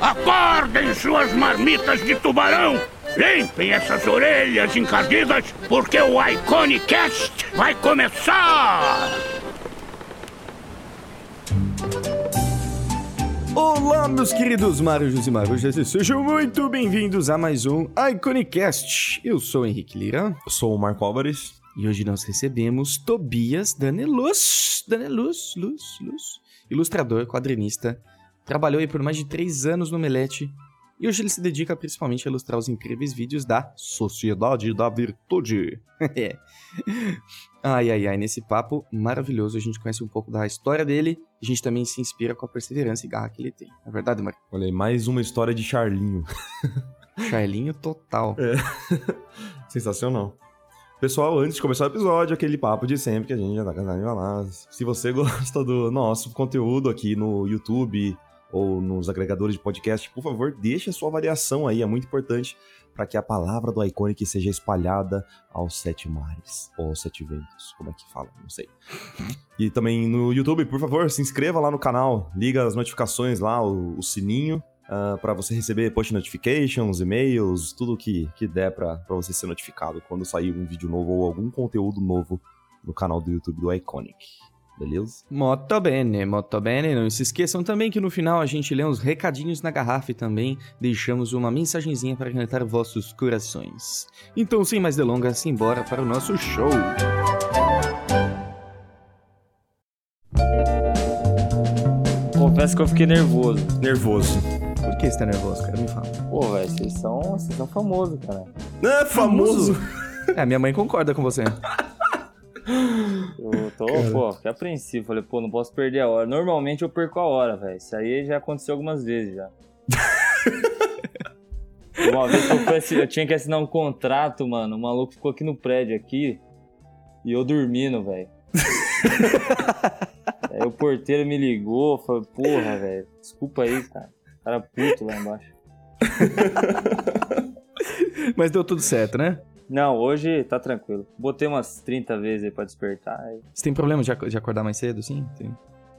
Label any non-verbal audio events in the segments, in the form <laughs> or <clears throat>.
Acordem suas marmitas de tubarão! Limpem essas orelhas encardidas, porque o Iconicast vai começar! Olá, meus queridos marujos e marujas, e sejam muito bem-vindos a mais um Iconicast. Eu sou o Henrique Lira. Eu sou o Marco Álvares. E hoje nós recebemos Tobias Daneluz. Daneluz, Luz, Luz. Ilustrador, quadrinista. Trabalhou aí por mais de três anos no Melete. E hoje ele se dedica principalmente a ilustrar os incríveis vídeos da Sociedade da Virtude. <laughs> É. ai, ai, ai, nesse papo maravilhoso a gente conhece um pouco da história dele. A gente também se inspira com a perseverança e garra que ele tem. É verdade, Marco? Olha aí, mais uma história de Charlinho. <laughs> Charlinho total. É. <laughs> Sensacional. Pessoal, antes de começar o episódio, aquele papo de sempre que a gente já tá cansado de falar. Se você gosta do nosso conteúdo aqui no YouTube ou nos agregadores de podcast, por favor, deixe a sua avaliação aí, é muito importante para que a palavra do Iconic seja espalhada aos sete mares, ou aos sete ventos, como é que fala, não sei. E também no YouTube, por favor, se inscreva lá no canal, liga as notificações lá, o, o sininho, uh, para você receber push notifications, e-mails, tudo que, que der para você ser notificado quando sair um vídeo novo ou algum conteúdo novo no canal do YouTube do Iconic. Beleza? Molto bene, molto bene. Não se esqueçam também que no final a gente lê uns recadinhos na garrafa e também deixamos uma mensagenzinha para calentar vossos corações. Então, sem mais delongas, simbora para o nosso show. Confesso que eu fiquei nervoso. Nervoso. Por que você tá nervoso, cara? Me fala. Pô, velho, vocês são, vocês são famosos, cara. É famoso. É, minha mãe concorda com você. <laughs> Tô, pô, fiquei apreensivo. Falei, pô, não posso perder a hora. Normalmente eu perco a hora, velho. Isso aí já aconteceu algumas vezes já. <laughs> Uma vez que eu, fui eu tinha que assinar um contrato, mano. O maluco ficou aqui no prédio aqui e eu dormindo, velho. <laughs> aí o porteiro me ligou, falou, porra, velho, desculpa aí, cara. Cara puto lá embaixo. <laughs> Mas deu tudo certo, né? Não, hoje tá tranquilo. Botei umas 30 vezes aí pra despertar. aí- Você tem problema de, ac- de acordar mais cedo, sim? Tem.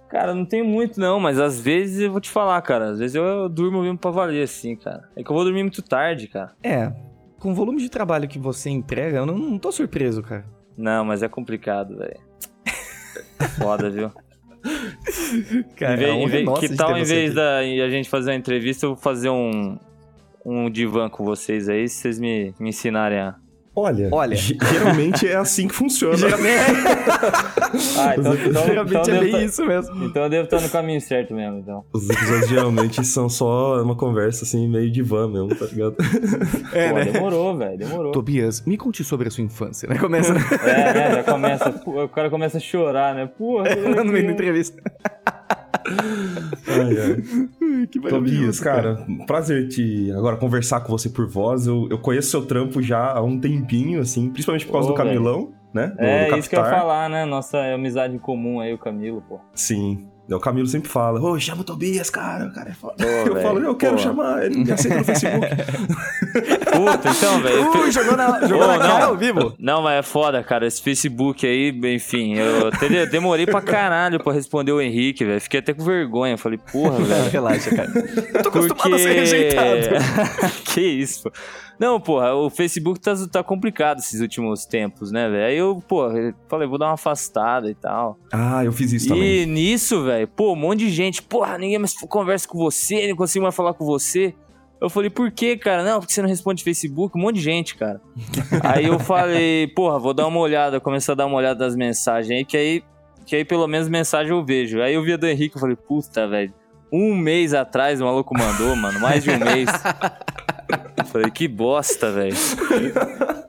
Cara, não tem muito não, mas às vezes eu vou te falar, cara. Às vezes eu, eu durmo mesmo pra valer, assim, cara. É que eu vou dormir muito tarde, cara. É, com o volume de trabalho que você entrega, eu não, não tô surpreso, cara. Não, mas é complicado, velho. Foda, viu? <laughs> Cara, em vez, é que tal em vez aqui. da a gente fazer uma entrevista, eu vou fazer um, um divã com vocês aí, se vocês me, me ensinarem a. Olha, Olha. ge- geralmente é assim que funciona. <laughs> Ah, então, então, Geralmente então, é eu bem tá- isso mesmo. então eu devo estar no caminho certo mesmo, então. Os episódios geralmente são só uma conversa assim, meio de van mesmo, tá ligado? É, Pô, né? demorou, velho, demorou. Tobias, me conte sobre a sua infância, né? Começa <laughs> É, né, já começa, o cara começa a chorar, né? Porra, <laughs> no meio da entrevista. Ai, ai. Que Tobias, cara, prazer te agora conversar com você por voz. Eu, eu conheço seu trampo já há um tempinho, assim, principalmente por causa Ô, do Camilão, né? Do, É, do isso que eu ia falar, né? Nossa amizade em comum aí, o Camilo, pô. Sim. O Camilo sempre fala, ô, chama o Tobias, cara, o cara é foda. Pô, eu velho, falo, eu quero pô. chamar, ele me aceita no Facebook. <laughs> Puta, então, velho. Ui, jogou na, jogou Ô, na cara não. ao vivo. Não, mas é foda, cara. Esse Facebook aí, enfim, eu demorei pra caralho pra responder o Henrique, velho. Fiquei até com vergonha. Falei, porra, <laughs> velho. Relaxa, cara. Eu tô acostumado Porque... a ser rejeitado. <laughs> que isso, pô. Não, porra, o Facebook tá, tá complicado esses últimos tempos, né, velho? Aí eu, pô, falei, vou dar uma afastada e tal. ah, eu fiz isso também. E nisso, velho, pô, um monte de gente, porra, ninguém mais conversa com você, não consigo mais falar com você. Eu falei, por quê, cara? Não, porque você não responde Facebook, um monte de gente, cara. <laughs> aí eu falei, porra, vou dar uma olhada, começar a dar uma olhada nas mensagens aí, que aí, que aí pelo menos mensagem eu vejo. Aí eu vi a do Henrique, eu falei, puta, velho, um mês atrás o maluco mandou, mano, mais de um mês. <laughs> Falei, que bosta, velho. <laughs>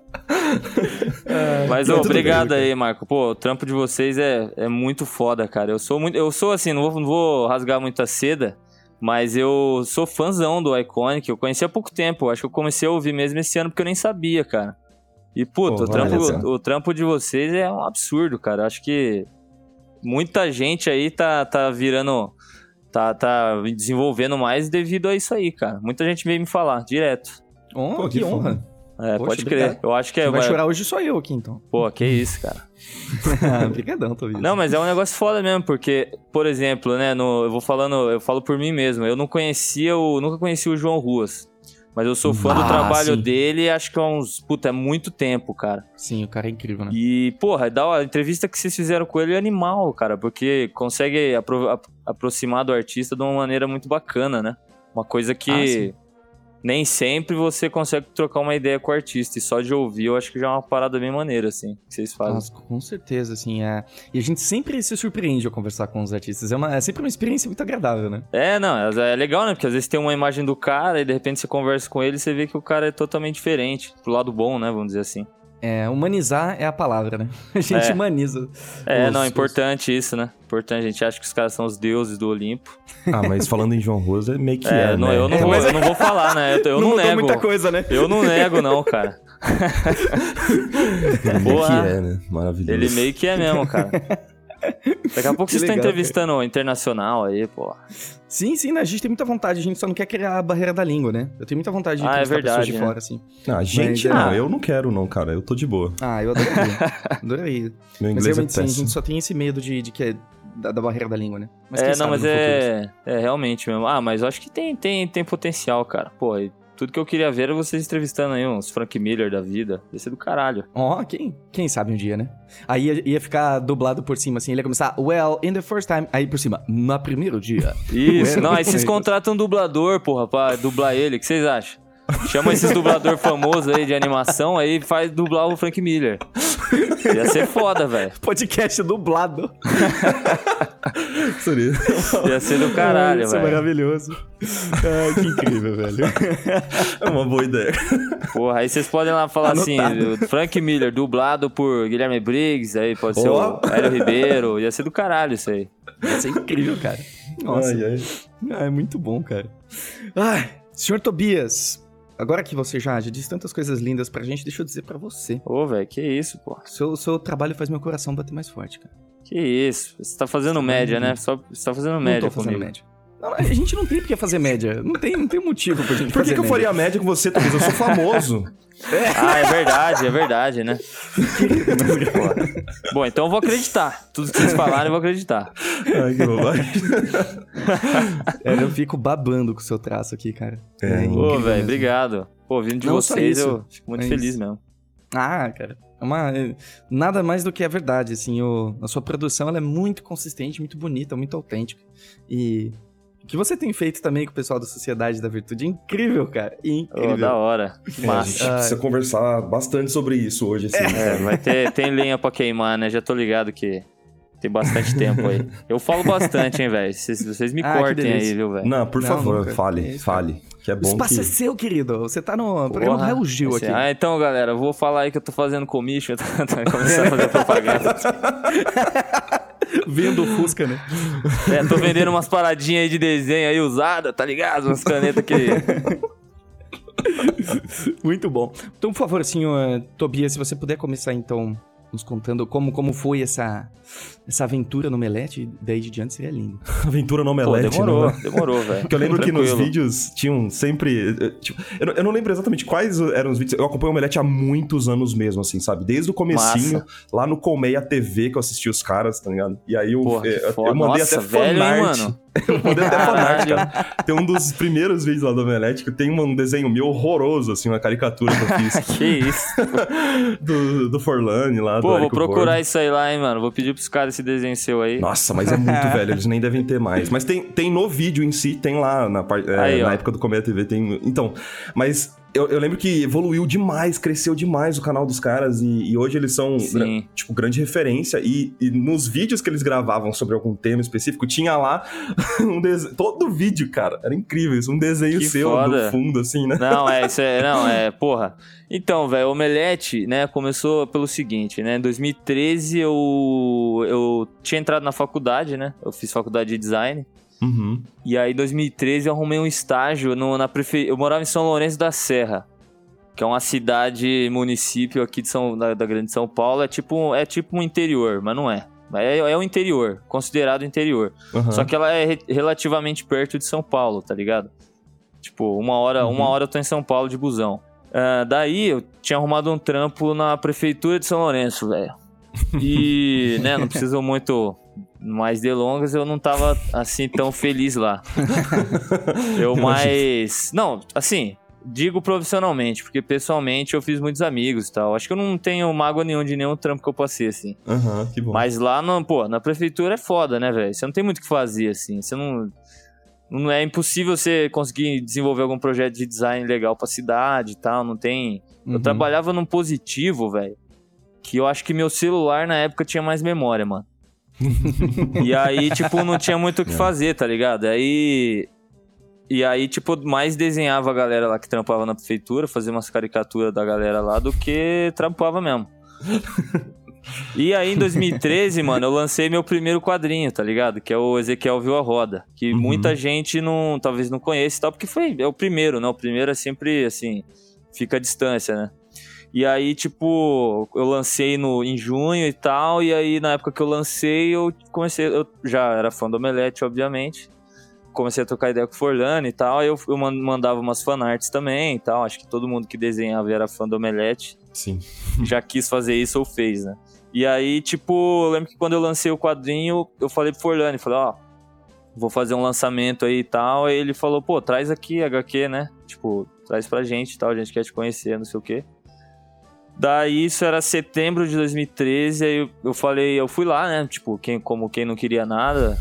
Mas obrigado bem, aí, Marco. Pô, o trampo de vocês é, é muito foda, cara. Eu sou muito. Eu sou assim, não vou, não vou rasgar muita seda, mas eu sou fãzão do Iconic. Eu conheci há pouco tempo. Acho que eu comecei a ouvir mesmo esse ano porque eu nem sabia, cara. E, puta, Pô, o, trampo, só. o, trampo de vocês é um absurdo, cara. Acho que muita gente aí tá, tá virando. Tá, tá desenvolvendo mais devido a isso aí, cara. Muita gente veio me falar, direto. Honra, Pô, que, que honra. É, Poxa, pode crer. obrigado. Eu acho que é. Quem vai vai- chorar hoje sou eu aqui, então. Pô, que isso, cara. <laughs> Obrigadão, Tobias. Não, mas é um negócio foda mesmo, porque, por exemplo, né, no, eu vou falando, eu falo por mim mesmo, eu não conhecia o, nunca conheci o João Ruas, mas eu sou fã do Ah, trabalho sim. dele, acho que há uns, puta, é muito tempo, cara. Sim, o cara é incrível, né? E, porra, dá a entrevista que vocês fizeram com ele é animal, cara, porque consegue apro- ap- aproximar do artista de uma maneira muito bacana, né? Uma coisa que Ah, nem sempre você consegue trocar uma ideia com o artista, e só de ouvir eu acho que já é uma parada bem maneira, assim, que vocês fazem. Nossa, com certeza, assim, é... E a gente sempre se surpreende ao conversar com os artistas. É, uma, é sempre uma experiência muito agradável, né? É, não, é é legal, né? Porque às vezes tem uma imagem do cara e de repente você conversa com ele e você vê que o cara é totalmente diferente. Pro lado bom, né? Vamos dizer assim. É, humanizar é a palavra, né? <laughs> A gente É. humaniza. É, os- não, é os- importante isso, né? Importante, a gente acha que os caras são os deuses do Olimpo. Ah, mas falando em João Rosa, é meio que <laughs> É, é, não, né? eu, não É, vou, mas- eu não vou falar, né? Eu, eu <laughs> não, mudou nego. muita coisa, né? Eu não nego, não, cara. Ele meio Porra. que é, né? Maravilhoso. Ele meio que é mesmo, cara. Daqui a pouco vocês estão entrevistando o internacional aí, pô. Sim, sim, né? a gente tem muita vontade, a gente só não quer criar a barreira da língua, né? Eu tenho muita vontade de Ah, é entrevistar pessoas verdade, de né? fora, assim. Ah, gente, Mas, não, ah. eu não quero não, cara. Eu tô de boa. Ah, eu adoraria. <laughs> adoraria. Meu Mas inglês é realmente sim, a gente só tem esse medo de, de que é da, da barreira da língua, né? é, quem não, mas no futuro. é, é realmente mesmo. Ah, mas eu acho que tem, tem, tem potencial, cara. Pô, e tudo que eu queria ver era vocês entrevistando aí uns Frank Miller da vida. Ia ser do caralho. Ó, quem, quem sabe um dia, né? Aí ia, ia ficar dublado por cima, assim, ele ia começar, well, in the first time, aí por cima, no primeiro dia. <laughs> Isso, Ué, não, aí vocês contratam um dublador, porra, pra dublar ele. O que vocês acham? Chama esses dublador famoso aí de animação, aí faz dublar o Frank Miller. Ia ser foda, velho. <laughs> Podcast dublado. <laughs> <laughs> Seria. Ia ser do caralho, Isso é velho. maravilhoso. Ai, que incrível, velho. <laughs> É uma boa ideia. Porra, aí vocês podem lá falar assim, Anotado. o Frank Miller, dublado por Guilherme Briggs, aí pode ser Ó. o Hélio Ribeiro. Ia ser do caralho isso aí. Isso é incrível, cara. Nossa. Ai, ai. Ah, é muito bom, cara. Ai, senhor Tobias, agora que você já, já disse tantas coisas lindas pra gente, deixa eu dizer pra você. Ô, velho, que isso, pô. Seu, seu trabalho faz meu coração bater mais forte, cara. Que isso. Você tá fazendo Você média, não- né? Só, você tá fazendo não média tô fazendo comigo. média. Não, a gente não tem por que fazer média. Não tem, não tem motivo pra gente Por que, fazer que eu média. faria média com você, Thomas? Eu sou famoso. Ah, é verdade, é verdade, né? <laughs> Bom, então eu vou acreditar. Tudo que vocês falarem, eu vou acreditar. Ai, que bobagem. <laughs> É, eu fico babando com o seu traço aqui, cara. É, Pô, mesmo. velho, obrigado. Pô, vindo de Não, vocês, eu fico muito É feliz isso. mesmo. Ah, cara. É uma, é- nada mais do que a verdade, assim. O, a sua produção ela é muito consistente, muito bonita, muito autêntica. E o que você tem feito também com o pessoal da Sociedade da Virtude é incrível, cara. Incrível. da hora. É, a massa. gente precisa conversar bastante sobre isso hoje, assim. É, vai ter tem lenha pra queimar, né? Já tô ligado que tem bastante tempo aí. Eu falo bastante, hein, velho. Vocês, vocês me Ah, cortem aí, viu, velho? Não, por Não, favor, nunca. fale, É isso, fale. Que é o bom espaço que... é seu, querido. Você tá no programa do Porra. Raul Gil Assim, aqui. Ah, então, galera, eu vou falar aí que eu tô fazendo commission, <laughs> tá começando a fazer propaganda. <laughs> Vendo o Fusca, né? É, tô vendendo umas paradinhas aí de desenho aí usada, tá ligado? Umas canetas que. <laughs> Muito bom. Então, por favor, senhor Tobias, se você puder começar, então, nos contando como, como foi essa, essa aventura no Melete, daí de diante seria lindo. <laughs> Aventura no Pô, Omelete, demorou, né? demorou, velho. Porque eu lembro que nos vídeos tinham sempre. eh, tipo, eu, não- eu não lembro exatamente quais eram os vídeos. Eu acompanho o Omelete há muitos anos mesmo, assim, sabe? Desde o comecinho, Massa. lá no Colmeia TV que eu assisti os caras, tá ligado? E aí eu, Porra, eh, eu, foda. mandei Nossa, até velho, hein, mano? <laughs> Eu mandei até Caralho. cara. Tem um dos primeiros vídeos lá do Omelete que tem um desenho meu horroroso, assim, uma caricatura que eu fiz <laughs> Que isso. <laughs> do, do Forlane lá. do Pô, vou Érico procurar isso aí lá, hein, mano. Vou pedir pros caras esse desenho seu aí. Nossa, mas é muito velho, eles nem devem ter mais. Mas tem, tem no vídeo em si, tem lá na, é, Aí, ó. na época do Comédia TV, tem. Então, mas eu, eu lembro que evoluiu demais, cresceu demais o canal dos caras e, e hoje eles são, gra- tipo, grande referência. E, e nos vídeos que eles gravavam sobre algum tema específico, tinha lá <laughs> um desenho. Todo vídeo, cara, era incrível isso, um desenho Que seu foda. no fundo, assim, né? Não, é, <laughs> isso é, não, é, porra. Então, velho, o Omelete, né, começou pelo seguinte, né, em 2013 eu, eu tinha entrado na faculdade, né, eu fiz faculdade de design, Uhum. e aí em 2013 eu arrumei um estágio no, na prefe... eu morava em São Lourenço da Serra, que é uma cidade, município aqui de São, da, da Grande São Paulo, é tipo, é tipo um interior, mas não é. É, é o interior, considerado interior. aham. Só que ela é re- relativamente perto de São Paulo, tá ligado? Tipo, uma hora, Uhum. uma hora eu tô em São Paulo de busão. Ah, daí eu tinha arrumado um trampo na prefeitura de São Lourenço, velho. E, né, não preciso muito mais delongas, eu não tava assim tão feliz lá. <laughs> Eu mais. Não, assim, digo profissionalmente, porque pessoalmente eu fiz muitos amigos e tal. Acho que eu não tenho mágoa nenhum de nenhum trampo que eu passei, assim. Aham, que bom. Mas lá, no, pô, na prefeitura é foda, né, velho? Você não tem muito o que fazer, assim. Você não. Não é impossível você conseguir desenvolver algum projeto de design legal pra cidade e tal. Não tem. Eu Uhum. trabalhava num positivo, velho. Que eu acho que meu celular na época tinha mais memória, mano. E aí, tipo, não tinha muito o que fazer, tá ligado? Aí. E aí, tipo, mais desenhava a galera lá que trampava na prefeitura, fazia umas caricaturas da galera lá do que trampava mesmo. <laughs> E aí, em 2013, mano, eu lancei meu primeiro quadrinho, tá ligado? Que é o Ezequiel Viu a Roda. Que Uhum. muita gente não, talvez não conheça e tal, porque foi, é o primeiro, né? O primeiro é sempre, assim, fica à distância, né? E aí, tipo, eu lancei no, em junho e tal, e aí na época que eu lancei, eu comecei, eu já era fã do Omelete, obviamente. Comecei a trocar ideia com o Forlani e tal, aí eu, eu man- mandava umas fanarts também e tal. Acho que todo mundo que desenhava era fã do Omelete Sim. <laughs> já quis fazer isso ou fez, né? E aí, tipo, eu lembro que quando eu lancei o quadrinho, eu falei pro Forlani, falei, ó, vou fazer um lançamento aí e tal. Aí ele falou, pô, traz aqui HQ, né? Tipo, traz pra gente e tal, a gente quer te conhecer, não sei o quê. Daí isso era setembro de 2013, aí eu, eu falei, eu fui lá, né? Tipo, quem, como quem não queria nada.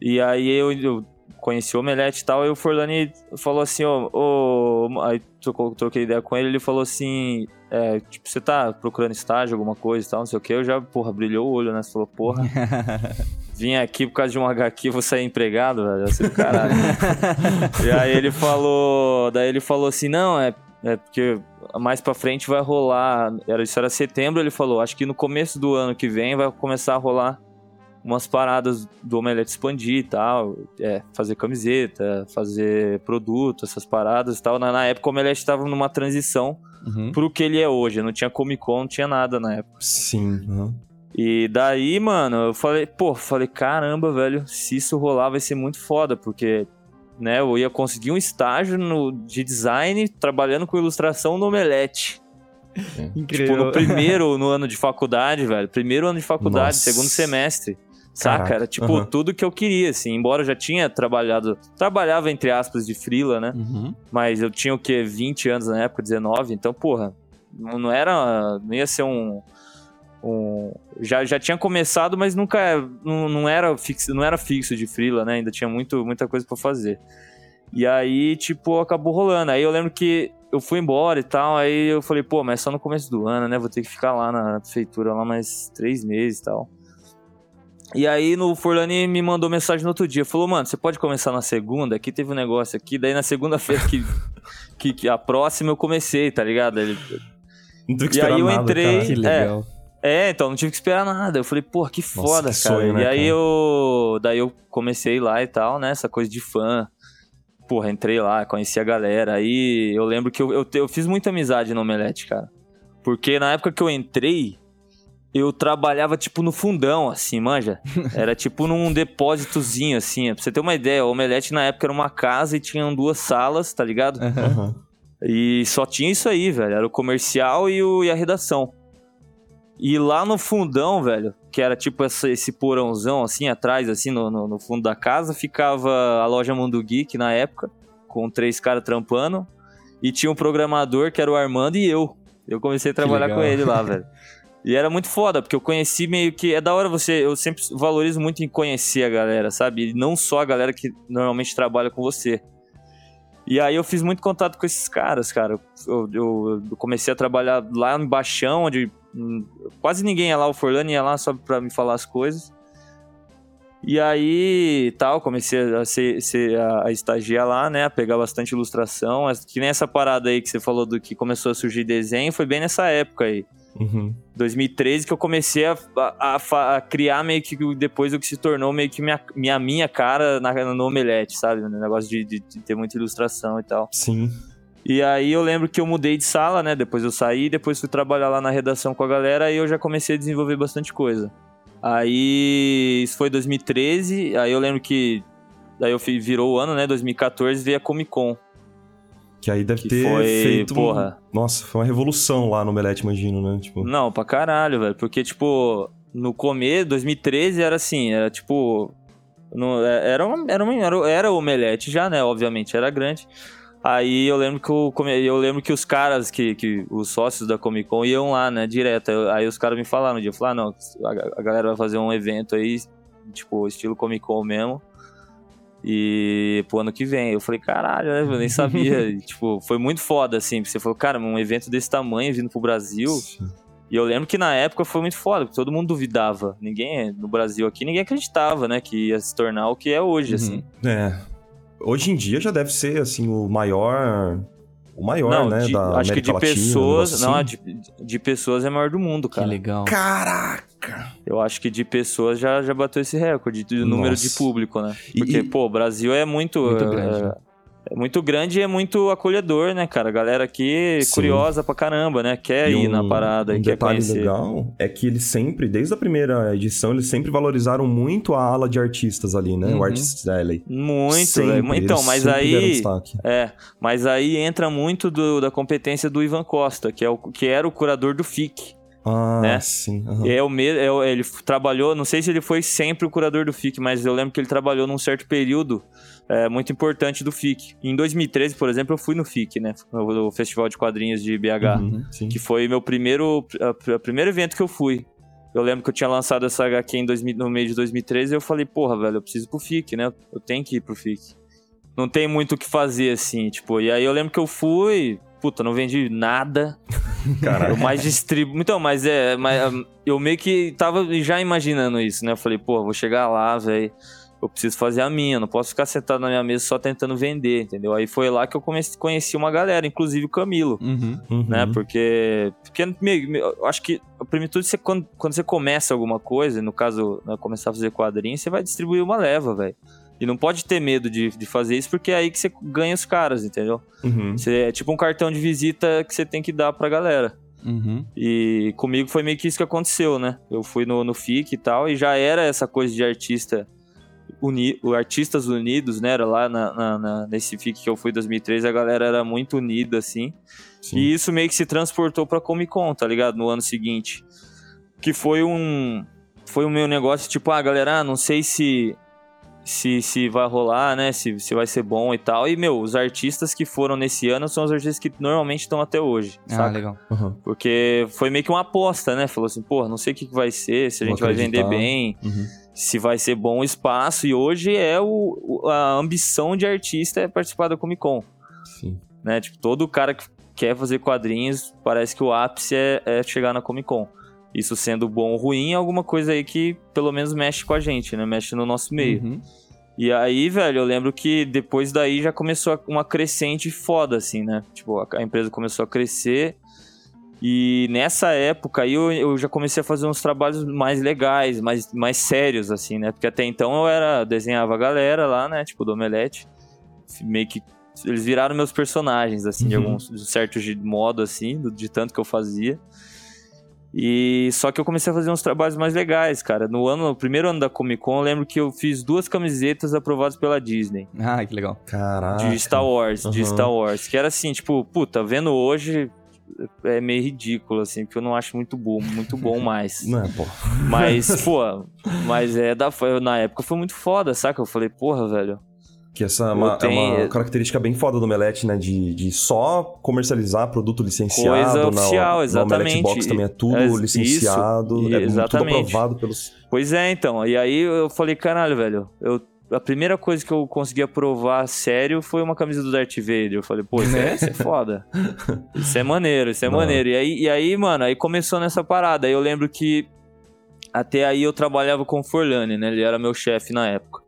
E aí eu, eu conheci o Omelete e tal, e o Forlani falou assim, ó, ô, aí trocou, troquei ideia com ele, ele falou assim, é, tipo, você tá procurando estágio, alguma coisa e tal, não sei o que, eu já, porra, brilhou o olho, né? Você falou, porra, <laughs> vim aqui por causa de um HQ, vou sair empregado, velho, assim, caralho. <laughs> e aí ele falou, daí ele falou assim, não, é, é porque mais pra frente vai rolar, era, isso era setembro, ele falou, acho que no começo do ano que vem vai começar a rolar umas paradas do Omelete expandir e tal, é, fazer camiseta, fazer produto, essas paradas e tal. Na, na época o Omelete tava numa transição Uhum. pro que ele é hoje, não tinha Comic Con, não tinha nada na época. Sim. aham. E daí, mano, eu falei, pô, falei, caramba, velho, se isso rolar vai ser muito foda, porque, né, eu ia conseguir um estágio no, de design trabalhando com ilustração no Omelete. Tipo, no <laughs> primeiro no ano de faculdade, velho. Primeiro ano de faculdade, Nossa. segundo semestre. Saca? Caraca, Era tipo aham. tudo que eu queria, assim. Embora eu já tinha trabalhado. Trabalhava, entre aspas, de frila, né? Uhum. Mas eu tinha o quê? 20 anos na época, 19. Então, porra, não não era. Não ia ser um. Um já, já tinha começado, mas nunca. Não, não, era fixo, não era fixo de frila, né? Ainda tinha muito, muita coisa pra fazer. E aí, tipo, acabou rolando. Aí eu lembro que eu fui embora e tal. Aí eu falei, pô, mas é só no começo do ano, né? Vou ter que ficar lá na prefeitura lá mais três meses e tal. E aí no Forlani me mandou mensagem no outro dia. Falou, mano, você pode começar na segunda? Aqui teve um negócio aqui. Daí na segunda-feira que, <laughs> que, que a próxima eu comecei, tá ligado? Ele, E aí eu nada, entrei- caralho. Que legal. é, então não tive que esperar nada. Eu falei, pô, que foda, que cara. sonho, né, e aí cara? eu. Daí eu comecei lá e tal, né? Essa coisa de fã. Porra, entrei lá, conheci a galera. Aí eu lembro que eu, eu, eu fiz muita amizade no Omelete, cara. Porque na época que eu entrei, eu trabalhava tipo no fundão, assim, manja. <laughs> Era tipo num depósitozinho, assim. Pra você ter uma ideia, o Omelete na época era uma casa e tinham duas salas, tá ligado? Aham. E só tinha isso aí, velho. Era o comercial e, o, e a redação. E lá no fundão, velho, que era tipo essa- esse porãozão, assim, atrás, assim, no, no, no fundo da casa, ficava a loja Mundo Geek na época, com três caras trampando. E tinha um programador que era o Armando e eu. Eu comecei a trabalhar com ele lá, <laughs> velho. E era muito foda, porque eu conheci meio que. É da hora você. Eu sempre valorizo muito em conhecer a galera, sabe? E não só a galera que normalmente trabalha com você. E aí eu fiz muito contato com esses caras, cara. Eu, eu- eu comecei a trabalhar lá no Baixão, onde quase ninguém ia lá, o Forlani ia lá só pra me falar as coisas. E aí, tal, comecei a, ser, ser- a, a estagiar lá, né, a pegar bastante ilustração. Que nem essa parada aí que você falou do que começou a surgir desenho, foi bem nessa época aí. Uhum. 2013 que eu comecei a, a- a criar meio que depois o que se tornou meio que minha, minha, minha cara na, no Omelete, sabe? No negócio de, de- de ter muita ilustração e tal. Sim. E aí eu lembro que eu mudei de sala, né? Depois eu saí, depois fui trabalhar lá na redação com a galera e eu já comecei a desenvolver bastante coisa. Aí isso foi 2013, aí eu lembro que daí eu virou o ano, né? 2014 veio a Comic Con. Que aí deve Que ter foi, feito. porra. Nossa, foi uma revolução lá no Melete, imagino, né? Tipo. Não, pra caralho, velho. Porque, tipo, no começo, 2013, era assim, era tipo. No, era, uma, era, uma, era, era o Omelete já, né? Obviamente, era grande. Aí eu lembro que, come- eu lembro que os caras, que, que os sócios da Comic Con iam lá, né? Direto. Eu- Aí os caras me falaram um dia, falaram, ah, não, a, a galera vai fazer um evento aí, tipo, estilo Comic Con mesmo. E pro ano que vem. Eu falei, caralho, né? Eu nem sabia. <laughs> E, tipo, foi muito foda, assim. Você falou, cara, um evento desse tamanho vindo pro Brasil. Sim. E eu lembro que na época foi muito foda, porque todo mundo duvidava. Ninguém, no Brasil aqui, ninguém acreditava, né, que ia se tornar o que é hoje, Uhum. assim. É. Hoje em dia já deve ser, assim, o maior. O maior, não, né? de- da acho que de América Latina, pessoas, não, assim. de, de pessoas é maior do mundo, Que cara. legal. Caraca! Eu acho que de pessoas já, já bateu esse recorde, de número Nossa. de público, né? Porque, e- pô, o Brasil é muito... Muito grande, é, né? É muito grande e é muito acolhedor, né, cara? A galera aqui Sim. curiosa pra caramba, né? Quer E ir na parada um e quer detalhe conhecer. legal é que eles sempre, desde a primeira edição, eles sempre valorizaram muito a ala de artistas ali, né? Uhum. O Artists Alley. Muito, Sempre, velho. Então, mas aí... É, mas aí entra muito do- da competência do Ivan Costa, que, é o, que era o curador do FIC. Ah, né? sim. aham. É o me, é o- ele trabalhou, não sei se ele foi sempre o curador do FIC, mas eu lembro que ele trabalhou num certo período é, muito importante do FIC. Em 2013, por exemplo, eu fui no FIC, né? No Festival de Quadrinhos de BH, Uhum, que foi meu primeiro, a, a primeiro evento que eu fui. Eu lembro que eu tinha lançado essa HQ em 2000 no meio de 2013 e eu falei, porra, velho, eu preciso ir pro FIC, né? Eu tenho que ir pro FIC. Não tem muito o que fazer, assim, tipo. E aí eu lembro que eu fui, puta, não vendi nada. Caralho. Eu mais distribuo. Então, mas é. Mas, hum, eu meio que tava já imaginando isso, né? Eu falei, pô, vou chegar lá, velho. Eu preciso fazer a minha, não posso ficar sentado na minha mesa só tentando vender, entendeu? Aí foi lá que eu comecei, conheci uma galera, inclusive o Camilo, Uhum. Uhum. né? Porque. Porque eu acho que a primitude, você, quando, quando você começa alguma coisa, no caso, né, começar a fazer quadrinhos, você vai distribuir uma leva, velho. E não pode ter medo de, de fazer isso, porque é aí que você ganha os caras, entendeu? Uhum. Você, é tipo um cartão de visita que você tem que dar pra galera. Uhum. E comigo foi meio que isso que aconteceu, né? Eu fui no, no FIC e tal, e já era essa coisa de artista. Uni, o Artistas Unidos, né? Era lá na, na- na- nesse FIC que eu fui em 2013, a galera era muito unida, assim. Sim. E isso meio que se transportou pra Comic Con, tá ligado? No ano seguinte. Que foi um. Foi o meu negócio, tipo, ah, galera, ah, não sei se. Se, se vai rolar, né? Se, se vai ser bom e tal. E, meu, os artistas que foram nesse ano são os artistas que normalmente estão até hoje. Ah, saca? legal. Uhum. Porque foi meio que uma aposta, né? Falou assim, pô, não sei o que vai ser, se a gente vai vender bem, Uhum. se vai ser bom o espaço. E hoje é o, o- a ambição de artista é participar da Comic Con, Sim. né? Tipo, todo cara que quer fazer quadrinhos, parece que o ápice é, é chegar na Comic Con. Isso sendo bom ou ruim, é alguma coisa aí que pelo menos mexe com a gente, né? Mexe no nosso meio. Uhum. E aí, velho, eu lembro que depois daí já começou uma crescente foda, assim, né? Tipo, a empresa começou a crescer. E nessa época aí eu, eu já comecei a fazer uns trabalhos mais legais, mais, mais sérios, assim, né? Porque até então eu era, desenhava a galera lá, né? Tipo, do Omelete. Meio que. Eles viraram meus personagens, assim, de Uhum. algum de certo modo, assim, de tanto que eu fazia. E só que eu comecei a fazer uns trabalhos mais legais, cara. No ano, no primeiro ano da Comic Con, eu lembro que eu fiz duas camisetas aprovadas pela Disney. Ah, que legal. Caraca. De Star Wars, de Aham. Star Wars. Que era assim, tipo, puta, vendo hoje é meio ridículo, assim, porque eu não acho muito bom, muito bom mais. <laughs> Não é, pô. Mas, pô, mas é da. foi- Na época foi muito foda, saca? Eu falei, porra, velho. Que essa é uma, é tenho- uma característica bem foda do Melete, né? De, de só comercializar produto licenciado. Coisa oficial, Na exatamente. Omelete Box também é tudo É, isso, licenciado. e- é tudo exatamente. aprovado pelos... Pois é, então. E aí eu falei, caralho, velho, eu. A primeira coisa que eu consegui aprovar sério foi uma camisa do Darth Vader. Eu falei, pô, isso é, <laughs> isso é foda. Isso é maneiro, isso é Não. maneiro. E aí, e aí, mano, aí começou nessa parada. Aí eu lembro que até aí eu trabalhava com o Forlani, né? Ele era meu chefe na época.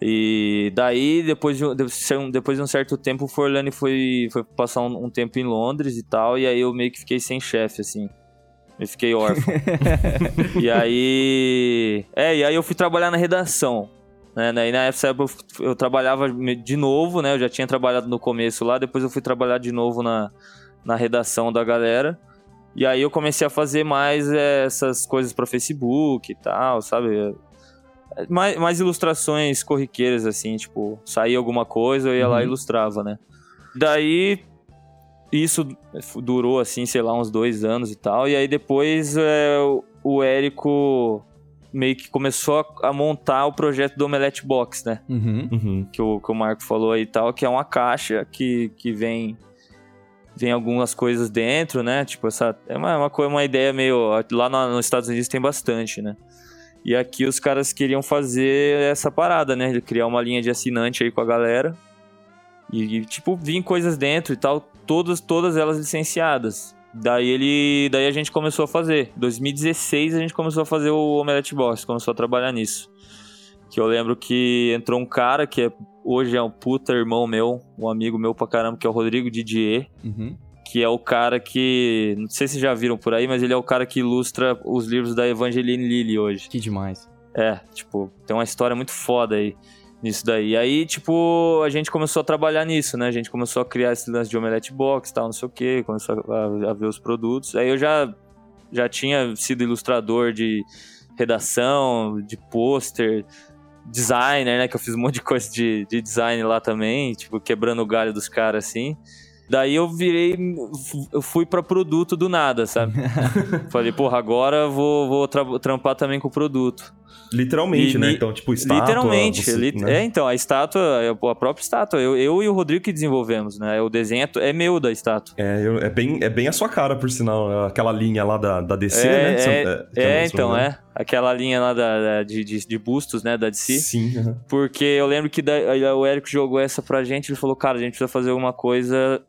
E daí, depois de, depois de um certo tempo, o Forlani foi, foi passar um, um tempo em Londres e tal. E aí eu meio que fiquei sem chefe, assim. Eu fiquei órfão. <laughs> e aí. É, e aí eu fui trabalhar na redação. Né? Daí na época eu, eu trabalhava de novo, né? Eu já tinha trabalhado no começo lá, depois eu fui trabalhar de novo na, na redação da galera. E aí eu comecei a fazer mais eh, essas coisas para Facebook e tal, sabe? Mais, mais ilustrações corriqueiras, assim, tipo, saía alguma coisa, eu ia lá e Uhum. ilustrava, né? daí isso durou assim, sei lá, uns dois anos e tal. E aí depois é, o Érico meio que começou a, a, montar o projeto do Omelette Box, né? Uhum. Uhum. Que, o, que o Marco falou aí e tal, que é uma caixa que, que vem vem algumas coisas dentro, né? Tipo, essa é uma, uma, uma ideia meio. Lá no, nos Estados Unidos tem bastante, né? E aqui os caras queriam fazer essa parada, né? Criar uma linha de assinante aí com a galera. E, tipo, vir coisas dentro e tal, todas, todas elas licenciadas. Daí ele. Daí a gente começou a fazer. 2016 a gente começou a fazer o Omelette Box, começou a trabalhar nisso. Que eu lembro que entrou um cara que é, hoje é um puta irmão meu, um amigo meu pra caramba, que é o Rodrigo Didier. Uhum. Que é o cara que. Não sei se já viram por aí, mas ele é o cara que ilustra os livros da Evangeline Lilly hoje. Que demais. É, tipo, tem uma história muito foda aí nisso daí. E aí, tipo, a gente começou a trabalhar nisso, né? A gente começou a criar esse lance de omelette box tal, não sei o quê, começou a, a, ver os produtos. Aí eu já, já tinha sido ilustrador de redação, de pôster, designer, né? Que eu fiz um monte de coisa de, de design lá também, tipo, quebrando o galho dos caras assim. Daí eu virei, eu fui para produto do nada, sabe? <laughs> Falei, porra, agora vou, vou tra trampar também com produto. Literalmente, E- né? Então, tipo, estátua... Literalmente. você- li- né? É, então, a estátua, a própria estátua, eu, eu e o Rodrigo que desenvolvemos, né? O desenho é é meu da estátua. É, eu- é bem, é bem a sua cara, por sinal. Aquela linha lá da, da DC, É, né? é, que É, se não então, é. Aquela linha lá da, da- de, de, de bustos, né, da DC. Sim. Porque eu lembro que da- o Érico jogou essa pra gente, ele falou, cara, a gente precisa fazer alguma coisa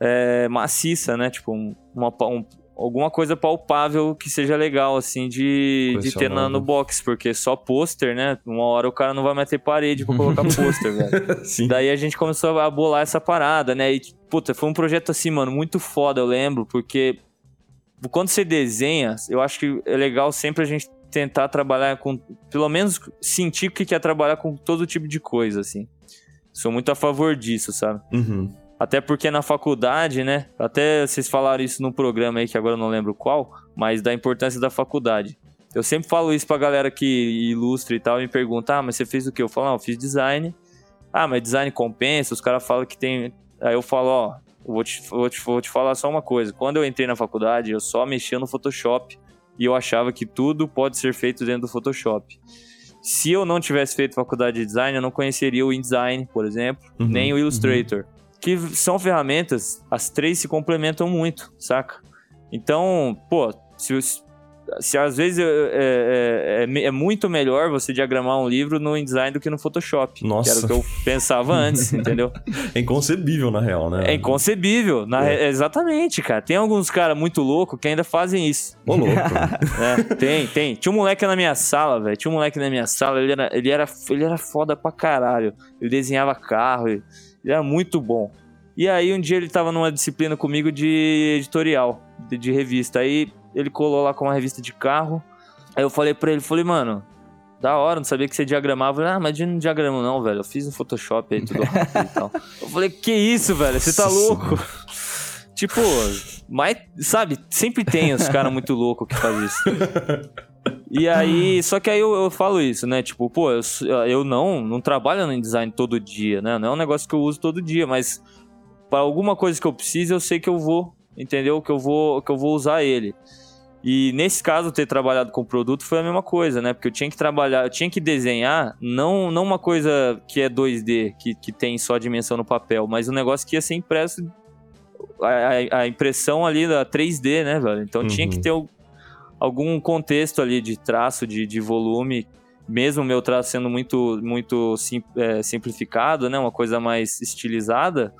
é, maciça, né? Tipo, um- uma, um- alguma coisa palpável que seja legal, assim, de, de ter na, no box. Porque só pôster, né? Uma hora o cara não vai meter parede pra colocar <laughs> pôster, velho. Sim. Daí a gente começou a bolar essa parada, né? E, puta, foi um projeto assim, mano, muito foda, eu lembro, porque quando você desenha, eu acho que é legal sempre a gente tentar trabalhar com, pelo menos sentir que que é trabalhar com todo tipo de coisa, assim. Sou muito a favor disso, sabe? Uhum. Até porque na faculdade, né? Até vocês falaram isso num programa aí que agora eu não lembro qual, mas da importância da faculdade. Eu sempre falo isso pra galera que ilustra e tal, e me pergunta: ah, mas você fez o quê? Eu falo: não, eu fiz design. Ah, mas design compensa? Os caras falam que tem. Aí eu falo: ó, eu vou te, vou, te, vou te falar só uma coisa. Quando eu entrei na faculdade, eu só mexia no Photoshop e eu achava que tudo pode ser feito dentro do Photoshop. Se eu não tivesse feito faculdade de design, eu não conheceria o InDesign, por exemplo, Uhum, nem o Illustrator. Que são ferramentas, as três se complementam muito, saca? Então, pô, se, se às vezes é, é- é- é muito melhor você diagramar um livro no InDesign do que no Photoshop. Nossa. Que era o que eu pensava antes, <laughs> entendeu? É inconcebível, na real, né? É inconcebível. na É. re- Exatamente, cara. Tem alguns caras muito loucos que ainda fazem isso. Ô, louco. né? <laughs> tem, tem. Tinha um moleque na minha sala, velho. Tinha um moleque na minha sala, ele era, ele, era, ele era foda pra caralho. Ele desenhava carro, ele era muito bom. E aí um dia ele tava numa disciplina comigo de editorial, de, de revista. Aí ele colou lá com uma revista de carro. Aí eu falei pra ele, falei, mano, da hora, não sabia que você diagramava. Ele, ah, mas eu não diagramo não, velho. Eu fiz no Photoshop aí, tudo e tal. <laughs> Eu falei, que isso, velho? Você tá louco? Tipo, mas, sabe, sempre tem os caras muito loucos que fazem isso. <laughs> E aí, só que aí eu, eu falo isso, né? Tipo, pô, eu, eu não, não trabalho no design todo dia, né? Não é um negócio que eu uso todo dia, mas para alguma coisa que eu precise, eu sei que eu vou, entendeu? Que eu vou, que eu vou usar ele. E nesse caso, ter trabalhado com produto foi a mesma coisa, né? Porque eu tinha que trabalhar, eu tinha que desenhar, não, não uma coisa que é 2D, que, que tem só a dimensão no papel, mas um negócio que ia ser impresso, a, a- impressão ali da 3D, né, velho? Então tinha Uhum. que ter o- algum contexto ali de traço, de, de volume, mesmo o meu traço sendo muito, muito sim- é, simplificado, né? Uma coisa mais estilizada,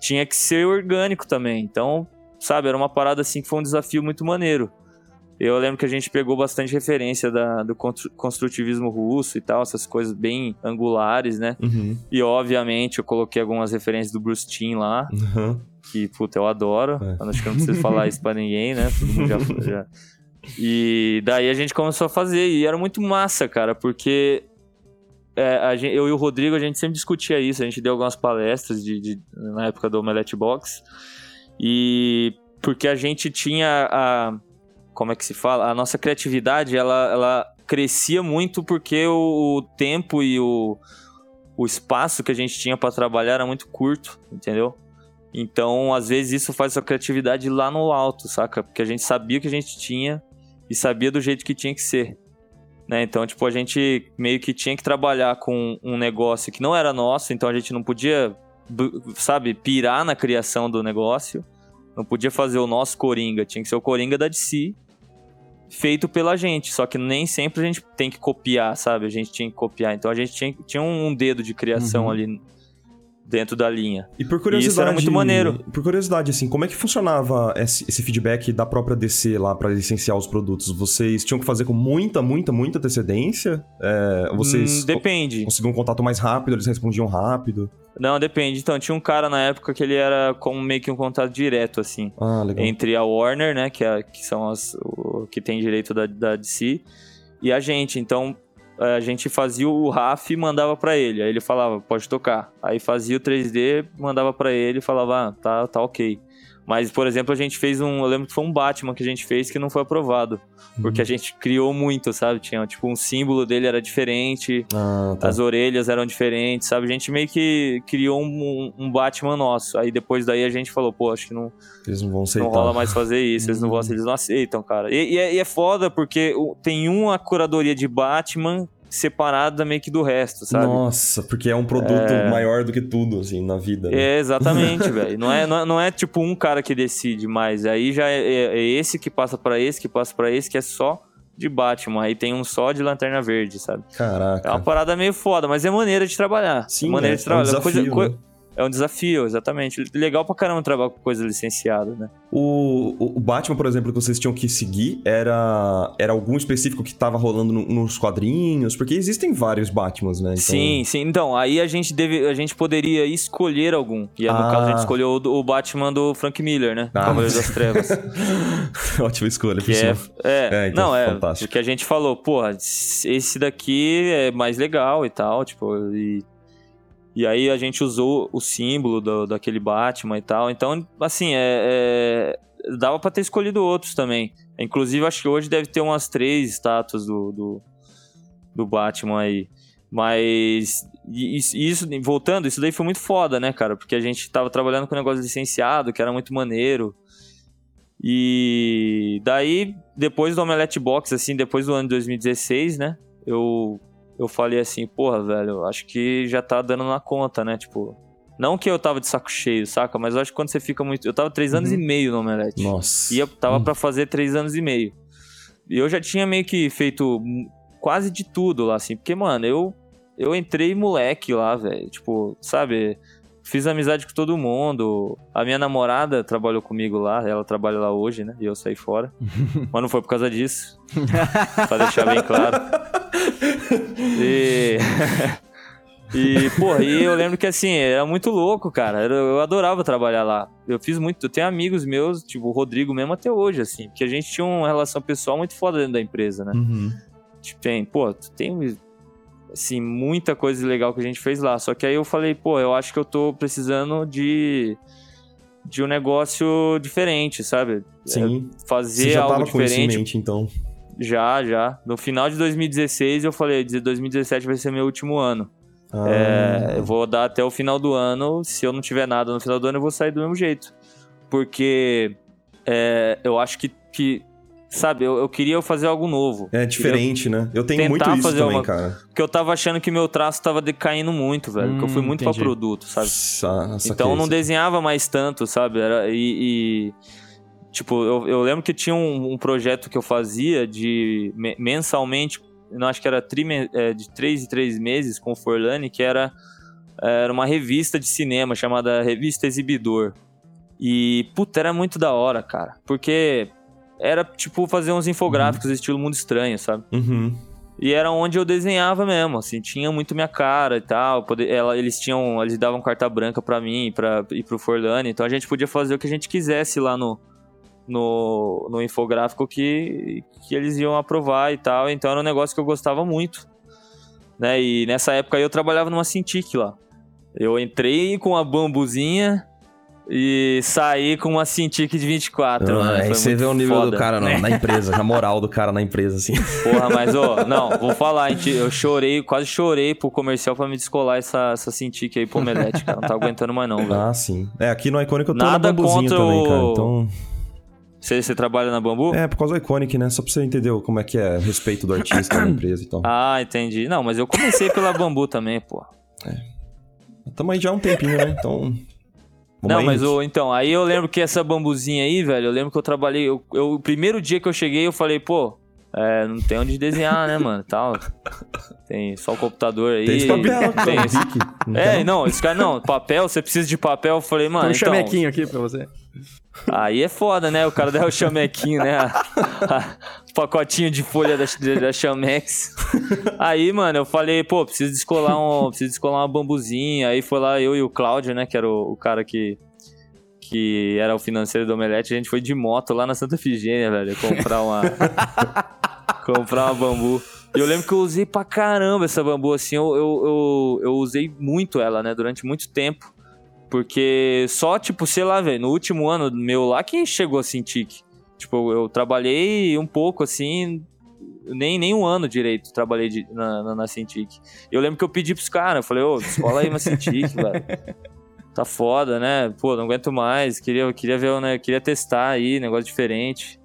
tinha que ser orgânico também. Então, sabe, era uma parada assim que foi um desafio muito maneiro. Eu lembro que a gente pegou bastante referência da- do constru- construtivismo russo e tal, essas coisas bem angulares, né? Uhum. E obviamente eu coloquei algumas referências do Bruce Timm lá, Uhum. que, puta, eu adoro. É. Acho que eu não preciso falar isso pra ninguém, né? Todo mundo já, <laughs> já- E daí a gente começou a fazer, e era muito massa, cara, porque é, a gen- eu e o Rodrigo, a gente sempre discutia isso, a gente deu algumas palestras de, de- na época do Omelette Box, e porque a gente tinha a... como é que se fala? A nossa criatividade, ela, ela crescia muito porque o, o tempo e o o espaço que a gente tinha para trabalhar era muito curto, entendeu? Então, às vezes, isso faz a criatividade lá no alto, saca? Porque a gente sabia o que a gente tinha e sabia do jeito que tinha que ser. Né? Então, tipo, a gente meio que tinha que trabalhar com um negócio que não era nosso, então a gente não podia, sabe, pirar na criação do negócio. Não podia fazer o nosso Coringa, tinha que ser o Coringa da DC, feito pela gente. Só que nem sempre a gente tem que copiar, sabe? A gente tinha que copiar. Então a gente tinha, tinha um dedo de criação uhum. ali dentro da linha. E por curiosidade, e isso era muito maneiro. Por curiosidade, assim, como é que funcionava esse, feedback da própria DC lá para licenciar os produtos? Vocês tinham que fazer com muita, muita, muita antecedência? É, vocês hum, depende. conseguiam um contato mais rápido? Eles respondiam rápido? Não, depende. Então, tinha um cara na época que ele era como meio que um contato direto, assim. Ah, legal. Entre a Warner, né, que, é, que são as o, que tem direito da, da DC, e a gente. Então, a gente fazia o RAF e mandava para ele. Aí ele falava, pode tocar. Aí fazia o 3D, mandava para ele e falava, ah, tá, tá ok. Mas, por exemplo, a gente fez um. Eu lembro que foi um Batman que a gente fez que não foi aprovado. Uhum. Porque a gente criou muito, sabe? Tinha, tipo, um símbolo dele era diferente, ah, tá. as orelhas eram diferentes, sabe? A gente meio que criou um, um, Batman nosso. Aí depois daí a gente falou, pô, acho que não. Eles não vão aceitar. Não rola mais fazer isso, eles não vão, eles não aceitam, cara. E, e, é, e é foda porque tem uma curadoria de Batman separada meio que do resto, sabe? Nossa, porque é um produto é... maior do que tudo, assim, na vida. Né? É, exatamente, <laughs> velho. Não é, não, é, não é tipo um cara que decide mais. Aí já é, é, é esse que passa para esse, que passa para esse, que é só de Batman. Aí tem um só de Lanterna Verde, sabe? Caraca. É uma parada meio foda, mas é maneira de trabalhar. Sim, maneira é, de trabalhar. É um desafio, coisa, né? É um desafio, exatamente. Legal pra caramba trabalhar com coisa licenciada, né? O, o Batman, por exemplo, que vocês tinham que seguir, era, era algum específico que tava rolando no, nos quadrinhos? Porque existem vários Batmans, né? Então... Sim, sim. Então, aí a gente, deve, a gente poderia escolher algum. E no ah. caso a gente escolheu o, o, Batman do Frank Miller, né? Ah. Cavaleiro das Trevas. <laughs> Ótima escolha, que é, é, é então, não, é. Fantástico. Porque a gente falou, pô, esse daqui é mais legal e tal, tipo, e e aí a gente usou o símbolo do, daquele Batman e tal. Então, assim, é, é dava para ter escolhido outros também. Inclusive, acho que hoje deve ter umas três estátuas do, do, do Batman aí. Mas isso, isso, voltando, isso daí foi muito foda, né, cara? Porque a gente tava trabalhando com um negócio licenciado, que era muito maneiro. E daí, depois do Omelette Box, assim, depois do ano de 2016, né? Eu eu falei assim, porra, velho, acho que já tá dando na conta, né? Tipo, não que eu tava de saco cheio, saca? Mas eu acho que quando você fica muito. Eu tava três anos uhum. e meio no Omelete. Nossa. E eu tava uhum. para fazer três anos e meio. E eu já tinha meio que feito quase de tudo lá, assim. Porque, mano, eu, eu entrei moleque lá, velho. Tipo, sabe? Fiz amizade com todo mundo. A minha namorada trabalhou comigo lá. Ela trabalha lá hoje, né? E eu saí fora. <laughs> Mas não foi por causa disso. pra deixar bem claro. <laughs> E. <laughs> E, porra, e eu lembro que assim, era muito louco, cara. Eu adorava trabalhar lá. Eu fiz muito. Eu tenho amigos meus, tipo o Rodrigo mesmo até hoje, assim, porque a gente tinha uma relação pessoal muito foda dentro da empresa, né? Uhum. Tipo, tem, pô, tem assim, muita coisa legal que a gente fez lá. Só que aí eu falei, pô, eu acho que eu tô precisando de de um negócio diferente, sabe? Sim. É fazer Você já algo tava diferente. Com isso em mente, então. Já, já. No final de 2016 eu falei, 2017 vai ser meu último ano. Ah. É, eu vou dar até o final do ano. Se eu não tiver nada no final do ano, eu vou sair do mesmo jeito. Porque é, eu acho que, que sabe, eu, eu, queria fazer algo novo. É diferente, né? Eu tenho muito isso fazer também, uma... cara. Porque eu tava achando que meu traço tava decaindo muito, velho. Hum, porque eu fui hum, muito entendi. pra produto, sabe? Nossa, então eu não desenhava mais tanto, sabe? Era, e, e Tipo, eu, eu lembro que tinha um, um, projeto que eu fazia de mensalmente, não acho que era tri, é, de três em três meses com o Forlani, que era, era uma revista de cinema chamada Revista Exibidor. E, puta, era muito da hora, cara. Porque era, tipo, fazer uns infográficos uhum. estilo Mundo Estranho, sabe? Uhum. E era onde eu desenhava mesmo, assim, tinha muito minha cara e tal. Poder, ela, eles tinham, eles davam carta branca para mim pra, e pro Forlani, então a gente podia fazer o que a gente quisesse lá no, no, no infográfico que, que eles iam aprovar e tal. Então era um negócio que eu gostava muito. Né? E nessa época eu trabalhava numa Cintiq lá. Eu entrei com a bambuzinha e saí com uma Cintiq de 24, Ah, mano. aí você vê o nível foda. do cara na, <laughs> na empresa, a moral do cara na empresa, assim. Porra, mas, ó, <laughs> não, vou falar, eu chorei, quase chorei pro comercial pra me descolar essa, essa Cintiq aí pro Omelete, cara. Não tá aguentando mais não, velho. Ah, sim. É, aqui no Iconic eu tô Nada na bambuzinha contra também, cara. o- Então. Você, você trabalha na Bambu? É, por causa do Iconic, né? Só pra você entender como é que é o respeito do artista na <clears throat> empresa e tal. Ah, entendi. Não, mas eu comecei pela Bambu também, pô. Tamo aí já há um tempinho, né? Então. Não, mas o, então, aí eu lembro que essa bambuzinha aí, velho, eu lembro que eu trabalhei. Eu, eu- o primeiro dia que eu cheguei, eu falei, pô, é, não tem onde desenhar, né, mano? Tal. Tem só o computador aí. Tem esse papel, tem esse- É, não, esse cara, não, papel, você precisa de papel. Eu falei, mano, Tem um então, chamequinho aqui pra você. aí é foda, né? O cara dá o chamequinho, né? <laughs> A- a- o pacotinho de folha da, da Chamex. Aí, mano, eu falei, pô, preciso descolar, um, preciso descolar uma bambuzinha. Aí foi lá eu e o Cláudio, né, que era o, o cara que, que era o financeiro do Omelete. A gente foi de moto lá na Santa Efigênia, velho, comprar uma... <laughs> comprar uma bambu. E eu lembro que eu usei pra caramba essa bambu, assim, eu, eu, eu, eu usei muito ela, né, durante muito tempo. Porque só, tipo, sei lá, velho, no último ano meu lá que chegou assim, tique. Tipo, eu, eu trabalhei um pouco, assim, nem, nem um ano direito trabalhei de- na, na, na Cintiq. Eu lembro que eu pedi pros caras, eu falei, ô, escola aí uma Cintiq, <laughs> velho. Tá foda, né? Pô, não aguento mais. Queria, queria ver, né? Queria testar aí, negócio diferente.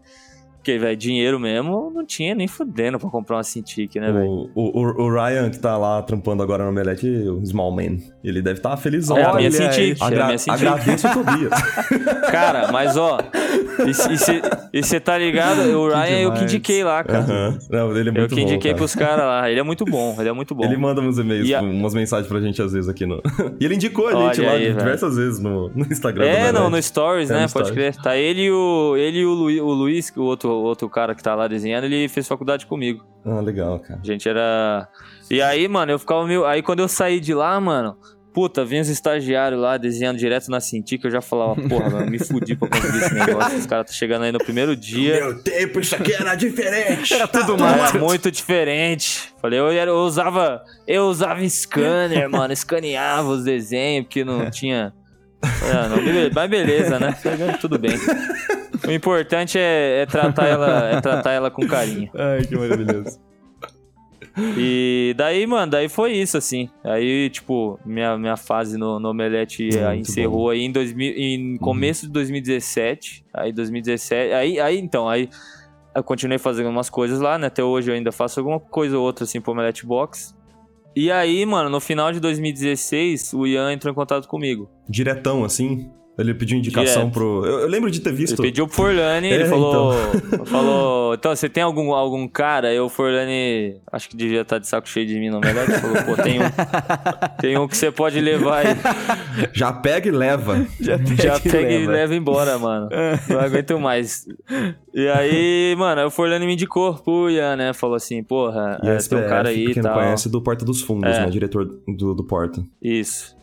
Porque, velho, dinheiro mesmo não tinha nem fudendo pra comprar uma Cintiq, né, velho? O, o, o Ryan, que tá lá trampando agora no Omelete, o Small Man, ele deve estar tá felizão. É a cara. minha Cintiq, é a Agra minha Cintiq. Agradeço o Tobias. <laughs> Cara, mas ó, e você tá ligado? O Ryan eu que indiquei lá, cara. Aham. Não, ele é eu muito que bom, indiquei cara. pros caras lá. Ele é muito bom, ele é muito bom. Ele manda uns e-mails, a- umas mensagens pra gente às vezes aqui no. <laughs> e ele indicou a Olha gente lá aí, diversas vezes no, no Instagram. É, não, no Stories, É, né? no Pode Stories. crer. Tá ele e o, ele e o, Lu, o Luiz, o outro, o outro cara que tá lá desenhando, ele fez faculdade comigo. Ah, legal, cara. A gente era. E aí, mano, eu ficava meio. Aí quando eu saí de lá, mano. Puta, vinha os estagiários lá desenhando direto na Cintiq, eu já falava, porra, mano, me fudi pra conseguir esse <laughs> negócio. Os caras tá chegando aí no primeiro dia. Meu tempo, isso aqui era diferente. Era tudo Era mato. muito diferente. Falei, eu, era- eu usava. Eu usava scanner, <laughs> mano. Escaneava os desenhos, porque não tinha. Ah, não, mas beleza, né? Tudo bem. <laughs> O importante é, é tratar ela, é tratar ela com carinho. Ai, que maravilhoso. E daí, mano, daí foi isso, assim. Aí, tipo, minha, minha fase no, no Omelete eh, encerrou bom. aí em, 2000, em começo de 2017. Aí, 2017. Aí, aí, então, aí eu continuei fazendo umas coisas lá, né? Até hoje eu ainda faço alguma coisa ou outra, assim, pro Omelete Box. E aí, mano, no final de 2016, o Ian entrou em contato comigo. Diretão, assim. Ele pediu indicação Direto. pro. Eu, eu lembro de ter Ele visto. pediu pro Forlani, ele É, falou, <laughs> falou, então, você tem algum, algum cara? Eu, o Forlani, acho que devia estar de saco cheio de mim, não melhor. Ele falou, pô, tem um, tem um que você pode levar aí. <laughs> Já pega e leva. Já, <laughs> Já pega e leva embora, mano. Não aguento mais. E aí, mano, aí o Forlani me indicou pro Ian, né? Falou assim, porra, E é, a tem um SPF, cara aí e quem não conhece, do Porta dos Fundos, É. né? Diretor do, do Porta. Isso.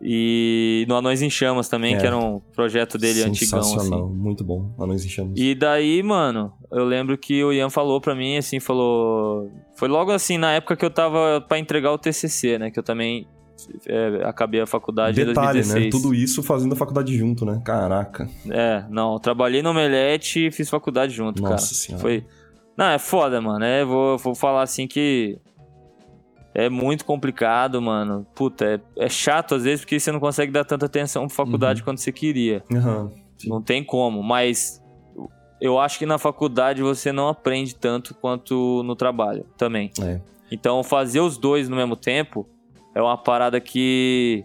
E no Anões em Chamas também, É. que era um projeto dele antigão, assim. Sensacional, muito bom. Anões em Chamas. E daí, mano, eu lembro que o Ian falou pra mim, assim, falou. Foi logo assim, na época que eu tava pra entregar o TCC, né? Que eu também é, acabei a faculdade em Detalhe, 2016. né? Tudo isso fazendo a faculdade junto, né? Caraca. É, não, trabalhei no Omelete e fiz faculdade junto, cara. Nossa senhora. Foi. Não, é foda, mano. É, vou, vou falar assim que. É muito complicado, mano. Puta, é, é chato às vezes porque você não consegue dar tanta atenção pra faculdade Uhum. quanto você queria. Aham. Não tem como, mas eu acho que na faculdade você não aprende tanto quanto no trabalho também. É. Então fazer os dois no mesmo tempo é uma parada que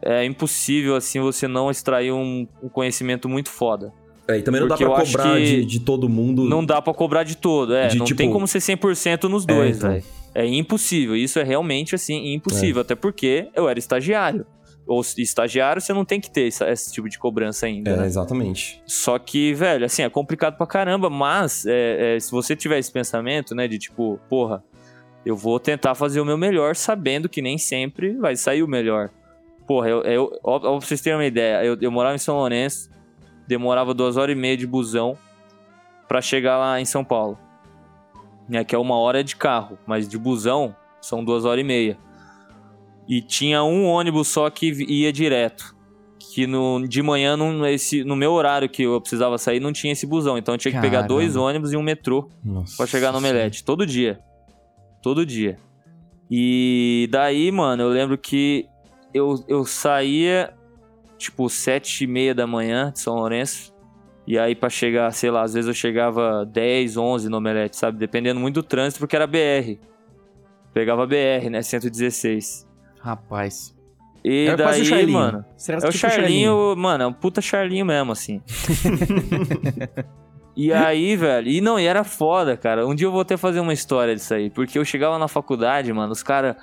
é impossível assim você não extrair um, um conhecimento muito foda. É, e também não Porque dá pra cobrar de, de todo mundo. Não dá pra cobrar de todo, é, De não tipo- tem como ser 100% nos dois, então. velho. É impossível, isso é realmente assim impossível, até porque eu era estagiário. Ou estagiário, você não tem que ter esse, tipo de cobrança ainda, É, né? exatamente. Só que, velho, assim, é complicado pra caramba, mas é, é, se você tiver esse pensamento, né, de tipo, porra, eu vou tentar fazer o meu melhor, sabendo que nem sempre vai sair o melhor. Porra, eu, eu, ó, pra vocês terem uma ideia, eu, eu morava em São Lourenço, demorava duas horas e meia de busão pra chegar lá em São Paulo. Né, que é uma hora de carro, mas de busão são duas horas e meia. E tinha um ônibus só que ia direto, que no, de manhã, não, esse, no meu horário que eu precisava sair, não tinha esse busão. Então eu tinha que pegar Caramba. dois ônibus e um metrô pra chegar no Omelete. Todo dia. Todo dia. E daí, mano, eu lembro que eu, eu saía, tipo, sete e meia da manhã de São Lourenço. E aí, pra chegar, sei lá, às vezes eu chegava 10, 11 no Omelete, sabe? Dependendo muito do trânsito, porque era BR. Pegava BR, né? 116. Rapaz. E Era daí, quase o Charlinho. mano. Será É o tipo Charlinho, mano, é um puta Charlinho mesmo, assim. <laughs> e aí, velho, e não, e era foda, cara. Um dia eu vou até fazer uma história disso aí, porque eu chegava na faculdade, mano, os caras.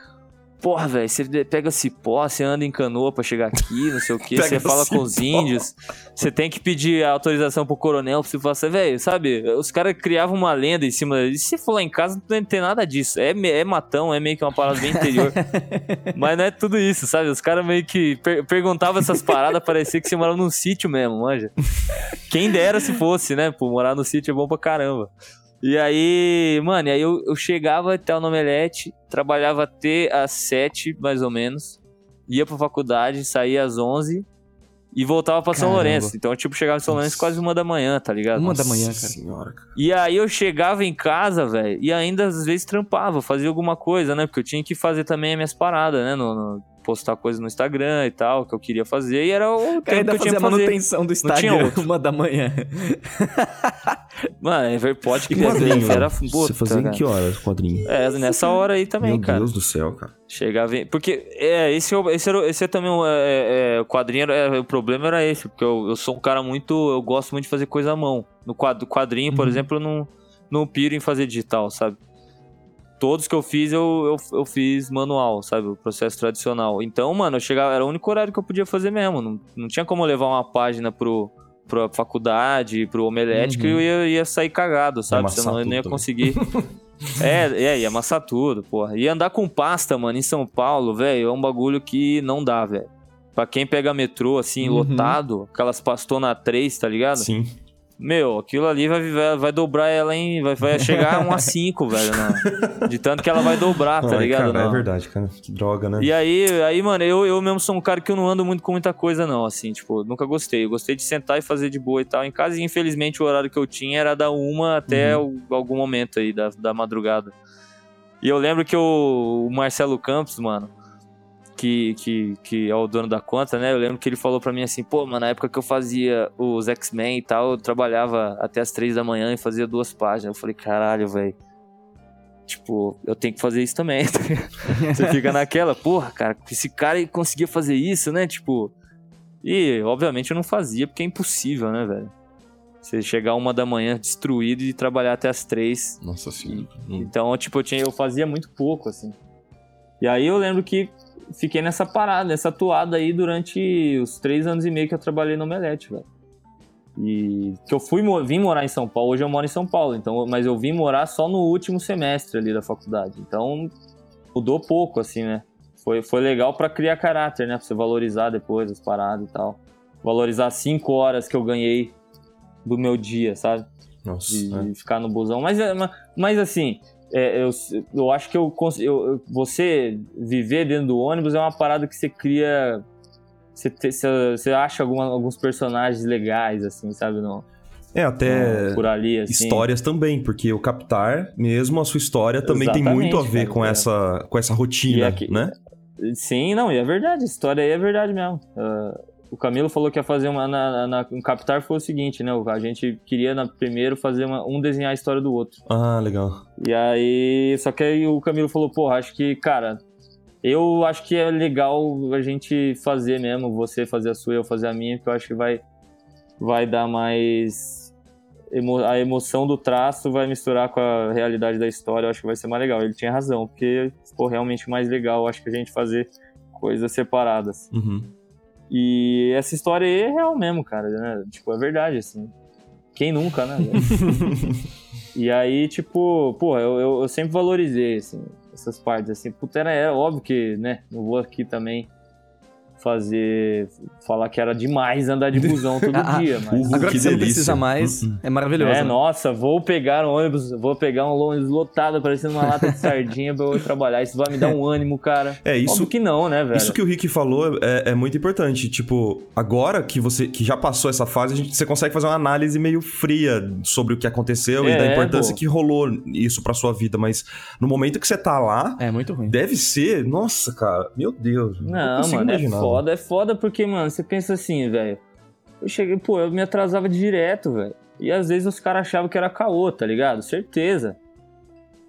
Porra, velho, você pega cipó, você anda em canoa pra chegar aqui, não sei o quê, <laughs> Pega você fala com cipó. os índios, você tem que pedir autorização pro coronel pra você falar, velho, sabe? Os caras criavam uma lenda em cima. E se for lá em casa, não tem nada disso. É, é matão, é meio que uma parada bem interior. <laughs> Mas não é tudo isso, sabe? Os caras meio que per perguntavam essas paradas, parecia que você morava num sítio mesmo, manja. Quem dera se fosse, né? Pô, morar no sítio é bom pra caramba. E aí, mano, e aí eu, eu chegava até o Nomelete, trabalhava até às sete, mais ou menos. Ia pra faculdade, saía às onze e voltava pra São Caramba. Lourenço. Então, tipo, chegava em São Lourenço quase uma da manhã, tá ligado? Uma da Nossa manhã, cara. Senhora, cara. E aí eu chegava em casa, velho, e ainda às vezes trampava, fazia alguma coisa, né? Porque eu tinha que fazer também as minhas paradas, né? No, no- postar coisa no Instagram e tal, que eu queria fazer. E era o tempo Cara, ainda que eu tinha fazia a fazer. manutenção do Instagram uma da manhã. <laughs> Mano, é ver- pode E crer, quadrinho? era Você puta, fazia em cara. que horas quadrinho? É, nessa hora aí também, Meu cara. Deus do céu, cara. Chegava em... Porque, é, esse, é o- esse, era, o- esse é também o é, é, o quadrinho, era- é, o problema era esse, porque eu, eu sou um cara muito, eu gosto muito de fazer coisa à mão. No quadro, quadrinho, por Uhum. exemplo, eu não, não piro em fazer digital, sabe? Todos que eu fiz, eu, eu, eu fiz manual, sabe? O processo tradicional. Então, mano, eu chegava, era o único horário que eu podia fazer mesmo. Não, não tinha como levar uma página pro, pra faculdade, pro omelete, que Uhum. eu ia, ia sair cagado, sabe? amassar Senão eu não ia né? conseguir. <laughs> É, é, ia amassar tudo, porra. E andar com pasta, mano, em São Paulo, velho, é um bagulho que não dá, velho. Pra quem pega metrô, assim, Uhum. lotado, aquelas pastonas 3, tá ligado? Sim. Meu, aquilo ali vai, vai, vai dobrar ela em. Vai, vai chegar a 1 a 5, <laughs> velho. Não. De tanto que ela vai dobrar, tá Ai, ligado? cara, é não. verdade, cara. Que droga, né? E aí, aí, mano, eu, eu mesmo sou um cara que eu não ando muito com muita coisa, não, assim, tipo, nunca gostei. Eu gostei de sentar e fazer de boa e tal em casa, e infelizmente o horário que eu tinha era da uma até o- algum momento aí da, da madrugada. E eu lembro que o Marcelo Campos, mano, que, que, que é o dono da conta, né? Eu lembro que ele falou pra mim assim, pô, mano, na época que eu fazia os X-Men e tal, eu trabalhava até as três da manhã e fazia duas páginas. Eu falei, caralho, velho. Tipo, eu tenho que fazer isso também. <laughs> Você fica naquela, porra, cara, esse cara conseguia fazer isso, né? Tipo. E, obviamente, eu não fazia, porque é impossível, né, velho? Você chegar uma da manhã destruído e trabalhar até as três. Nossa senhora. Então, tipo, eu, tinha, eu fazia muito pouco, assim. E aí eu lembro que fiquei nessa parada, nessa toada aí durante os três anos e meio que eu trabalhei no Omelete, velho. E que eu fui, vim morar em São Paulo, hoje eu moro em São Paulo, então, mas eu vim morar só no último semestre ali da faculdade. Então, mudou pouco, assim, né? Foi, foi legal pra criar caráter, né? Pra você valorizar depois as paradas e tal. Valorizar cinco horas que eu ganhei do meu dia, sabe? Nossa. de, é. de ficar no busão. Mas, é, ma- mas assim, é, eu, eu acho que eu, eu- você viver dentro do ônibus é uma parada que você cria. Você, te- você, acha alguma- alguns personagens legais, assim, sabe? No, É, até ali, assim. histórias também, porque o Captar, mesmo a sua história, também tem Exatamente, muito a ver cara, com, é. essa, com essa rotina, aqui- né? Sim, não, e é verdade, a história aí é verdade mesmo. Ah, o Camilo falou que ia fazer uma. Na, na, no Captar foi o seguinte, né? A gente queria na, primeiro fazer uma- um desenhar a história do outro. Ah, legal. E aí, só que aí o Camilo falou, porra, acho que, cara, eu acho que é legal a gente fazer mesmo, você fazer a sua, eu fazer a minha, porque eu acho que vai, vai dar mais. emo- a emoção do traço vai misturar com a realidade da história, eu acho que vai ser mais legal. Ele tinha razão, porque ficou realmente mais legal, acho que a gente fazer coisas separadas. Uhum. E essa história aí é real mesmo, cara, né? Tipo, é verdade, assim. Quem nunca, né? <laughs> e aí, tipo, pô, eu, eu, eu sempre valorizei, assim, essas partes, assim. Puta, era, era óbvio que, né? Não vou aqui também fazer. falar que era demais andar de busão todo <laughs> Ah, dia, mas. Uhul. Agora que, que você não delícia. precisa mais, Hum, hum. é maravilhoso. É, né? nossa, vou pegar um ônibus, vou pegar um ônibus lotado, parecendo uma lata de sardinha pra eu trabalhar. Isso vai me dar um <laughs> ânimo, cara. É, isso, Óbvio que não, né, velho? Isso que o Rick falou é, é muito importante. Tipo, agora que você que já passou essa fase, a gente, você consegue fazer uma análise meio fria sobre o que aconteceu e É, da importância pô. que rolou isso pra sua vida. Mas no momento que você tá lá, É muito ruim. deve ser. Nossa, cara, meu Deus. Não, consigo mano, imaginar. é foda, é foda porque, mano, você pensa assim, velho. Eu cheguei, pô, eu me atrasava direto, velho. E às vezes os caras achavam que era caô, tá ligado? Certeza.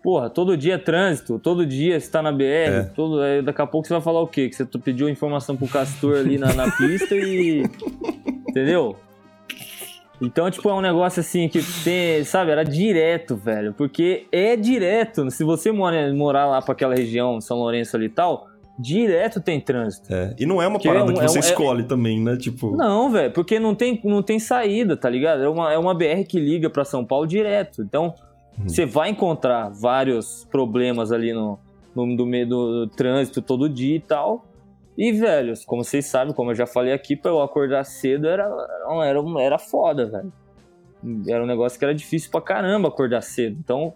Porra, todo dia é trânsito, todo dia você tá na BR, É. todo, aí daqui a pouco você vai falar o quê? Que você pediu informação pro Castor ali na, na <laughs> pista e. Entendeu? Então, tipo, é um negócio assim que tem, sabe, era direto, velho. Porque é direto. Se você mora, morar lá pra aquela região, São Lourenço ali e tal, direto tem trânsito. É, E não é uma Que parada é um- que é você um- é- escolhe também, né? Tipo. Não, velho, porque não tem, não tem saída, tá ligado? É uma, é uma BR que liga pra São Paulo direto. Então, Uhum. você vai encontrar vários problemas ali no, no, do meio do, trânsito todo dia e tal. E, velho, como vocês sabem, como eu já falei aqui, pra eu acordar cedo era, era, era, era foda, velho. Era um negócio que era difícil pra caramba acordar cedo. Então,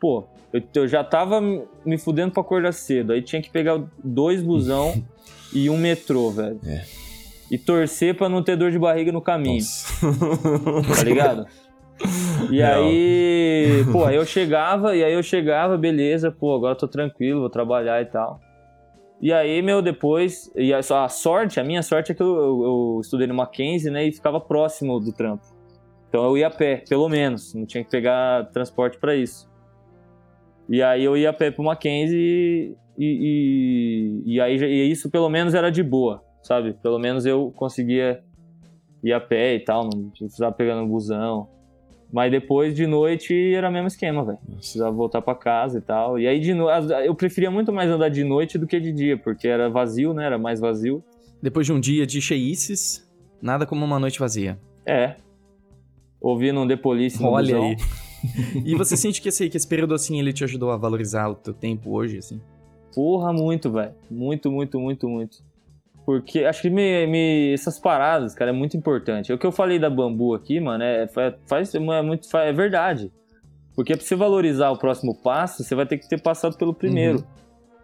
pô, eu, eu já tava me fudendo pra acordar cedo. Aí tinha que pegar dois busão <laughs> e um metrô, velho. É. E torcer pra não ter dor de barriga no caminho, Nossa. <laughs> tá ligado? E Real. aí, pô, aí eu chegava, e aí eu chegava, beleza, pô, agora eu tô tranquilo, vou trabalhar e tal. E aí, meu, depois, e a, a sorte, a minha sorte é que eu, eu, eu estudei no Mackenzie, né, e ficava próximo do trampo. Então eu ia a pé, pelo menos, não tinha que pegar transporte pra isso. E aí eu ia a pé pro Mackenzie e, e, e aí e isso pelo menos era de boa, sabe? Pelo menos eu conseguia ir a pé e tal, não precisava pegar no busão. Mas depois de noite era o mesmo esquema, velho. Precisava voltar pra casa e tal. E aí de noite, eu preferia muito mais andar de noite do que de dia, porque era vazio, né? Era mais vazio. Depois de um dia de cheices, nada como uma noite vazia. É. Ouvindo um The Police no Olha busão. aí. <laughs> e você sente que esse, que esse período assim ele te ajudou a valorizar o teu tempo hoje, assim? Porra, muito, velho. Muito, muito, muito, muito. Porque acho que me, me- essas paradas, cara, é muito importante. É O que eu falei da bambu aqui, mano, é, fa- faz, é, muito, fa- é verdade. Porque pra você valorizar o próximo passo, você vai ter que ter passado pelo primeiro.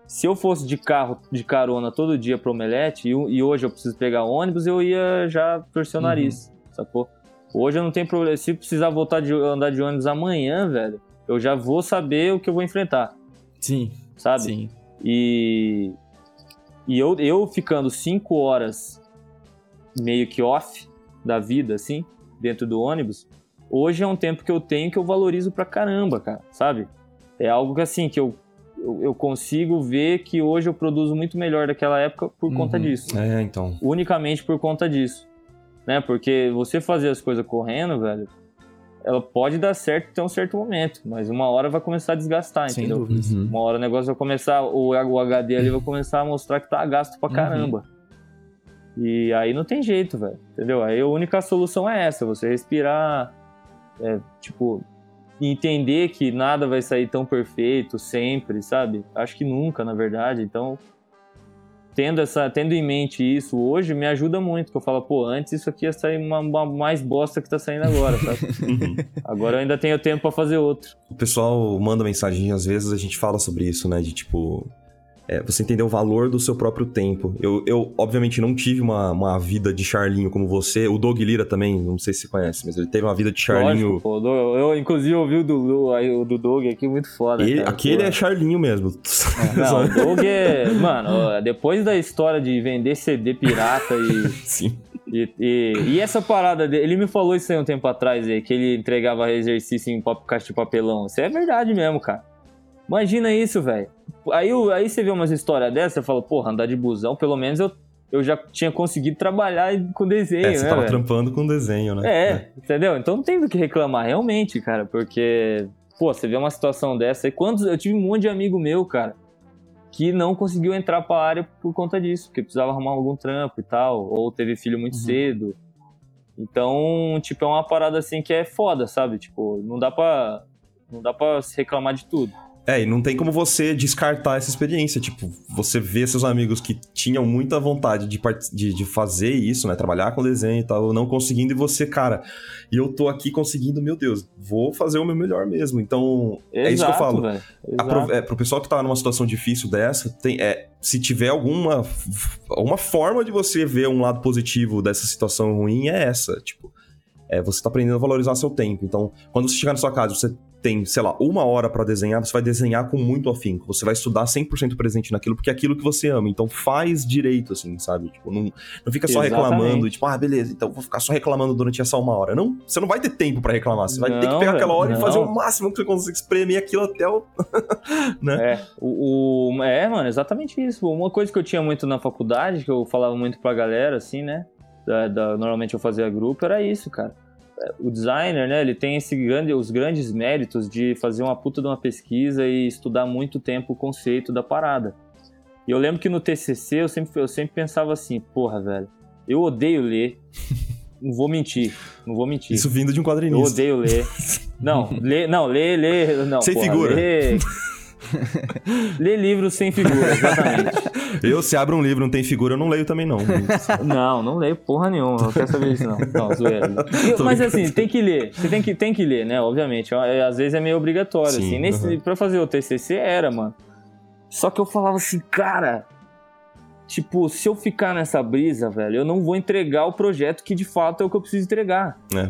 Se eu fosse de carro, de carona todo dia pro Omelete, e, e hoje eu preciso pegar ônibus, eu ia já torcer o Uhum. nariz, sacou? Hoje eu não tenho problema. Se precisar voltar de andar de ônibus amanhã, velho, eu já vou saber o que eu vou enfrentar, Sim, sabe? sim. E, e eu, eu ficando cinco horas meio que off da vida, assim, dentro do ônibus, hoje é um tempo que eu tenho que eu valorizo pra caramba, cara, sabe? É algo que, assim, que eu, eu, eu consigo ver que hoje eu produzo muito melhor daquela época por conta Uhum. disso. É, então. Unicamente por conta disso. Né? Porque você fazer as coisas correndo, velho, ela pode dar certo até um certo momento, mas uma hora vai começar a desgastar, Sem entendeu? Uhum. Uma hora o negócio vai começar, o, o HD ali vai começar a mostrar que tá gasto pra Uhum. caramba. E aí não tem jeito, velho. Entendeu? Aí a única solução é essa, você respirar, é, tipo, entender que nada vai sair tão perfeito sempre, sabe? Acho que nunca, na verdade. Então, tendo, essa, tendo em mente isso hoje, me ajuda muito. Que eu falo, pô, antes isso aqui ia sair uma, uma mais bosta que tá saindo agora, sabe? <laughs> Uhum. agora eu ainda tenho tempo pra fazer outro. O pessoal manda mensagem, às vezes a gente fala sobre isso, né? De tipo. É, você entender o valor do seu próprio tempo. Eu, eu obviamente, não tive uma, uma vida de Charlinho como você. O Doug Lira também, não sei se você conhece, mas ele teve uma vida de Charlinho. Lógico, eu, eu, inclusive ouvi o do, o do Doug aqui muito foda. Ele- cara, aquele pô. é Charlinho mesmo. Não, o Doug é. Mano, depois da história de vender CD pirata e. <laughs> Sim. E, e, e essa parada dele, ele me falou isso aí um tempo atrás, aí, que ele entregava exercício em caixa de papelão. Isso é verdade mesmo, cara. Imagina isso, velho. Aí, aí você vê umas histórias dessas, você fala, porra, andar de busão, pelo menos eu, eu já tinha conseguido trabalhar com desenho, É, você né, tava velho? trampando com desenho, né? É, entendeu? Então não tem do que reclamar, realmente, cara, porque, pô, você vê uma situação dessa, e quantos. Eu tive um monte de amigo meu, cara, que não conseguiu entrar pra área por conta disso, porque precisava arrumar algum trampo e tal, ou teve filho muito Uhum. cedo. Então, tipo, é uma parada assim que é foda, sabe? Tipo, não dá pra. Não dá pra se reclamar de tudo. É, e não tem como você descartar essa experiência. Tipo, você vê seus amigos que tinham muita vontade de, part... de, de fazer isso, né? Trabalhar com desenho e tal, não conseguindo, e você, cara, e eu tô aqui conseguindo, meu Deus, vou fazer o meu melhor mesmo. Então, Exato, é isso que eu falo. pro, é, pro pessoal que tá numa situação difícil dessa, tem, é, se tiver alguma, alguma forma de você ver um lado positivo dessa situação ruim, é essa. Tipo, é, você tá aprendendo a valorizar seu tempo. Então, quando você chegar na sua casa, você tem, sei lá, uma hora pra desenhar, você vai desenhar com muito afinco. Você vai estudar 100% presente naquilo, porque é aquilo que você ama. Então, faz direito, assim, sabe? Tipo, não, não fica só Exatamente. reclamando, tipo, ah, beleza, então vou ficar só reclamando durante essa uma hora. Não, você não vai ter tempo pra reclamar. Você vai ter que Não, pegar aquela hora e fazer não. o máximo que você consegue espremer aquilo até o. <laughs> né? É, o, o- é, mano, exatamente isso. Uma coisa que eu tinha muito na faculdade, que eu falava muito pra galera, assim, né? Da- da- normalmente eu fazia grupo, era isso, cara. O designer, né, ele tem esse grande, os grandes méritos de fazer uma puta de uma pesquisa e estudar muito tempo o conceito da parada. E eu lembro que no TCC eu sempre, eu sempre pensava assim, porra, velho, eu odeio ler, <laughs> não vou mentir, não vou mentir. Isso vindo de um Eu quadrinista. odeio ler. <laughs> Não, ler, não, ler, ler, não. Sem porra, figura. Ler, <laughs> <laughs> ler livros sem figura, exatamente. <laughs> Eu, se abro um livro e não tem figura, eu não leio também, não. <laughs> Não, não leio porra nenhuma, não quero saber disso não. Não, zoeira. E- Mas assim, tem que ler, você tem que, tem que ler, né, obviamente. Às vezes é meio obrigatório, Sim, assim. Nesse, uhum. Pra fazer o TCC era, mano. Só que eu falava assim, cara... Tipo, se eu ficar nessa brisa, velho, eu não vou entregar o projeto que de fato é o que eu preciso entregar. É.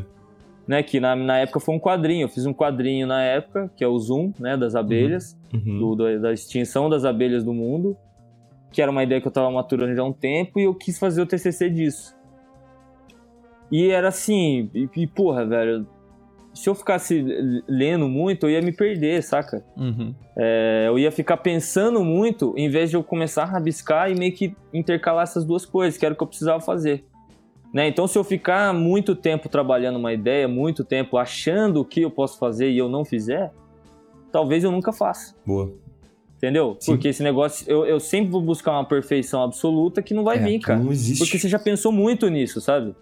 Né, que na, na época foi um quadrinho. Eu fiz um quadrinho na época, que é o Zoom, né, das abelhas, Uhum. do- do- da extinção das abelhas do mundo, que era uma ideia que eu tava maturando já há um tempo, e eu quis fazer o TCC disso. E era assim, e, e porra, velho, se eu ficasse lendo muito, eu ia me perder, saca? Uhum. É, eu ia ficar pensando muito, em vez de eu começar a rabiscar e meio que intercalar essas duas coisas, que era o que eu precisava fazer. Né? Então, se eu ficar muito tempo trabalhando uma ideia, muito tempo achando o que eu posso fazer e eu não fizer, talvez eu nunca faça. Boa. Entendeu? Sim. Porque esse negócio, eu, eu sempre vou buscar uma perfeição absoluta que não vai É, vir, cara. Não existe. Porque você já pensou muito nisso, sabe?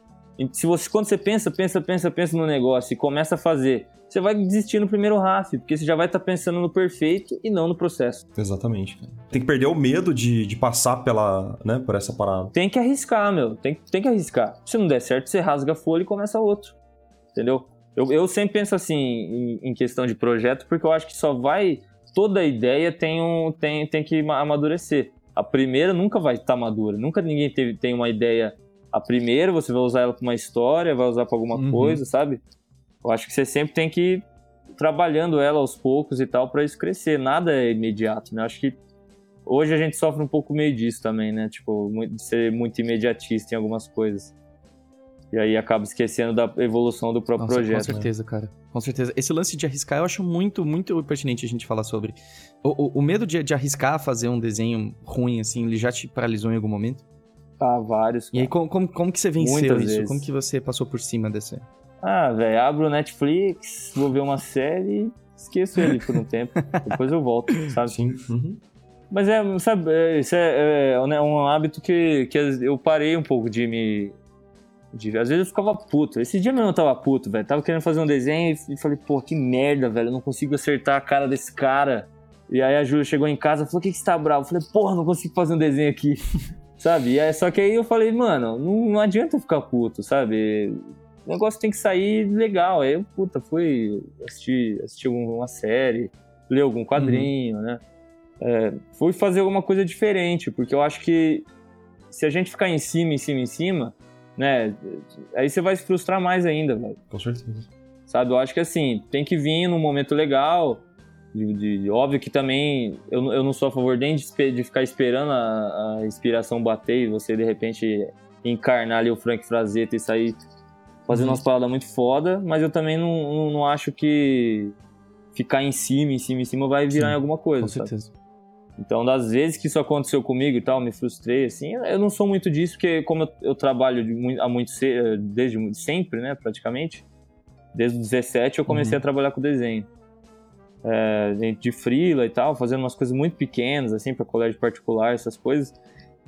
Se você, quando você pensa, pensa, pensa, pensa no negócio e começa a fazer, você vai desistir no primeiro RAF, porque você já vai estar pensando no perfeito e não no processo. Exatamente. Tem que perder o medo de, de passar pela, né, por essa parada. Tem que arriscar, meu. Tem, tem que arriscar. Se não der certo, você rasga a folha e começa outro. Entendeu? Eu, eu sempre penso assim em, em questão de projeto, porque eu acho que só vai. Toda ideia tem, um, tem, tem que ma- amadurecer. A primeira nunca vai estar madura. Nunca ninguém teve, tem uma ideia. A primeira você vai usar ela para uma história, vai usar para alguma Uhum. coisa, sabe? Eu acho que você sempre tem que ir trabalhando ela aos poucos e tal para isso crescer. Nada é imediato, né? Eu acho que hoje a gente sofre um pouco meio disso também, né? Tipo, de ser muito imediatista em algumas coisas. E aí acaba esquecendo da evolução do próprio Nossa, projeto. com certeza, cara. Com certeza. Esse lance de arriscar eu acho muito, muito pertinente a gente falar sobre. O, o- o medo de, de arriscar fazer um desenho ruim, assim, ele já te paralisou em algum momento? Vários. E aí, cara. como, como, como que você venceu Muitas isso? vezes. Como que você passou por cima dessa? Ah, velho, abro o Netflix, vou ver uma série, esqueço ele por um tempo. <laughs> Depois eu volto, sabe? Sim. Uhum. Mas é, sabe, é, isso é, é um- é um hábito que, que eu parei um pouco de me. De, às vezes eu ficava puto. Esse dia mesmo eu tava puto, velho. Tava querendo fazer um desenho e falei, pô, que merda, velho. Eu não consigo acertar a cara desse cara. E aí a Júlia chegou em casa e falou: o que, que você tá bravo? Eu falei, porra, não consigo fazer um desenho aqui. <laughs> sabe? E aí, só que aí eu falei, mano, não, não adianta eu ficar puto, sabe? O negócio tem que sair legal. Aí eu, puta, fui assistir, assistir uma série, ler algum quadrinho, né? É, fui fazer alguma coisa diferente, porque eu acho que se a gente ficar em cima, em cima, em cima, né? Aí você vai se frustrar mais ainda, velho. Com certeza. Sabe? Eu acho que assim, tem que vir num momento legal. De, de- óbvio que também eu, não- eu não sou a favor nem de, de ficar esperando a, a inspiração bater e você de repente encarnar ali o Frank Frazetta e sair fazendo Uhum. umas paradas muito foda, mas eu também não, não, não acho que ficar em cima, em cima, em cima vai virar Sim, em alguma coisa. Com sabe? certeza. Então, das vezes que isso aconteceu comigo e tal, me frustrei, assim, eu não sou muito disso, porque como eu, eu trabalho de há muito desde sempre, né, praticamente, desde os 17 eu comecei Uhum. a trabalhar com desenho. É, de- frila e tal, fazendo umas coisas muito pequenas, assim, para colégio particular, essas coisas.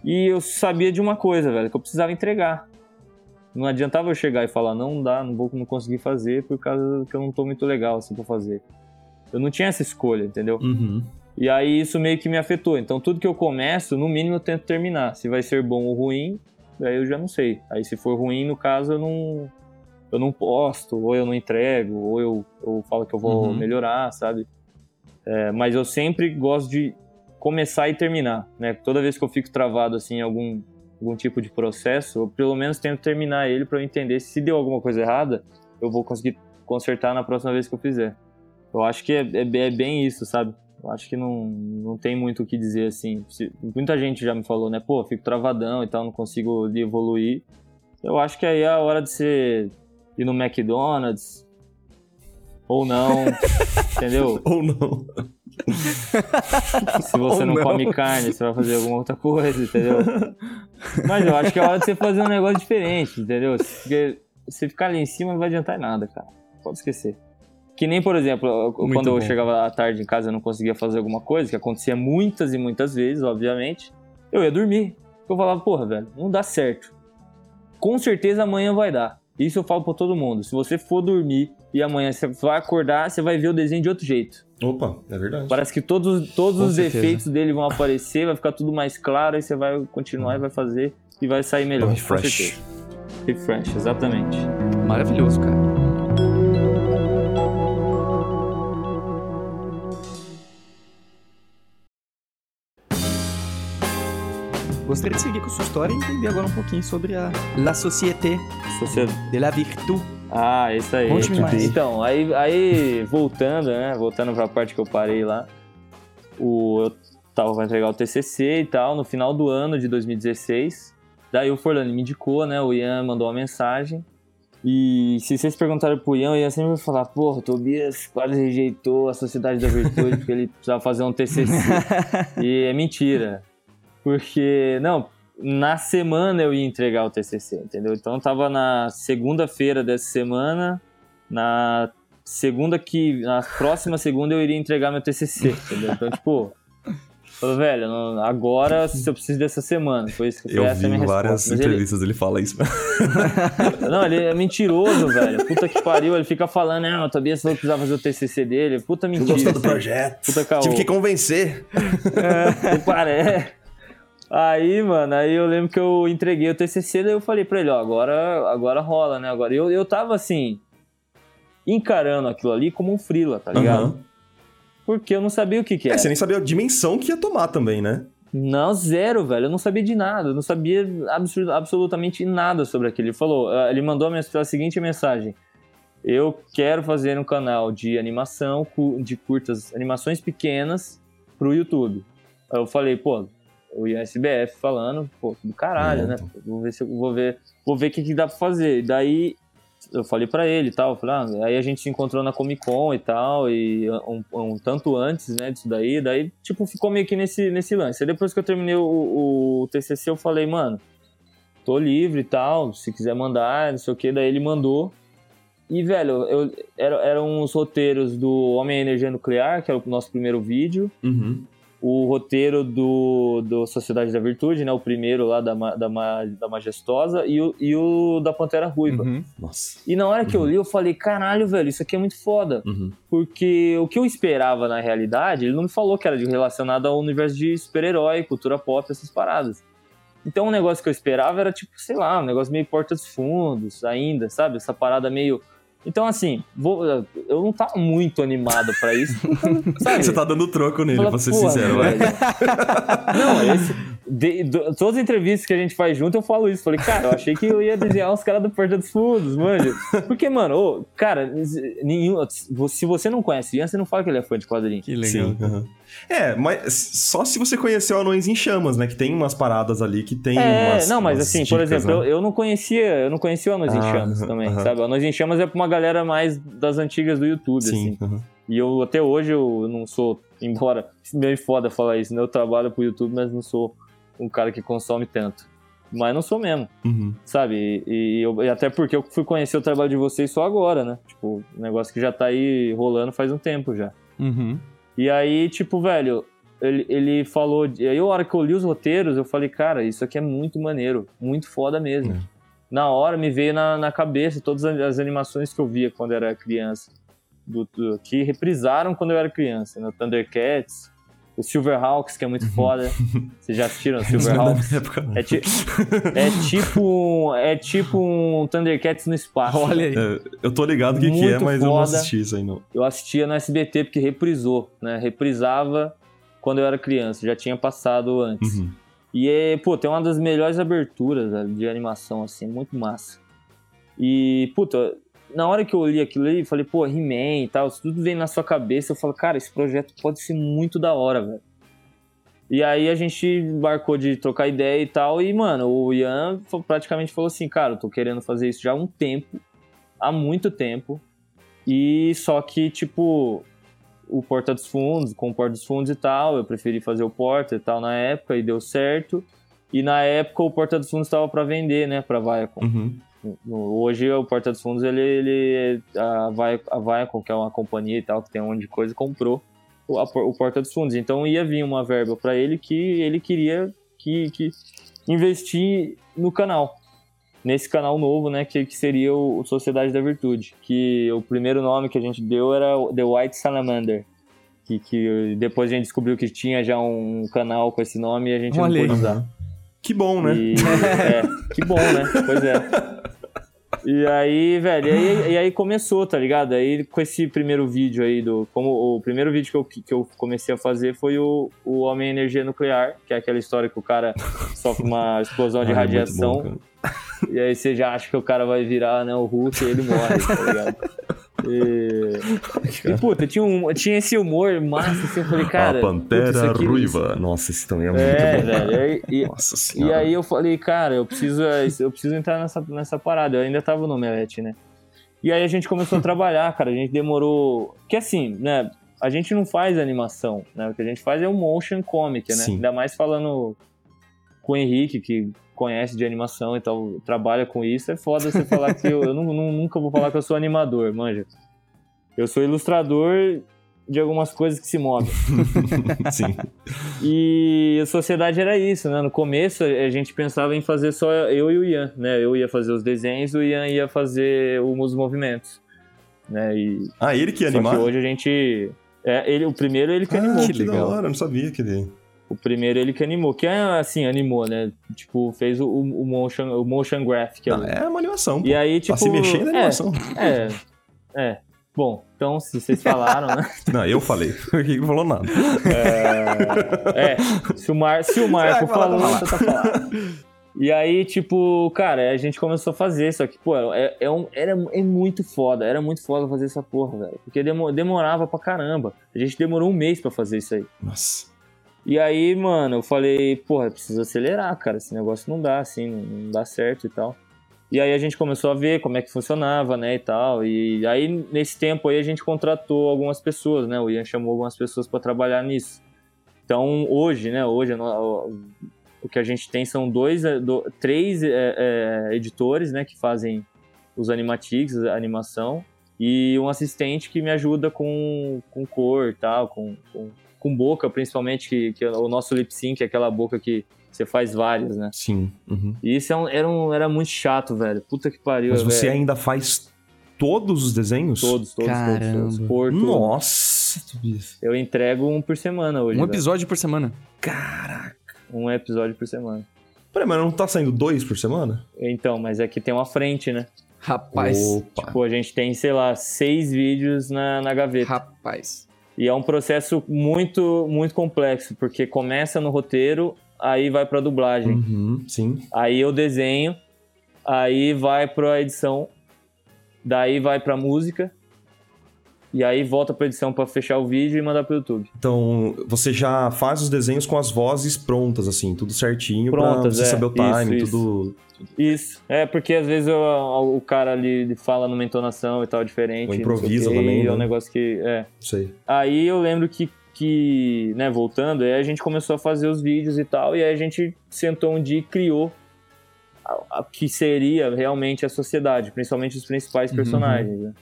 E eu sabia de uma coisa, velho, que eu precisava entregar. Não adiantava eu chegar e falar, não dá, não vou não conseguir fazer por causa que eu não tô muito legal, assim, pra fazer. Eu não tinha essa escolha, entendeu? Uhum. E aí isso meio que me afetou. Então tudo que eu começo, no mínimo eu tento terminar. Se vai ser bom ou ruim, aí eu já não sei. Aí se for ruim, no caso, eu não eu não posto, ou eu não entrego, ou eu, eu falo que eu vou Uhum. melhorar, sabe? É, mas eu sempre gosto de começar e terminar, né? Toda vez que eu fico travado assim em algum algum tipo de processo, eu pelo menos tento terminar ele para eu entender se deu alguma coisa errada, eu vou conseguir consertar na próxima vez que eu fizer. Eu acho que é, é, é bem isso, sabe? Eu acho que não, não tem muito o que dizer assim. Se- muita gente já me falou, né? Pô, fico travadão e tal, não consigo evoluir. Eu acho que aí é a hora de você ir no McDonald's. Ou não, <laughs> entendeu? Ou não. Se você Ou não, não. come carne, você vai fazer alguma outra coisa, entendeu? Mas eu acho que é hora de você fazer um negócio diferente, entendeu? Porque você ficar ali em cima não vai adiantar nada, cara. Pode esquecer. Que nem, por exemplo, eu- Muito quando eu bom. chegava à tarde em casa e eu não conseguia fazer alguma coisa, que acontecia muitas e muitas vezes, obviamente, eu ia dormir. Eu falava, porra, velho, não dá certo. Com certeza amanhã vai dar. Isso eu falo pra todo mundo. Se você for dormir e amanhã você vai acordar, você vai ver o desenho de outro jeito. Opa, é verdade. Parece que todos, todos Com os certeza. efeitos dele vão aparecer, vai ficar tudo mais claro, aí você vai continuar e vai fazer e vai sair melhor. Um refresh. Refresh, exatamente. Maravilhoso, cara. Gostaria de seguir com a sua história e entender agora um pouquinho sobre a La Société Você... de la Virtu. Ah, isso aí. Conte-me mais. Então, aí, aí voltando, né? Voltando pra parte que eu parei lá. O, eu tava pra entregar o TCC e tal, no final do ano de 2016. Daí o Forlani me indicou, né? O Ian mandou uma mensagem. E se vocês perguntarem pro Ian, o Ian sempre vai falar: Porra, o Tobias quase rejeitou a Sociedade da Virtude porque ele precisava fazer um TCC. <laughs> e é mentira. Porque, não, na semana eu ia entregar o TCC, entendeu? Então tava na segunda-feira dessa semana, na segunda que, na próxima segunda eu iria entregar meu TCC, entendeu? Então, tipo, <laughs> falei, velho, agora eu preciso dessa semana. Foi isso que Eu essa a vi minha várias resposta. Mas ele- entrevistas ele fala isso. <laughs> não, ele é mentiroso, velho. Puta que pariu. Ele fica falando, né? O Tobias falou que precisava fazer o TCC dele. Puta mentira. Gostou do projeto. Puta caô. Tive que convencer. <laughs> É, paré. Aí, mano, aí eu lembro que eu entreguei o TCC, daí eu falei pra ele, ó, agora, agora rola, né? Agora eu, eu tava assim, encarando aquilo ali como um frila, tá ligado? Aham. Porque eu não sabia o que que É, era. você nem sabia a dimensão que ia tomar também, né? Não, zero, velho. Eu não sabia de nada. Eu não sabia absu- absolutamente nada sobre aquilo. Ele falou, ah, ele mandou a, mens- a seguinte mensagem. Eu quero fazer um canal de animação, de curtas, animações pequenas pro YouTube. Aí eu falei, pô, o ISBF falando, pô, do caralho, É, né? Vou ver se eu vou ver, vou ver o que, que dá pra fazer. E daí eu falei pra ele e tal, falei, ah, aí a gente se encontrou na Comic Con e tal, e um, um tanto antes, né, disso daí, daí, tipo, ficou meio que nesse, nesse lance. Aí depois que eu terminei o, o TCC, eu falei, mano, tô livre e tal, se quiser mandar, não sei o que, daí ele mandou. E, velho, eu, era, eram os roteiros do Homem e Energia Nuclear, que era o nosso primeiro vídeo, Uhum. O roteiro do, do Sociedade da Virtude, né, o primeiro lá da, da, da Majestosa, e o, e o da Pantera Ruiva. Uhum. Nossa. E na hora que eu li, eu falei, caralho, velho, isso aqui é muito foda. Uhum. Porque o que eu esperava na realidade, ele não me falou que era de- relacionado ao universo de super-herói, cultura pop, essas paradas. Então o negócio que eu esperava era tipo, sei lá, um negócio meio porta dos fundos ainda, sabe? Essa parada meio. Então, assim, vou- eu não tava muito animado pra isso. <laughs> sabe? Você tá dando troco nele, Fala, pra ser "Porra, sincero, vai. velho." <laughs> Não, esse, de- do- todas as entrevistas que a gente faz junto, eu falo isso. Falei, cara, eu achei que eu ia desenhar os caras do Porta dos Fundos, manja. Porque, mano, ô, cara, nenhum, se você não conhece Ian, você não fala que ele é fã de quadrinho. Que legal. Sim. aham. É, mas só se você conheceu Anões em Chamas, né? Que tem umas paradas ali que tem É, umas não, mas assim, por dicas, exemplo, né? eu, eu não conhecia, eu não conhecia Anões em Ah, Chamas aham, também, aham. sabe? O Anões em Chamas é pra uma galera mais das antigas do YouTube, assim. Sim. aham. E eu até hoje eu não sou, embora meio foda falar isso, né? Eu trabalho pro YouTube, mas não sou um cara que consome tanto. Mas não sou mesmo, Uhum. sabe? E, e eu- e até porque eu fui conhecer o trabalho de vocês só agora, né? Tipo, um negócio que já tá aí rolando faz um tempo já. Uhum. E aí, tipo, velho, ele, ele falou. de- Aí, a hora que eu li os roteiros, eu falei, cara, isso aqui é muito maneiro, muito foda mesmo. É. Na hora me veio na, na cabeça todas as animações que eu via quando era criança. do, do- que reprisaram quando eu era criança, né? Thundercats, o Silverhawks, que é Uhum. muito foda. Vocês já assistiram <laughs> é Silverhawks? É, ti- é tipo é tipo um Thundercats no espaço. <laughs> Olha aí. É, eu tô ligado o que, que é, mas eu não foda. assisti isso aí, não. Eu assistia no SBT porque reprisou, né? Reprisava quando eu era criança, já tinha passado antes. Uhum. E é, pô, tem uma das melhores aberturas de animação, assim, muito massa. E, puta, na hora que eu li aquilo ali, falei, pô, He-Man e tal, tudo vem na sua cabeça. Eu falo, cara, esse projeto pode ser muito da hora, velho. E aí a gente embarcou de trocar ideia e tal, e, mano, o Ian praticamente falou assim, cara, eu tô querendo fazer isso já há um tempo, há muito tempo, e só que, tipo, o Porta dos Fundos, com o Porta dos Fundos e tal, eu preferi fazer o Porta e tal na época, e deu certo. E na época o Porta dos Fundos estava para vender, né, pra Viacom. Uhum. Hoje o Porta dos Fundos, ele, ele a, Vi- a Viacom, que é uma companhia e tal, que tem um monte de coisa, comprou o, a o Porta dos Fundos. Então ia vir uma verba para ele que ele queria que, que investir no canal. Nesse canal novo, né, que, que seria o Sociedade da Virtude. Que o primeiro nome que a gente deu era The White Salamander. Que, que depois a gente descobriu que tinha já um canal com esse nome e a gente Olha não pôde usar. Que bom, né? E, é, que bom, né? Pois é. <laughs> E aí, velho, e aí, e aí começou, tá ligado? Aí com esse primeiro vídeo aí do. Como o primeiro vídeo que eu, que eu comecei a fazer foi o, o Homem Energia Nuclear, que é aquela história que o cara sofre uma <laughs> explosão de Ah, é radiação. bom, cara. e aí você já acha que o cara vai virar, né, o Hulk e ele morre, tá ligado? <laughs> E, e puta, tinha, um, tinha esse humor massa, assim, eu falei, cara. a puta, Pantera isso aqui- Ruiva. Nossa, esse também é muito É, bom. velho. E, e- Nossa e senhora. aí eu falei, cara, eu preciso, eu preciso entrar nessa, nessa parada. Eu ainda tava no Omelete, né? E aí a gente começou a trabalhar, cara. A gente demorou. Que assim, né? A gente não faz animação, né? O que a gente faz é um motion comic, né? Sim. Ainda mais falando com o Henrique, que conhece de animação e tal, trabalha com isso. É foda você falar que eu, eu nu- nunca vou falar que eu sou animador, manja. Eu sou ilustrador de algumas coisas que se movem. <laughs> Sim. E a sociedade era isso, né? No começo a gente pensava em fazer só eu e o Ian, né? Eu ia fazer os desenhos, o Ian ia fazer os movimentos, né? E Ah, ele que ia só animar? que hoje a gente é, ele, o primeiro ele que Ah, animou. que Que da legal. hora, eu não sabia que ele... O primeiro ele que animou, que é assim, animou, né? Tipo, fez o, o motion, o motion graphic. Não, é uma animação. E aí, tipo. Pra se mexer na é, animação. É, é. Bom, então, se vocês falaram, né? <laughs> Não, eu falei. <laughs> Não falou nada. É, se o, Mar, se o Marco falou, fala. então tá falado. E aí, tipo, cara, a gente começou a fazer, só que, pô, é, é um, era, é muito foda, era muito foda fazer essa porra, velho. Porque demo- demorava pra caramba. A gente demorou um mês pra fazer isso aí. Nossa. E aí, mano, eu falei, porra, preciso acelerar, cara. Esse negócio não dá, assim, não, dá certo e tal. E aí a gente começou a ver como é que funcionava, né, e tal. E aí, nesse tempo aí, a gente contratou algumas pessoas, né? O Ian chamou algumas pessoas pra trabalhar nisso. Então, hoje, né, hoje o, que a gente tem são dois, do- três eh, eh, editores, né, que fazem os animatics, a animação, e um assistente que me ajuda com, com cor tal, com, com, com boca, principalmente, que, que o nosso lip sync é aquela boca que você faz várias, né? Sim. uhum. E isso é um- era, um, era muito chato, velho. Puta que pariu, Mas você velho. ainda faz todos os desenhos? Todos, todos, todos, todos. Caramba. Por tudo. Nossa, Tobias. Eu entrego um por semana hoje, Um velho. episódio por semana. Caraca. Um episódio por semana. Peraí, mas não tá saindo dois por semana? Então, mas é que tem uma frente, né? Rapaz. Opa. Pô, a gente tem, sei lá, seis vídeos na, na gaveta. Rapaz. E é um processo muito, muito complexo, porque começa no roteiro, aí vai pra dublagem. Uhum, sim. Aí eu desenho, aí vai pra edição, daí vai pra música, e aí volta pra edição pra fechar o vídeo e mandar pro YouTube. Então, você já faz os desenhos com as vozes prontas, assim, tudo certinho pra Prontas, você é. saber o time, Isso, isso. tudo. Isso. É, porque às vezes eu- o cara ali fala numa entonação e tal diferente. Ou improvisa quê, também, é um né? negócio que. É. Sei. Aí eu lembro que, que, né, voltando, aí a gente começou a fazer os vídeos e tal, e aí a gente sentou um dia e criou a, a que seria realmente a sociedade, principalmente os principais Uhum. personagens, né?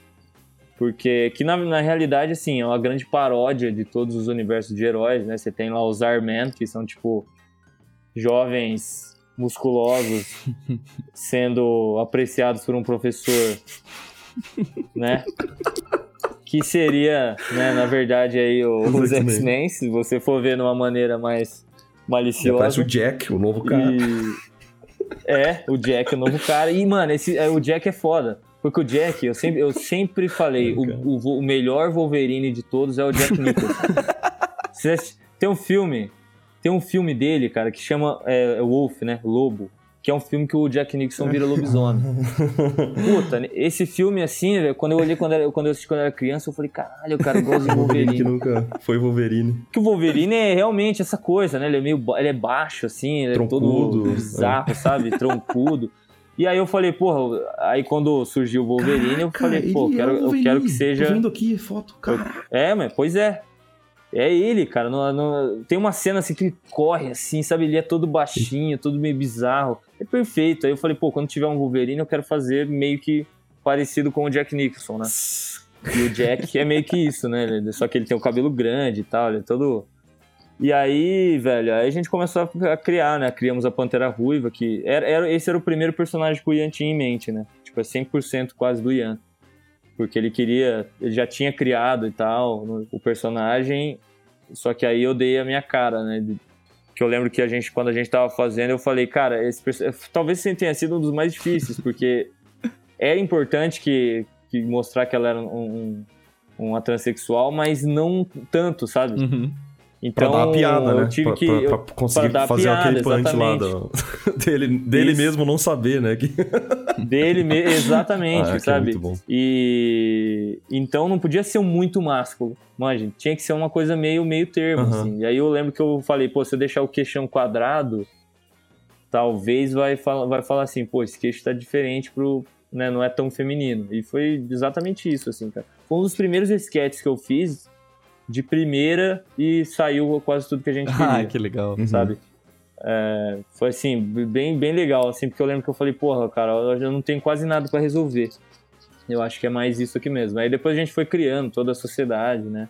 Porque que na, na realidade, assim, é uma grande paródia de todos os universos de heróis, né? Você tem lá os Armen, que são, tipo, jovens musculosos <laughs> sendo apreciados por um professor, né? que seria, né, na verdade, aí o- Os os X-Men. Se você for ver de uma maneira mais maliciosa. aparece o Jack, o novo cara. E... É, o Jack o novo cara. E, mano, esse, é, o Jack é foda. Porque o Jack, eu sempre, eu sempre falei, o, o, o melhor Wolverine de todos é o Jack Nicholson. Tem um filme, tem um filme dele, cara, que chama é, Wolf, né? Lobo. Que é um filme que o Jack Nicholson vira lobisomem. Puta, esse filme, assim, velho, quando eu olhei quando, era, quando eu assisti quando eu era criança, eu falei, caralho, o cara gosta de Wolverine que nunca foi Wolverine. Que o Wolverine é realmente essa coisa, né? Ele é meio ele é baixo, assim, ele é Troncudo, todo bizarro, sabe? Troncudo. E aí eu falei, porra, aí quando surgiu o Wolverine, eu falei, pô, é quero, o eu quero que Tô seja. vendo aqui foto, cara. É, mas pois é. É ele, cara. No- no- Tem uma cena assim que ele corre assim, sabe? Ele é todo baixinho, todo meio bizarro. É perfeito. Aí eu falei, pô, quando tiver um Wolverine, eu quero fazer meio que parecido com o Jack Nicholson, né? <laughs> E o Jack é meio que isso, né? Só que ele tem o cabelo grande e tal, ele é todo. E aí, velho, aí a gente começou a- criar, né? Criamos a Pantera Ruiva, que era, era- esse era o primeiro personagem que o Ian tinha em mente, né? Tipo, é 100% quase do Ian. Porque ele queria, ele já tinha criado e tal no- o personagem, só que aí eu dei a minha cara, né? Que eu lembro que a gente, quando a gente tava fazendo, eu falei, cara, esse perso- talvez tenha sido um dos mais difíceis, porque era importante que, que mostrar que ela era um, um- uma transexual, mas não tanto, sabe? Uhum. Pra Então dar a piada, eu né? tive pra, que pra- eu- pra conseguir pra fazer piada, aquele punch lá exatamente. do- <laughs> dele, dele Isso. mesmo não saber, né? Que... <laughs> dele me- exatamente, Ah, é sabe? bom. E então não podia ser muito másculo, manja. Tinha que ser uma coisa meio meio termo, Aham. assim. E aí eu lembro que eu falei, pô, se eu deixar o queixão quadrado, talvez vai falar, vai falar assim, pô, esse queixo tá diferente pro, né, não é tão feminino. E foi exatamente isso, assim, cara. Foi um dos primeiros sketches que eu fiz de primeira e saiu quase tudo que a gente <laughs> queria Ah, que legal. Uhum. sabe? É, foi assim, bem, bem legal, assim, porque eu lembro que eu falei, porra, cara, eu não tenho quase nada pra resolver. Eu acho que é mais isso aqui mesmo. Aí depois a gente foi criando toda a sociedade, né?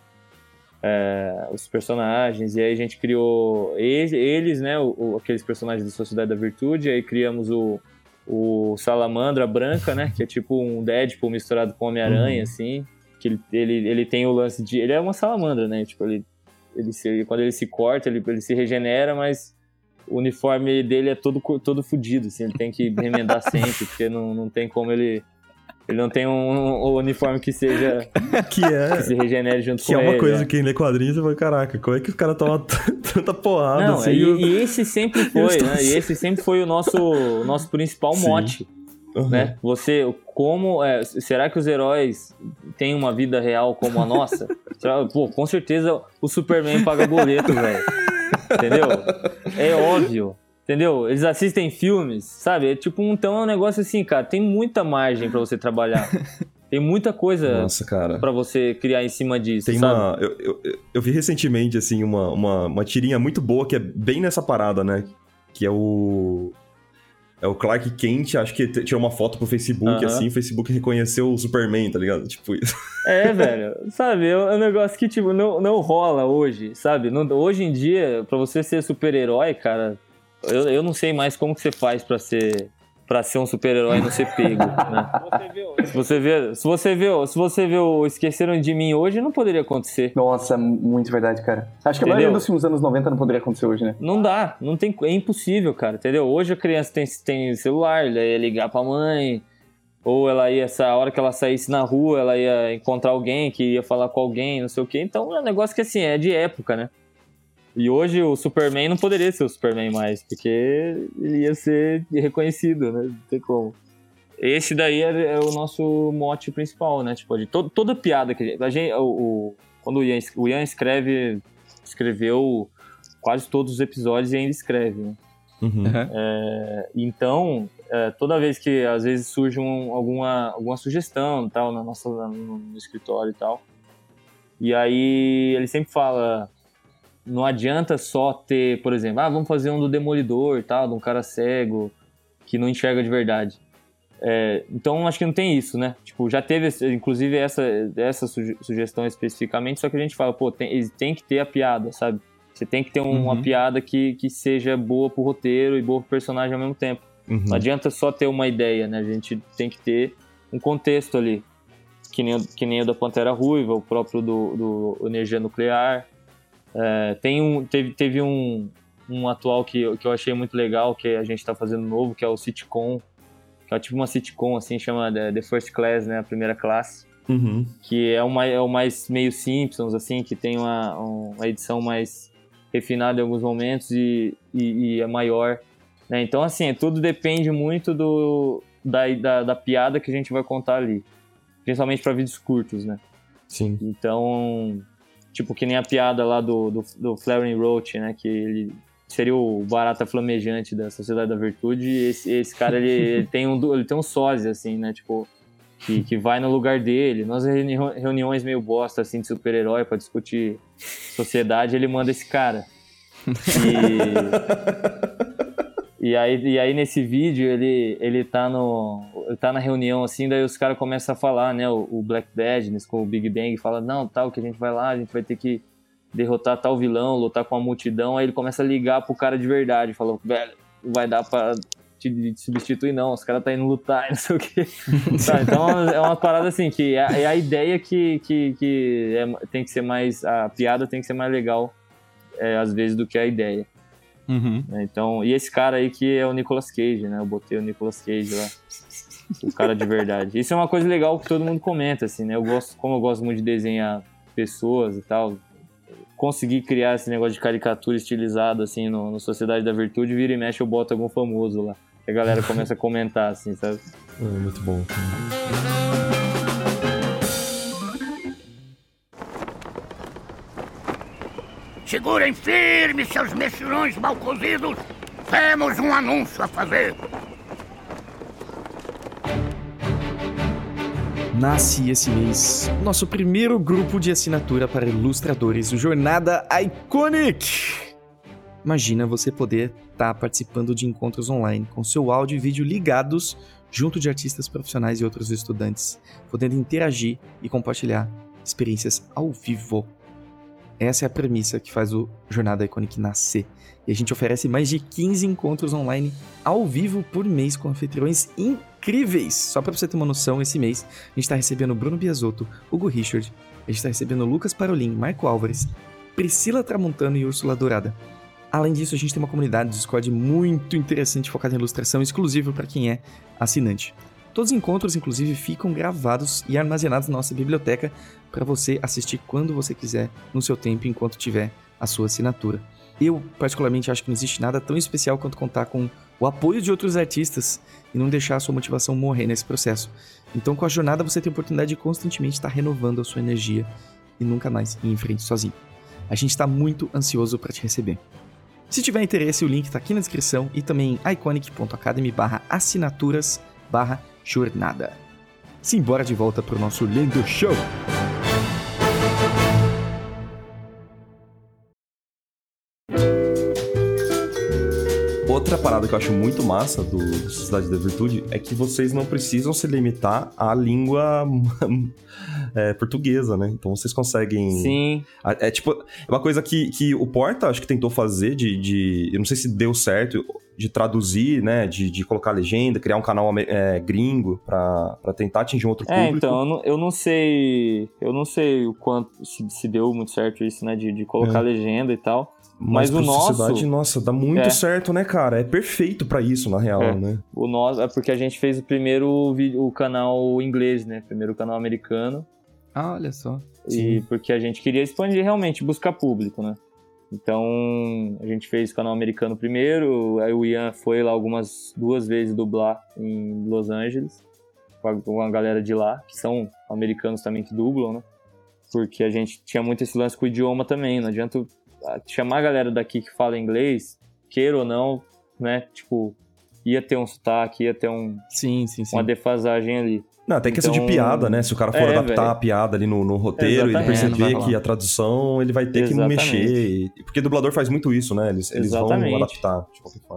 É, os personagens, e aí a gente criou eles, eles né? O, o- aqueles personagens da Sociedade da Virtude, aí criamos o, o Salamandra Branca, né? Que é tipo um Deadpool misturado com Homem-Aranha, Uhum. assim. Que ele, ele, ele tem o lance de. Ele é uma salamandra, né? Tipo, ele, ele se, quando ele se corta, ele, ele se regenera, mas o uniforme dele é todo, todo fudido, assim, ele tem que remendar <laughs> sempre, porque não, não tem como ele. Ele não tem um, um uniforme que seja. <laughs> Que é, que se regenere junto que com é uma ele. coisa né? que quem lê quadrinhos você vai, caraca, como é que os caras tomam <laughs> tanta porrada Não, assim? e, eu- e esse sempre foi, né? E esse sempre foi o nosso, o nosso principal Sim. mote. Uhum. né? Você, como, é, será que os heróis têm uma vida real como a nossa? <laughs> Será- Pô, com certeza o Superman paga boleto, velho. Entendeu? É óbvio. Entendeu? Eles assistem filmes, sabe? É tipo, então é um negócio assim, cara, tem muita margem pra você trabalhar. <laughs> Tem muita coisa Nossa, cara. pra você criar em cima disso, Tem sabe? uma. Eu, eu, eu vi recentemente, assim, uma, uma, uma tirinha muito boa que é bem nessa parada, né? Que é o. É o Clark Kent, acho que tirou uma foto pro Facebook, Aham. assim, o Facebook reconheceu o Superman, tá ligado? Tipo isso. <laughs> É, velho. Sabe, é um negócio que, tipo, não, não rola hoje, sabe? Não- hoje em dia, pra você ser super-herói, cara, eu, eu não sei mais como que você faz pra ser para ser um super-herói e não ser pego, <laughs> né? Se você vê, se você vê, se você vê o Esqueceram de Mim hoje, não poderia acontecer. Nossa, muito verdade, cara. Acho que a Entendeu? maioria dos filmes dos anos 90 não poderia acontecer hoje, né? Não dá, não tem, é impossível, cara, entendeu? Hoje a criança tem, tem celular, ela ia ligar pra mãe, ou ela ia, essa hora que ela saísse na rua, ela ia encontrar alguém que ia falar com alguém, não sei o quê. Então é um negócio que, assim, é de época, né? E hoje o Superman não poderia ser o Superman mais, porque ele ia ser reconhecido, né? Não tem como. Esse daí é, é o nosso mote principal, né? Tipo, de todo, toda piada que a gente. A gente o, o- quando o Ian, o Ian escreve, escreveu quase todos os episódios e ainda escreve, né? Uhum. Então, é, toda vez que às vezes surge um- alguma, alguma sugestão tal, na nossa, no, no escritório e tal, e aí ele sempre fala: não adianta só ter, por exemplo, ah, vamos fazer um do Demolidor e tal, de um cara cego que não enxerga de verdade. É, então, acho que não tem isso, né? Tipo, já teve, inclusive, essa, essa suge- sugestão especificamente, só que a gente fala, pô, tem, tem que ter a piada, sabe? Você tem que ter um- uma Uhum. piada que, que seja boa pro roteiro e boa pro personagem ao mesmo tempo. Uhum. Não adianta só ter uma ideia, né? A gente tem que ter um contexto ali. que nem, que nem o da Pantera Ruiva, o próprio do, do Energia Nuclear. É, tem um, teve, teve um, um atual que, eu- que eu achei muito legal, que a gente tá fazendo novo, que é o sitcom. Que é tipo uma sitcom, assim, chama The First Class, né? A primeira classe Uhum. que é o mais, é o mais meio Simpsons, assim, que tem uma, um- uma edição mais refinada em alguns momentos e, e, e é maior. né? Então, assim, tudo depende muito do, da, da, da piada que a gente vai contar ali. Principalmente para vídeos curtos, né? Sim. Então, tipo, que nem a piada lá do, do, do Flaring Roach, né? Que ele seria o barata flamejante da Sociedade da Virtude. E esse, esse cara, ele, <laughs> ele tem um, ele tem um sósia, assim, né? Tipo, que, que vai no lugar dele. Nas reuni- reuniões meio bosta, assim, de super-herói pra discutir sociedade, ele manda esse cara. E... <laughs> E aí, e aí nesse vídeo ele, ele tá no. Tá na reunião assim, daí os caras começam a falar, né? O, o Black Badness com o Big Bang fala, não, tal, que a gente vai lá, a gente vai ter que derrotar tal vilão, lutar com a multidão. Aí ele começa a ligar pro cara de verdade, falou, velho, vai dar pra te, te substituir, não. Os caras tá indo lutar, e <laughs> não sei o quê. Tá, então é uma parada assim, que é, é a ideia que, que, que é- tem que ser mais. A piada tem que ser mais legal, é, às vezes, do que a ideia. Uhum. Então, e esse cara aí que é o Nicolas Cage, né? Eu botei o Nicolas Cage lá. O cara de verdade. Isso é uma coisa legal que todo mundo comenta, assim, né? Eu gosto, como eu gosto muito de desenhar pessoas e tal, conseguir criar esse negócio de caricatura estilizado, assim, no, no Sociedade da Virtude, vira e mexe, eu boto algum famoso lá. E a galera começa a comentar, assim, sabe? É, muito bom. Segurem firme, seus mexilhões mal cozidos. Temos um anúncio a fazer. Nasce esse mês nosso primeiro grupo de assinatura para ilustradores, o Jornada Iconic. Imagina você poder estar participando de encontros online com seu áudio e vídeo ligados junto de artistas profissionais e outros estudantes, podendo interagir e compartilhar experiências ao vivo. Essa é a premissa que faz o Jornada Iconic nascer. E a gente oferece mais de 15 encontros online ao vivo por mês com anfitriões incríveis. Só para você ter uma noção, esse mês a gente está recebendo Bruno Biasotto, Hugo Richard, a gente está recebendo Lucas Parolin, Marco Álvares, Priscila Tramontano e Úrsula Dourada. Além disso, a gente tem uma comunidade do Discord muito interessante focada em ilustração, exclusiva para quem é assinante. Todos os encontros, inclusive, ficam gravados e armazenados na nossa biblioteca para você assistir quando você quiser, no seu tempo, enquanto tiver a sua assinatura. Eu, particularmente, acho que não existe nada tão especial quanto contar com o apoio de outros artistas e não deixar a sua motivação morrer nesse processo. Então, com a jornada, você tem a oportunidade de constantemente estar renovando a sua energia e nunca mais ir em frente sozinho. A gente está muito ansioso para te receber. Se tiver interesse, o link está aqui na descrição e também em jornada. Simbora de volta pro nosso lindo show! Outra parada que eu acho muito massa do, do Sociedade da Virtude é que vocês não precisam se limitar à língua <laughs> é, portuguesa, né? Então vocês conseguem. Sim. A- É tipo, é uma coisa que, que o Porta acho que tentou fazer de, de- Eu não sei se deu certo de traduzir, né? De, de colocar legenda, criar um canal é, gringo pra, pra tentar atingir um outro É, público. então, eu não, eu não sei. Eu não sei o quanto se, se deu muito certo isso, né? De, de colocar É. legenda e tal. Mas, mas o nosso- nossa, dá muito É. certo, né, cara? É perfeito pra isso, na real, É. né? O nosso é porque a gente fez o primeiro vídeo, o canal inglês, né? Primeiro canal americano. Ah, olha só. E porque a gente queria expandir realmente, buscar público, né? Então, a gente fez o canal americano primeiro, aí o Ian foi lá algumas duas vezes dublar em Los Angeles com a, galera de lá, que são americanos também que dublam, né? Porque a gente tinha muito esse lance com o idioma também, não adianta chamar a galera daqui que fala inglês, queira ou não, né? Tipo, ia ter um sotaque, ia ter um, Sim, sim, sim. uma defasagem ali. Não, até questão Então- de piada, né? Se o cara for É, adaptar velho. a piada ali no, no roteiro, ele Exatamente. perceber É, que a tradução ele vai ter Exatamente. que mexer. e- Porque dublador faz muito isso, né? Eles, eles vão adaptar.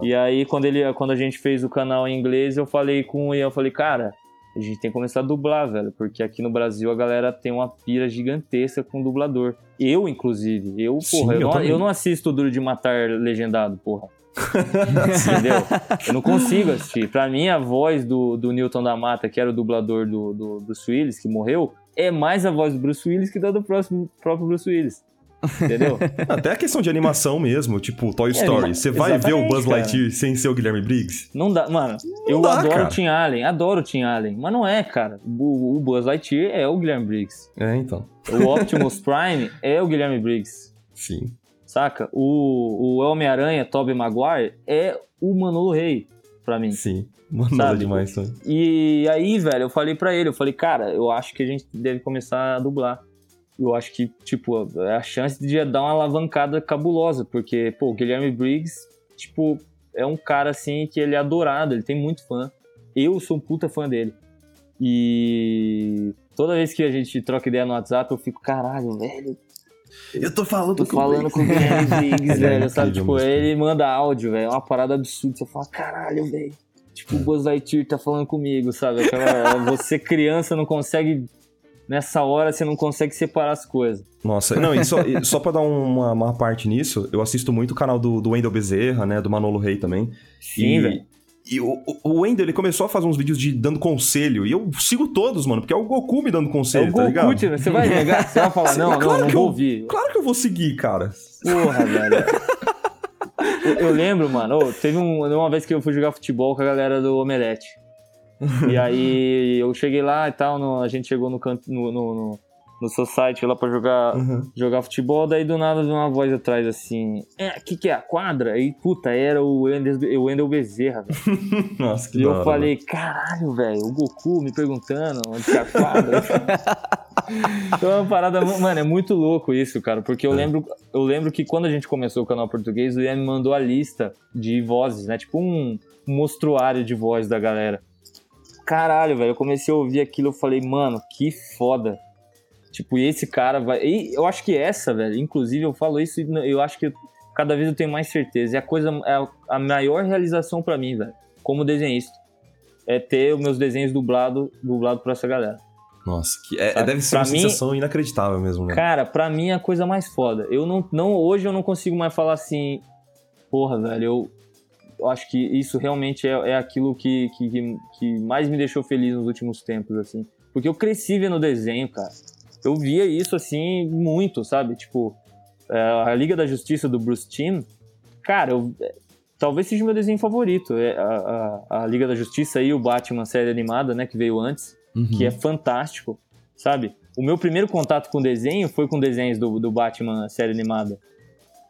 E aí, quando, ele, quando a gente fez o canal em inglês, eu falei com o Ian, eu falei, cara, a gente tem que começar a dublar, velho, porque aqui no Brasil a galera tem uma pira gigantesca com dublador. Eu, inclusive, eu, Sim, porra, eu, eu não, eu não assisto Duro de Matar legendado, porra. <laughs> Entendeu? Eu não consigo assistir. Pra mim, a voz do, do Newton da Mata, que era o dublador do, do, do Willis, que morreu, é mais a voz do Bruce Willis que da do próximo, próprio Bruce Willis. Entendeu? <laughs> Até a questão de animação mesmo, tipo Toy É, Story. Você vai ver o Buzz cara. Lightyear sem ser o Guilherme Briggs? Não dá, mano. eu dá, adoro cara. o Tim Allen, adoro o Tim Allen, mas não é, cara. O, o Buzz Lightyear é o Guilherme Briggs. É, então. O Optimus Prime é o Guilherme Briggs. Sim. Saca? O, o Homem-Aranha, Tobey Maguire, é o Manolo Rey, pra mim. Sim. Mano, Sabe? é demais também. E aí, velho, eu falei pra ele, eu falei, cara, eu acho que a gente deve começar a dublar. Eu acho que, tipo, é a chance de dar uma alavancada cabulosa, porque, pô, o Guilherme Briggs, tipo, é um cara, assim, que ele é adorado, ele tem muito fã. Eu sou um puta fã dele. E toda vez que a gente troca ideia no WhatsApp, eu fico, caralho, velho, Eu tô falando tô falando com o Guilherme <laughs> é velho, sabe? Tipo, ele manda áudio, velho, é uma parada absurda. Você fala, caralho, velho. Tipo, o Buzz Lightyear tá falando comigo, sabe? Aquela, <laughs> você criança não consegue... Nessa hora você não consegue separar as coisas. Nossa, não, e só, e só pra dar uma, uma parte nisso, eu assisto muito o canal do, do Wendel Bezerra, né? Do Manolo Rey também. Sim, e, velho. E o, o- Wendel, ele começou a fazer uns vídeos de dando conselho. E eu sigo todos, mano, porque é o Goku me dando É conselho, o tá ligado? Goku, né? Você vai negar? Você vai falar, <laughs> não, não, Claro não vou eu- ouvir. Claro que eu vou seguir, cara. Porra, velho. Eu, eu lembro, mano, ô, teve um- uma vez que eu fui jogar futebol com a galera do Omelete. E aí eu cheguei lá e tal, no- a gente chegou no canto, no, no, no, no society lá pra jogar, Uhum. jogar futebol, daí do nada veio uma voz atrás assim, é, o que que é a quadra? E puta, era o Wendel, o Wendel Bezerra. <laughs> Nossa, que E eu hora, falei, caralho, velho, o Goku me perguntando onde que é a quadra. <laughs> então é uma parada, mano, é muito louco isso, cara, porque É. eu lembro, eu lembro que quando a gente começou o canal português, o Ian me mandou a lista de vozes, né? Tipo um mostruário de voz da galera. Caralho, velho, eu comecei a ouvir aquilo, eu falei, mano, que foda. Tipo, e esse cara vai. E eu acho que essa, velho, inclusive eu falo isso e eu acho que cada vez eu tenho mais certeza. É a coisa, é a- maior realização pra mim, velho, como desenhista. É ter os meus desenhos dublado, dublado pra essa galera. Nossa, que é, Sabe? deve ser Pra uma mim- sensação inacreditável mesmo, né? Cara, pra mim é a coisa mais foda. Eu não, não hoje eu não consigo mais falar assim, porra, velho, eu, eu acho que isso realmente é, é aquilo que, que, que- que mais me deixou feliz nos últimos tempos, assim. Porque eu cresci vendo desenho, cara. Eu via isso, assim, muito, sabe? Tipo, é, a Liga da Justiça do Bruce Timm, cara, eu, é, talvez seja o meu desenho favorito. É a, a, a Liga da Justiça e o Batman série animada, né, que veio antes Uhum. que é fantástico, sabe? O meu primeiro contato com desenho foi com desenhos do, do Batman série animada,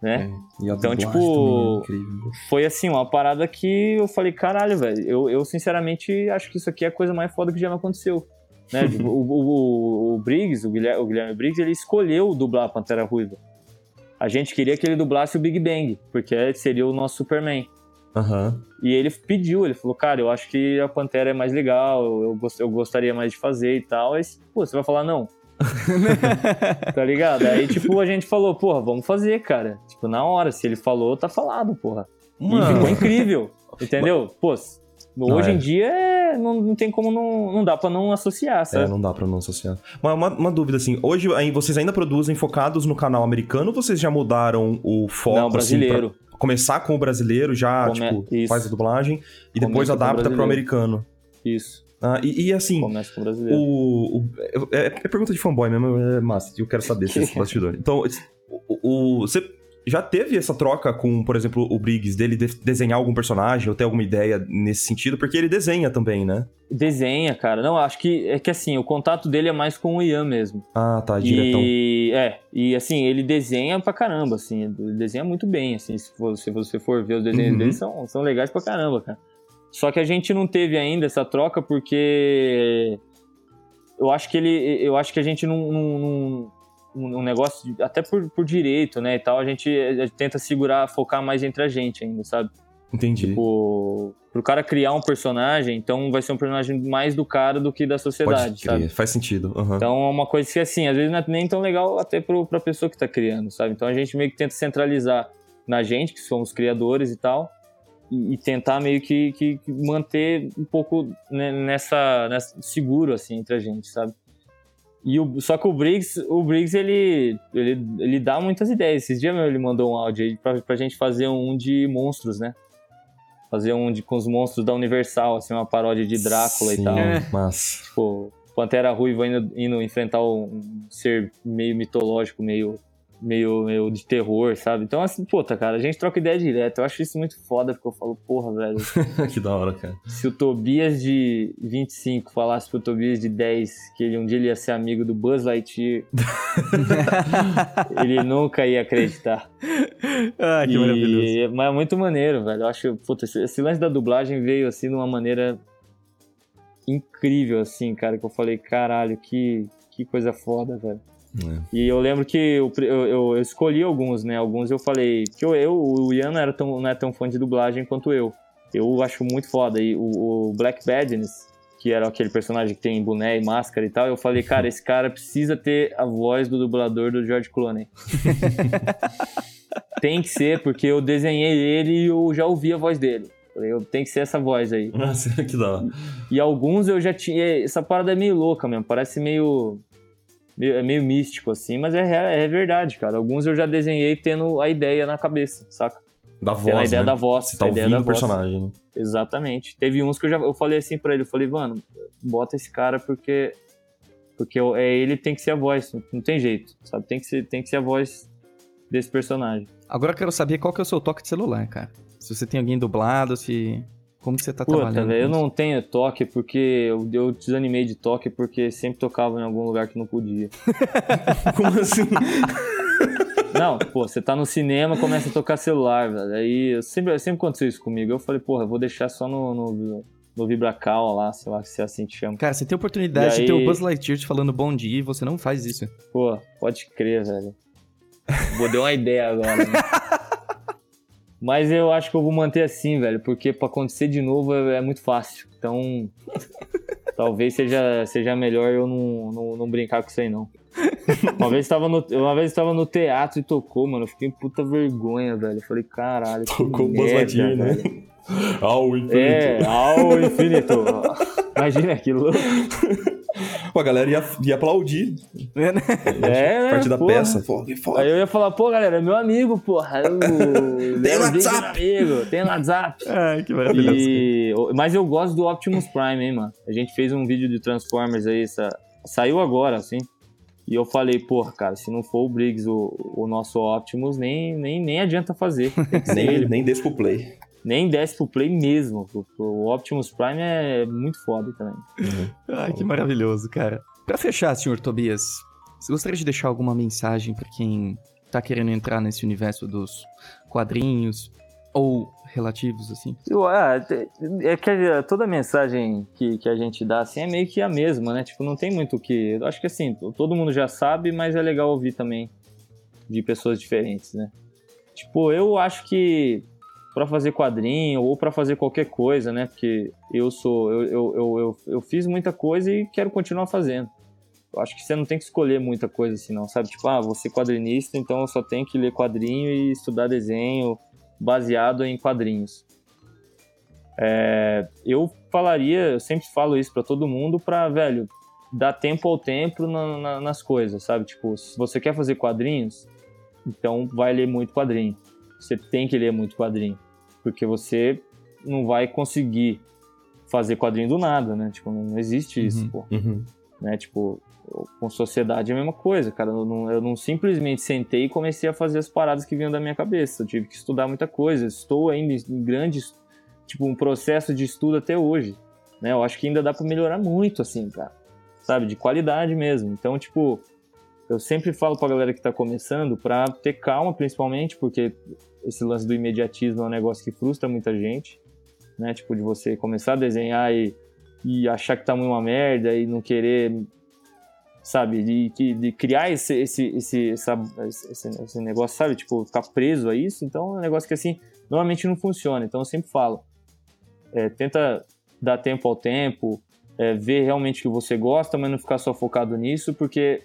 né? A Então, tipo, é. Foi assim, uma parada que eu falei, caralho, velho, eu, eu sinceramente acho que isso aqui é a coisa mais foda que já me aconteceu. Né? Tipo, o, o, o, Briggs, o Guilherme, o Guilherme Briggs, ele escolheu dublar a Pantera Ruiva. A gente queria que ele dublasse o Big Bang, porque seria o nosso Superman. Aham. E ele pediu, ele falou, cara, eu acho que a Pantera é mais legal, eu, gost- eu gostaria mais de fazer e tal. Aí, pô, você vai falar não. <laughs> tá ligado? Aí, tipo, a gente falou, porra, vamos fazer, cara. Tipo, na hora, se ele falou, tá falado, porra. E Mano. ficou incrível, entendeu? Pô, s- hoje é. em dia é, não, não tem como não, não dá pra não associar, É, sabe? não dá pra não associar. Uma, uma, uma dúvida, assim, hoje aí vocês ainda produzem focados no canal americano ou vocês já mudaram o foco, não, assim, brasileiro. pra começar com o brasileiro, já, Come- tipo, isso. faz a dublagem e depois Começa o adapta pro americano. Isso, Ah, e, e, assim, começa com o brasileiro. o, o- é, é pergunta de fanboy mesmo, é massa, eu quero saber se <laughs> esse bastidor. Então, o, o- você já teve essa troca com, por exemplo, o Briggs, dele de- desenhar algum personagem ou ter alguma ideia nesse sentido? Porque ele desenha também, né? Desenha, cara. Não, acho que é que assim, o contato dele é mais com o Ian mesmo. Ah, tá, diretão. E, é, e assim, ele desenha pra caramba, assim, ele desenha muito bem, assim, se, for- se você for ver os desenhos Uhum. dele, são, são legais pra caramba, cara. Só que a gente não teve ainda essa troca porque eu acho que ele, eu acho que a gente não, não- não- um, um negócio, de- até por, por direito, né, e tal, a gente, a gente tenta segurar, focar mais entre a gente ainda, sabe? Entendi. Tipo, pro cara criar um personagem, então vai ser um personagem mais do cara do que da sociedade, sabe? faz sentido. aham. Então é uma coisa que, assim, às vezes não é nem tão legal até pro, pra pessoa que tá criando, sabe? Então a gente meio que tenta centralizar na gente, que somos criadores e tal, e, e tentar meio que, que- que manter um pouco né, nessa, nessa seguro, assim, entre a gente, sabe? E o, só que o Briggs, o Briggs ele, ele, ele dá muitas ideias. Esses dias mesmo ele mandou um áudio aí pra, pra gente fazer um de monstros, né? Fazer um de, com os monstros da Universal, assim, uma paródia de Drácula Sim, e tal. É. Mas. Tipo, Pantera Ruiva indo, indo enfrentar um ser meio mitológico, meio meio, meio de terror, sabe? Então, assim, puta, cara, a gente troca ideia direto. Eu acho isso muito foda, porque eu falo, porra, velho. <laughs> que da hora, cara. Se o Tobias de 25 falasse pro Tobias de 10 que ele um dia ele ia ser amigo do Buzz Lightyear, <laughs> ele nunca ia acreditar. Ah, que E- maravilhoso. Mas é muito maneiro, velho. Eu acho, puta, esse, lance da dublagem veio assim de uma maneira incrível, assim, cara, que eu falei, caralho, que, que coisa foda, velho. É. E eu lembro que eu, eu, eu- escolhi alguns, né? Alguns eu falei. Que eu, eu o Ian não, era tão, não é tão fã de dublagem quanto eu. Eu acho muito foda. E o, o Black Badness, que era aquele personagem que tem boné e máscara e tal, eu falei, cara, esse cara precisa ter a voz do dublador do George Clooney. <laughs> tem que ser, porque eu desenhei ele e eu já ouvi a voz dele. Eu tem que ser essa voz aí. Nossa, <laughs> que da. E alguns eu já tinha. Essa parada é meio louca mesmo, parece meio. Meio- é meio místico, assim, mas é, rea- é verdade, cara. Alguns eu já desenhei tendo a ideia na cabeça, saca? Da Tendo a voz, ideia né? da voz. Você tá a ideia da o voz. personagem, né? Exatamente. Teve uns que eu já eu falei assim pra ele, eu falei, mano, bota esse cara porque. Porque eu- é ele tem que ser a voz, não tem jeito, sabe? Tem que ser, tem que ser a voz desse personagem. Agora eu quero saber qual que é o seu toque de celular, cara. Se você tem alguém dublado, se... Como que você tá Puta, trabalhando? velho, eu não tenho toque porque eu, eu desanimei de toque porque sempre tocava em algum lugar que não podia. <laughs> Como assim? Não, pô, você tá no cinema, começa a tocar celular, velho. Aí eu sempre, sempre aconteceu isso comigo. Eu falei, porra, eu vou deixar só no, no, no Vibracal lá, sei lá se é assim que chama. Cara, você tem oportunidade E de ter o Buzz Lightyear te falando bom dia e você não faz isso. Pô, pode crer, velho. <laughs> Vou dar uma ideia agora. né? Mas eu acho que eu vou manter assim, velho, porque pra acontecer de novo é, é muito fácil. Então, <laughs> talvez seja, seja melhor eu não, não, não brincar com isso aí, não. <laughs> Uma vez estava no, uma vez estava no teatro e tocou, mano. Eu fiquei em puta vergonha, velho. Eu falei, caralho. Tocou merda, Lightyear, né? <laughs> Ao infinito. É, ao infinito. Imagina aquilo. <laughs> Pô, a galera ia, ia aplaudir. É, né? parte da porra. peça. Pô. Aí eu ia falar, pô, galera, é meu amigo, porra. Eu, <laughs> Tem eu WhatsApp. amigo, tem WhatsApp. Ai, que E, mas eu gosto do Optimus Prime, hein, mano. A gente fez um vídeo de Transformers aí, sa- saiu agora, assim. E eu falei, porra, cara, se não for o Briggs, o, o nosso Optimus, nem, nem, nem adianta fazer. Nem, ele. nem pro play. Nem desce pro play mesmo. O, o Optimus Prime é muito foda também. Ai, que maravilhoso, cara. Pra fechar, senhor Tobias, você gostaria de deixar alguma mensagem pra quem tá querendo entrar nesse universo dos quadrinhos ou relativos, assim? Eu, ah, é que a- toda mensagem que, que a gente dá assim é meio que a mesma, né? Tipo, não tem muito o que. Eu acho que assim, todo mundo já sabe, mas é legal ouvir também de pessoas diferentes, né? Tipo, eu acho que pra fazer quadrinho ou pra fazer qualquer coisa, né? Porque eu sou. Eu, eu, eu, eu, fiz muita coisa e quero continuar fazendo. Eu acho que você não tem que escolher muita coisa assim, não, sabe? Tipo, ah, vou ser quadrinista, então eu só tenho que ler quadrinho e estudar desenho baseado em quadrinhos. É, eu falaria, eu sempre falo isso pra todo mundo, pra, velho, dar tempo ao tempo na- na- nas coisas, sabe? Tipo, se você quer fazer quadrinhos, então vai ler muito quadrinho. Você tem que ler muito quadrinho, porque você não vai conseguir fazer quadrinho do nada, né? Tipo, não existe isso, Uhum. pô Uhum. né? Tipo, com sociedade é a mesma coisa, cara. Eu não, eu não simplesmente sentei e comecei a fazer as paradas que vinham da minha cabeça. Eu tive que estudar muita coisa. Estou ainda em grandes, tipo, um processo de estudo até hoje, né? Eu acho que ainda dá pra melhorar muito, assim, cara. Sabe? De qualidade mesmo. Então, tipo, eu sempre falo pra galera que tá começando pra ter calma, principalmente, porque esse lance do imediatismo é um negócio que frustra muita gente, né? Tipo, de você começar a desenhar e e achar que tá muito uma merda e não querer, sabe, de, de, de criar esse, esse, esse, essa, esse, esse negócio, sabe, tipo, ficar preso a isso. Então é um negócio que, assim, normalmente não funciona. Então eu sempre falo, é, tenta dar tempo ao tempo, é, ver realmente o que você gosta, mas não ficar só focado nisso, porque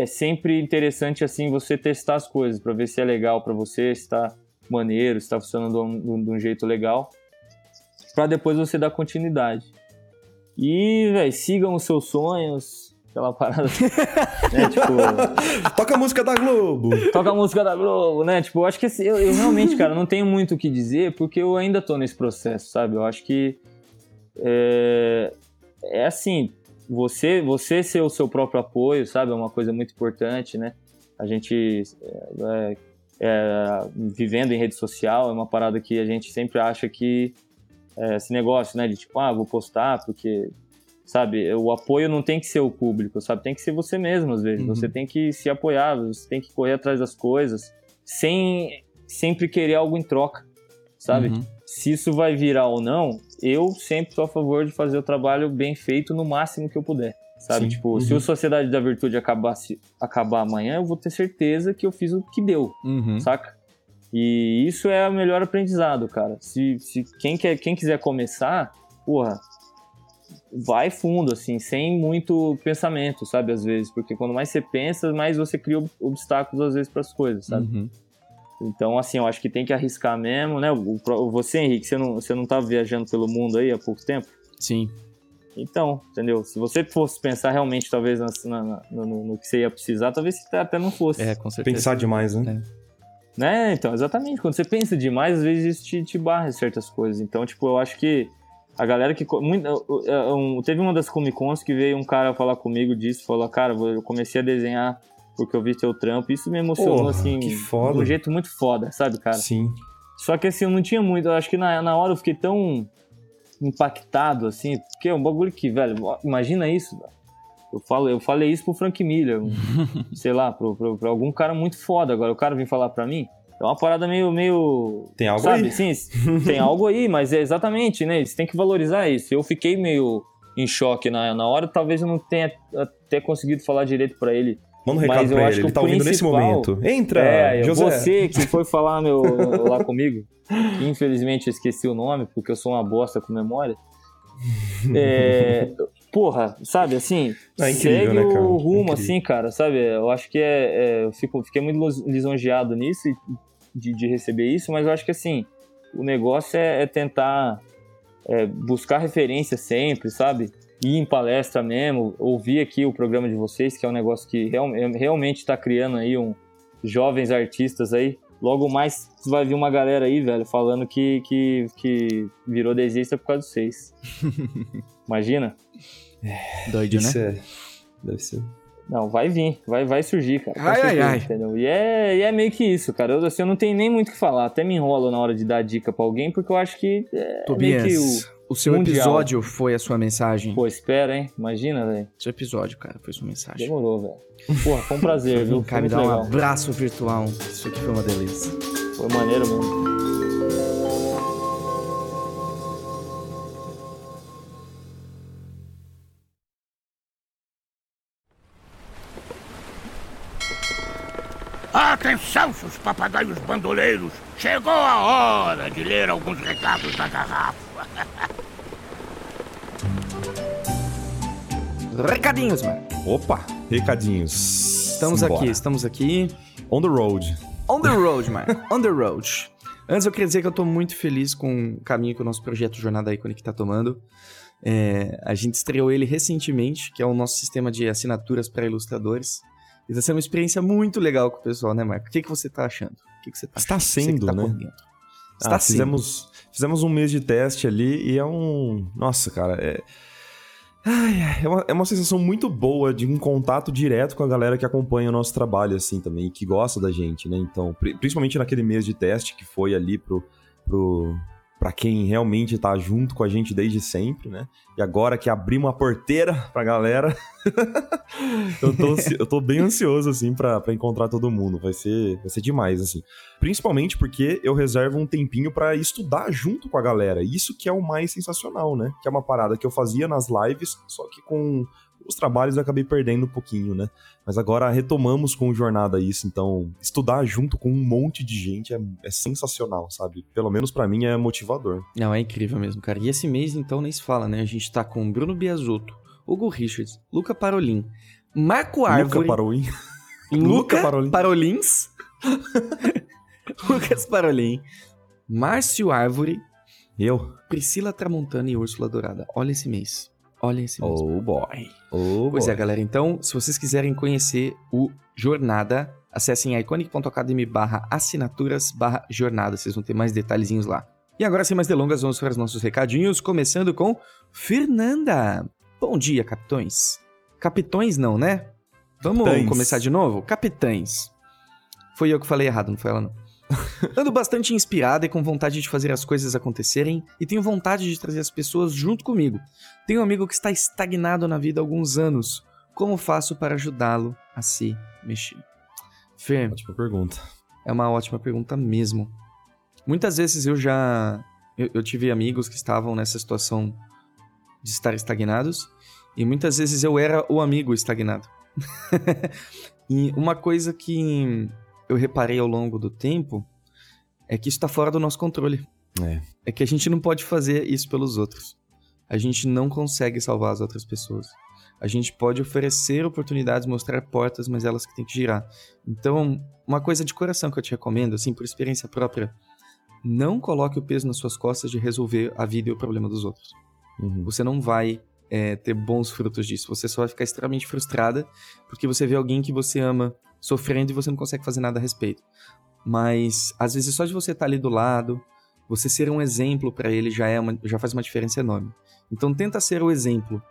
é sempre interessante, assim, você testar as coisas para ver se é legal para você, se tá maneiro, se tá funcionando de um, de um jeito legal, para depois você dar continuidade. E, velho, sigam os seus sonhos. Aquela parada. né? <laughs> Tipo, Toca a música da Globo. toca a música da Globo, né? Tipo, eu acho que assim, eu, eu realmente, cara, não tenho muito o que dizer porque eu ainda tô nesse processo, sabe? Eu acho que. É, é assim, você, você ser o seu próprio apoio, sabe? É uma coisa muito importante, né? A gente é, é, vivendo em rede social é uma parada que a gente sempre acha que é, esse negócio, né? De tipo, ah, vou postar porque, sabe? O apoio não tem que ser o público, sabe? Tem que ser você mesmo, às vezes. Uhum. Você tem que se apoiar, você tem que correr atrás das coisas sem sempre querer algo em troca, sabe? Uhum. Se isso vai virar ou não, eu sempre sou a favor de fazer o trabalho bem feito no máximo que eu puder. Sabe? Sim. Tipo, uhum. se o Sociedade da Virtude acabasse, acabar amanhã, eu vou ter certeza que eu fiz o que deu, uhum. saca? E isso é o melhor aprendizado, cara. Se, se quem, quer, quem quiser começar, porra, vai fundo, assim, sem muito pensamento, sabe? Às vezes, porque quando mais você pensa, mais você cria obstáculos, às vezes, para as coisas, sabe? Uhum. Então, assim, eu acho que tem que arriscar mesmo, né? Você, Henrique, você não, você não tá viajando pelo mundo aí há pouco tempo? Sim. Então, entendeu? Se você fosse pensar realmente, talvez, na, na, no, no, que você ia precisar, talvez você até não fosse. É, com certeza. Pensar demais, né? É. Né? Então, exatamente. Quando você pensa demais, às vezes isso te, te barra certas coisas. Então, tipo, eu acho que a galera que. Muito, um, teve uma das Comic Cons que veio um cara falar comigo disso, falou, cara, eu comecei a desenhar porque eu vi teu trampo. Isso me emocionou, Porra, assim, de um jeito muito foda, sabe, cara? Sim. Só que assim, eu não tinha muito. Eu acho que na, na hora eu fiquei tão impactado, assim, porque é um bagulho que, velho, imagina isso. Eu, falo, eu falei isso pro Frank Miller, um, <laughs> sei lá, pro, pro, pro, algum cara muito foda. Agora, o cara vem falar pra mim. É uma parada meio. meio tem algo sabe? aí. Sim, tem algo aí, mas é exatamente, né? Você tem que valorizar isso. Eu fiquei meio em choque na, na hora, talvez eu não tenha até conseguido falar direito para ele Manda um recado pra ele, ele tá ouvindo nesse momento. Entra, é, José. Você que foi falar meu, <laughs> lá comigo, que infelizmente eu esqueci o nome, porque eu sou uma bosta com memória. É, <laughs> porra, sabe, assim, é incrível, segue né, o rumo, incrível. assim, cara, sabe? Eu acho que é, é eu fico, fiquei muito lisonjeado nisso, de, de, receber isso, mas eu acho que, assim, o negócio é, é tentar é, buscar referência sempre, sabe? Ir em palestra mesmo, ouvir aqui o programa de vocês, que é um negócio que real, realmente está criando aí um jovens artistas aí. Logo mais vai vir uma galera aí, velho, falando que, que, que virou desista por causa dos seis. <laughs> Imagina? É, Doido, Isso né? É... Deve ser. Não, vai vir, vai, vai surgir, cara. Ai, ai, ai. Entendeu? E é, e é meio que isso, cara. Eu, assim, eu não tenho nem muito o que falar. Até me enrolo na hora de dar dica pra alguém, porque eu acho que é Tobias, meio que o o seu mundial. episódio foi a sua mensagem. Pô, espera, hein? Imagina, velho. Seu episódio, cara, foi sua mensagem. Demorou, velho. Porra, foi um prazer, <laughs> viu? Cara, me dá um abraço virtual. Isso aqui foi uma delícia. Foi maneiro mesmo. Atenção, seus papagaios bandoleiros! Chegou a hora de ler alguns recados da garrafa. <laughs> Recadinhos, mano. Opa, recadinhos. Estamos Simbora. aqui, estamos aqui. On the road. On the road, mano. <laughs> On the road. Antes eu queria dizer que eu tô muito feliz com o caminho que o nosso projeto Jornada Iconic tá tomando. É, a gente estreou ele recentemente, que é o nosso sistema de assinaturas para ilustradores. E tá sendo uma experiência muito legal com o pessoal, né, Marco? O que, que você tá achando? O que, que você tá Está sendo, tá né? Está ah, sendo. Fizemos, fizemos um mês de teste ali e é um... Nossa, cara, é... Ai, é, uma, é uma sensação muito boa de um contato direto com a galera que acompanha o nosso trabalho, assim, também, e que gosta da gente, né? Então, principalmente naquele mês de teste que foi ali pro, pro, para quem realmente tá junto com a gente desde sempre, né? E agora que abrimos a porteira pra galera, <laughs> eu, tô, eu tô bem ansioso, assim, pra, encontrar todo mundo. Vai ser, vai ser demais, assim. Principalmente porque eu reservo um tempinho para estudar junto com a galera. Isso que é o mais sensacional, né? Que é uma parada que eu fazia nas lives, só que com os trabalhos eu acabei perdendo um pouquinho, né? Mas agora retomamos com o Jornada isso, então estudar junto com um monte de gente é, é sensacional, sabe? Pelo menos para mim é motivador. Não, é incrível mesmo, cara. E esse mês, então, nem se fala, né? A gente tá com Bruno Biasotto, Hugo Richards, Luca Parolin, Marco Árvore... <laughs> Luca Parolin. Luca Parolin. Parolins. <laughs> Lucas Parolin. Márcio Árvore. Eu. Priscila Tramontana e Úrsula Dourada. Olha esse mês. Olha esse mês. Oh boy. Oh pois é, boy. é, galera. Então, se vocês quiserem conhecer o Jornada, acessem iconic.academy barra assinaturas barra jornada. Vocês vão ter mais detalhezinhos lá. E agora, sem mais delongas, vamos para os nossos recadinhos, começando com Fernanda. Bom dia, capitões. Capitões não, né? Vamos Capitães. começar de novo? Capitães. Foi eu que falei errado, não foi ela não. <laughs> Ando bastante inspirada e com vontade de fazer as coisas acontecerem e tenho vontade de trazer as pessoas junto comigo. Tenho um amigo que está estagnado na vida há alguns anos. Como faço para ajudá-lo a se mexer? Fê, Ótima pergunta. é uma ótima pergunta mesmo. Muitas vezes eu já. Eu, eu tive amigos que estavam nessa situação de estar estagnados, e muitas vezes eu era o amigo estagnado. <laughs> e uma coisa que eu reparei ao longo do tempo é que isso está fora do nosso controle. É. É que a gente não pode fazer isso pelos outros. A gente não consegue salvar as outras pessoas. A gente pode oferecer oportunidades, mostrar portas, mas elas que têm que girar. Então, uma coisa de coração que eu te recomendo, assim, por experiência própria, não coloque o peso nas suas costas de resolver a vida e o problema dos outros. Uhum. Você não vai é, ter bons frutos disso. Você só vai ficar extremamente frustrada porque você vê alguém que você ama sofrendo e você não consegue fazer nada a respeito. Mas, às vezes, só de você estar ali do lado, você ser um exemplo para ele já, é uma, já faz uma diferença enorme. Então, tenta ser o exemplo.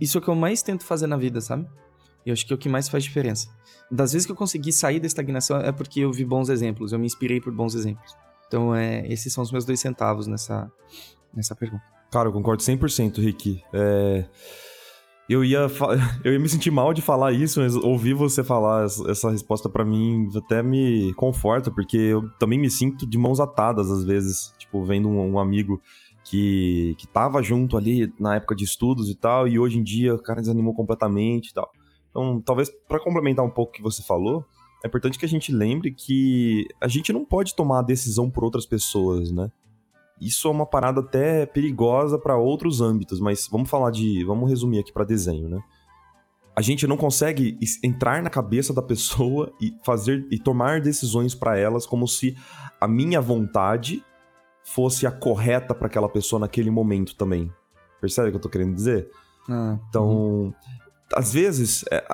Isso é o que eu mais tento fazer na vida, sabe? Eu acho que é o que mais faz diferença. Das vezes que eu consegui sair da estagnação é porque eu vi bons exemplos, eu me inspirei por bons exemplos. Então, é, esses são os meus dois centavos nessa, nessa pergunta. Cara, eu concordo 100%, Rick. É, Eu, ia <laughs> eu ia me sentir mal de falar isso, mas ouvir você falar essa resposta pra mim até me conforta, porque eu também me sinto de mãos atadas às vezes, tipo, vendo um, um amigo que, que tava junto ali na época de estudos e tal, e hoje em dia o cara desanimou completamente e tal. Então, talvez pra complementar um pouco o que você falou, é importante que a gente lembre que a gente não pode tomar a decisão por outras pessoas, né? Isso é uma parada até perigosa para outros âmbitos, mas vamos falar de, vamos resumir aqui para desenho, né? A gente não consegue entrar na cabeça da pessoa e fazer e tomar decisões para elas como se a minha vontade fosse a correta para aquela pessoa naquele momento também. Percebe o que eu tô querendo dizer? Ah, Então, às vezes, é,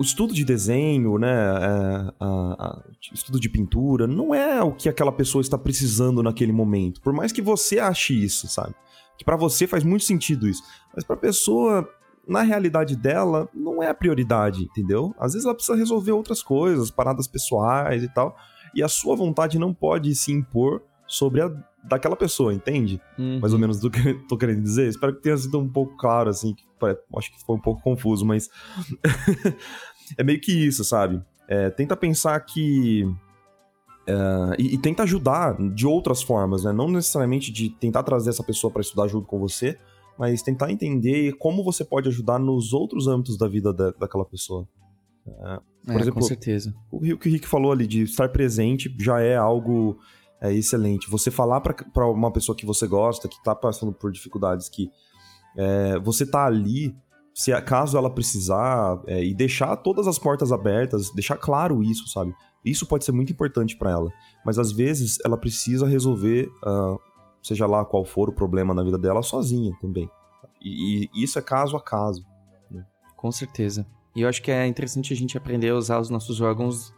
o estudo de desenho, né, é, a- a- estudo de pintura, não é o que aquela pessoa está precisando naquele momento. Por mais que você ache isso, sabe? Que pra você faz muito sentido isso. Mas pra pessoa, na realidade dela, não é a prioridade, entendeu? Às vezes ela precisa resolver outras coisas, paradas pessoais e tal. E a sua vontade não pode se impor sobre a daquela pessoa, entende? uhum. mais ou menos do que eu tô querendo dizer. Espero que tenha sido um pouco claro, assim, que acho que foi um pouco confuso, mas <laughs> é meio que isso, sabe? É, tenta pensar que. é, e, e tenta ajudar de outras formas, né? Não necessariamente de tentar trazer essa pessoa pra estudar junto com você, mas tentar entender como você pode ajudar nos outros âmbitos da vida da- daquela pessoa. É, por exemplo, com certeza. O que o Rick falou ali de estar presente já é algo é, excelente. Você falar pra pra uma pessoa que você gosta, que tá passando por dificuldades, que é, você tá ali, se caso ela precisar, é, e deixar todas as portas abertas, deixar claro isso, sabe? Isso pode ser muito importante pra ela. Mas às vezes ela precisa resolver, ah, seja lá qual for o problema na vida dela, sozinha também. E, e isso é caso a caso. Com certeza. E eu acho que é interessante a gente aprender a usar os nossos órgãos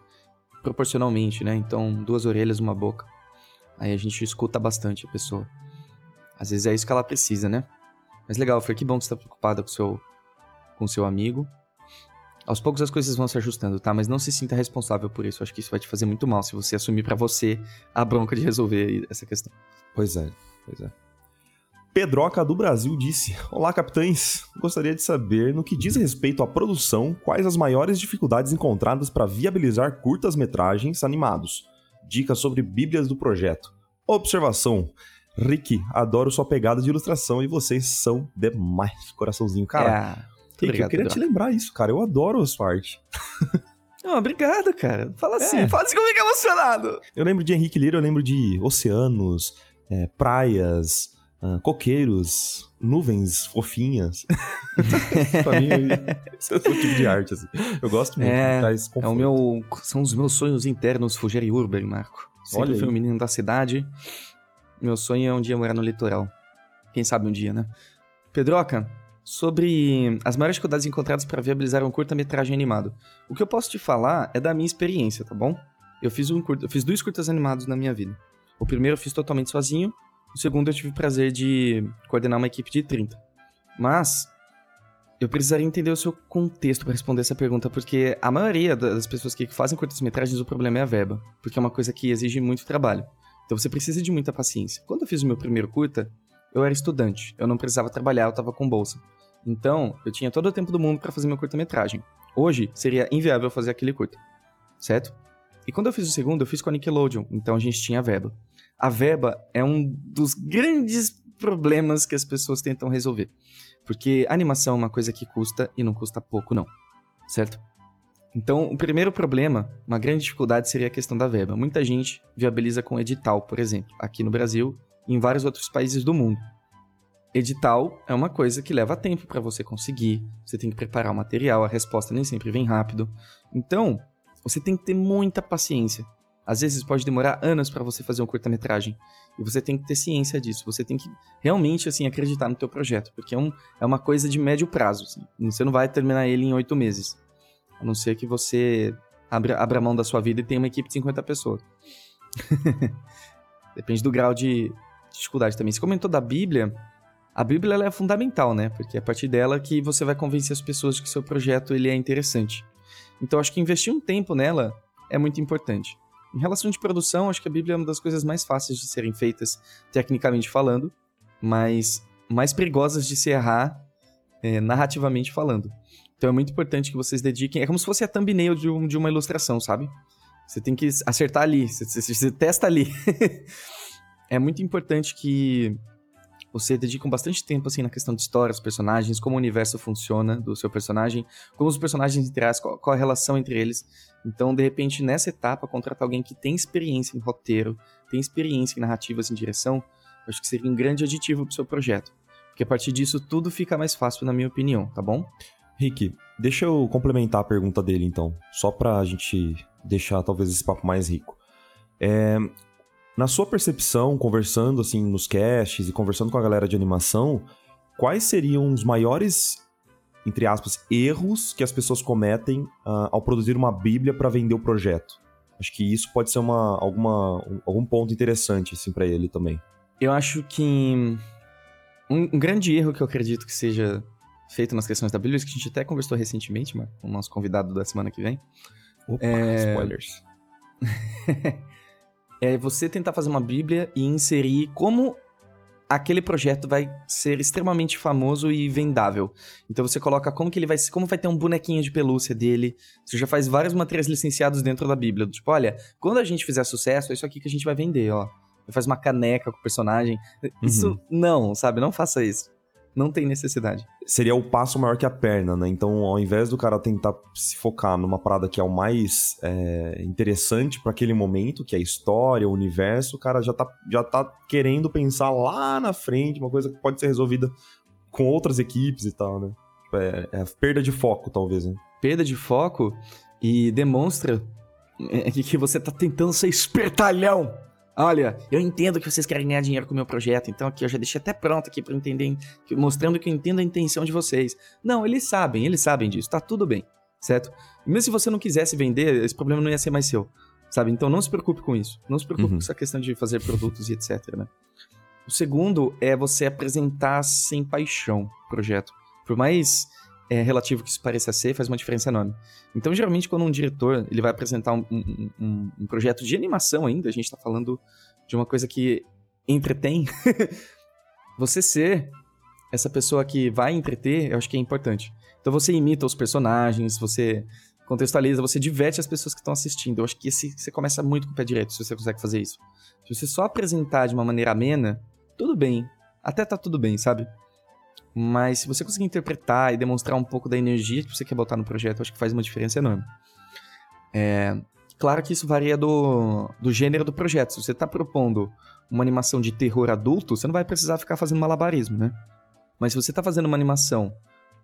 proporcionalmente, né? Então, duas orelhas, uma boca. Aí a gente escuta bastante a pessoa. Às vezes é isso que ela precisa, né? Mas legal, foi que bom que você tá preocupada com o seu, com seu amigo. Aos poucos as coisas vão se ajustando, tá? Mas não se sinta responsável por isso. Acho que isso vai te fazer muito mal se você assumir pra você a bronca de resolver essa questão. Pois é, pois é. Pedroca do Brasil disse: Olá, capitães. Gostaria de saber, no que diz respeito à produção, quais as maiores dificuldades encontradas para viabilizar curtas-metragens animados. Dicas sobre bíblias do projeto. Observação. Rick, adoro sua pegada de ilustração e vocês são demais. Coraçãozinho, cara. É, obrigado, eu queria te lembrar isso, cara. Eu adoro a sua arte. <laughs> Não, obrigado, cara. Fala assim, É. fala assim comigo emocionado. Eu lembro de Henrique Lira, eu lembro de oceanos, é, praias, ah, coqueiros, nuvens fofinhas. <laughs> pra mim, esse é o tipo de arte, assim. Eu gosto muito, É, É o meu. São os meus sonhos internos fugir urban, Marco. Sempre Olha fui um aí. menino da cidade. Meu sonho é um dia morar no litoral. Quem sabe um dia, né? Pedroca, sobre as maiores dificuldades encontradas para viabilizar um curta-metragem animado. O que eu posso te falar é da minha experiência, tá bom? Eu fiz, um curta, eu fiz dois curtas animados na minha vida. O primeiro eu fiz totalmente sozinho. O segundo eu tive o prazer de coordenar uma equipe de 30. Mas eu precisaria entender o seu contexto para responder essa pergunta, porque a maioria das pessoas que fazem curtas-metragens, o problema é a verba, porque é uma coisa que exige muito trabalho. Então você precisa de muita paciência. Quando eu fiz o meu primeiro curta, eu era estudante, eu não precisava trabalhar, eu estava com bolsa. Então, eu tinha todo o tempo do mundo para fazer meu curta-metragem. Hoje, seria inviável fazer aquele curta, certo? E quando eu fiz o segundo, eu fiz com a Nickelodeon, então a gente tinha verba. A verba é um dos grandes problemas que as pessoas tentam resolver. Porque animação é uma coisa que custa e não custa pouco, não. Certo? Então, o primeiro problema, uma grande dificuldade seria a questão da verba. Muita gente viabiliza com edital, por exemplo, aqui no Brasil em vários outros países do mundo. Edital é uma coisa que leva tempo para você conseguir. Você tem que preparar o material, a resposta nem sempre vem rápido. Então, você tem que ter muita paciência. Às vezes pode demorar anos para você fazer um curta-metragem. E você tem que ter ciência disso. Você tem que realmente assim acreditar no teu projeto, porque é, um, é uma coisa de médio prazo. Assim. Você não vai terminar ele em oito meses, a não ser que você abra, abra mão da sua vida e tenha uma equipe de 50 pessoas. <laughs> Depende do grau de dificuldade também. Você comentou da Bíblia. A Bíblia é fundamental, né? Porque é a partir dela que você vai convencer as pessoas de que seu projeto ele é interessante. Então acho que investir um tempo nela é muito importante. Em relação de produção, acho que a Bíblia é uma das coisas mais fáceis de serem feitas, tecnicamente falando, mas mais perigosas de se errar é, narrativamente falando. Então é muito importante que vocês dediquem. É como se fosse a thumbnail de, um, de uma ilustração, sabe? Você tem que acertar ali, você, você, você testa ali. <laughs> é muito importante que você dedique bastante tempo assim na questão de história, os personagens, como o universo funciona do seu personagem, como os personagens interagem, qual, qual a relação entre eles. Então, de repente, nessa etapa, contratar alguém que tem experiência em roteiro, tem experiência em narrativas em direção, acho que seria um grande aditivo para o seu projeto. Porque a partir disso tudo fica mais fácil, na minha opinião, tá bom? Rick, deixa eu complementar a pergunta dele então, só para a gente deixar talvez esse papo mais rico. É, na sua percepção, conversando assim nos casts e conversando com a galera de animação, quais seriam os maiores, entre aspas, erros que as pessoas cometem uh, ao produzir uma Bíblia para vender o projeto? Acho que isso pode ser uma, alguma, algum ponto interessante assim para ele também. Eu acho que um, um, grande erro que eu acredito que seja feito nas questões da Bíblia, que a gente até conversou recentemente, com o nosso convidado da semana que vem. Opa, é... spoilers. <laughs> é você tentar fazer uma Bíblia e inserir como aquele projeto vai ser extremamente famoso e vendável. Então você coloca como que ele vai como vai ter um bonequinho de pelúcia dele. Você já faz vários materiais licenciados dentro da Bíblia. Tipo, olha, quando a gente fizer sucesso, é isso aqui que a gente vai vender, ó. Faz uma caneca com o personagem. Isso uhum. não, sabe? Não faça isso. Não tem necessidade. Seria o passo maior que a perna, né? Então, ao invés do cara tentar se focar numa parada que é o mais é, interessante para aquele momento, que é a história, o universo, o cara já tá, já tá querendo pensar lá na frente, uma coisa que pode ser resolvida com outras equipes e tal, né? É, é perda de foco, talvez, né? Perda de foco e demonstra é, que você tá tentando ser espertalhão Olha, eu entendo que vocês querem ganhar dinheiro com o meu projeto, então aqui eu já deixei até pronto aqui para entender, mostrando que eu entendo a intenção de vocês. Não, eles sabem, eles sabem disso, tá tudo bem, certo? Mesmo se você não quisesse vender, esse problema não ia ser mais seu, sabe? Então não se preocupe com isso. Não se preocupe uhum. com essa questão de fazer produtos e etc, né? O segundo é você apresentar sem paixão o projeto. Por mais é, relativo que isso pareça ser, faz uma diferença enorme. Então, geralmente, quando um diretor ele vai apresentar um, um, um, um projeto de animação ainda, a gente está falando de uma coisa que entretém, <laughs> você ser essa pessoa que vai entreter, eu acho que é importante. Então, você imita os personagens, você contextualiza, você diverte as pessoas que estão assistindo. Eu acho que esse, você começa muito com o pé direito se você consegue fazer isso. Se você só apresentar de uma maneira amena, tudo bem. Até tá tudo bem, sabe? Mas se você conseguir interpretar e demonstrar um pouco da energia que você quer botar no projeto, acho que faz uma diferença enorme. É, claro que isso varia do, do gênero do projeto. Se você está propondo uma animação de terror adulto, você não vai precisar ficar fazendo malabarismo, né? Mas se você está fazendo uma animação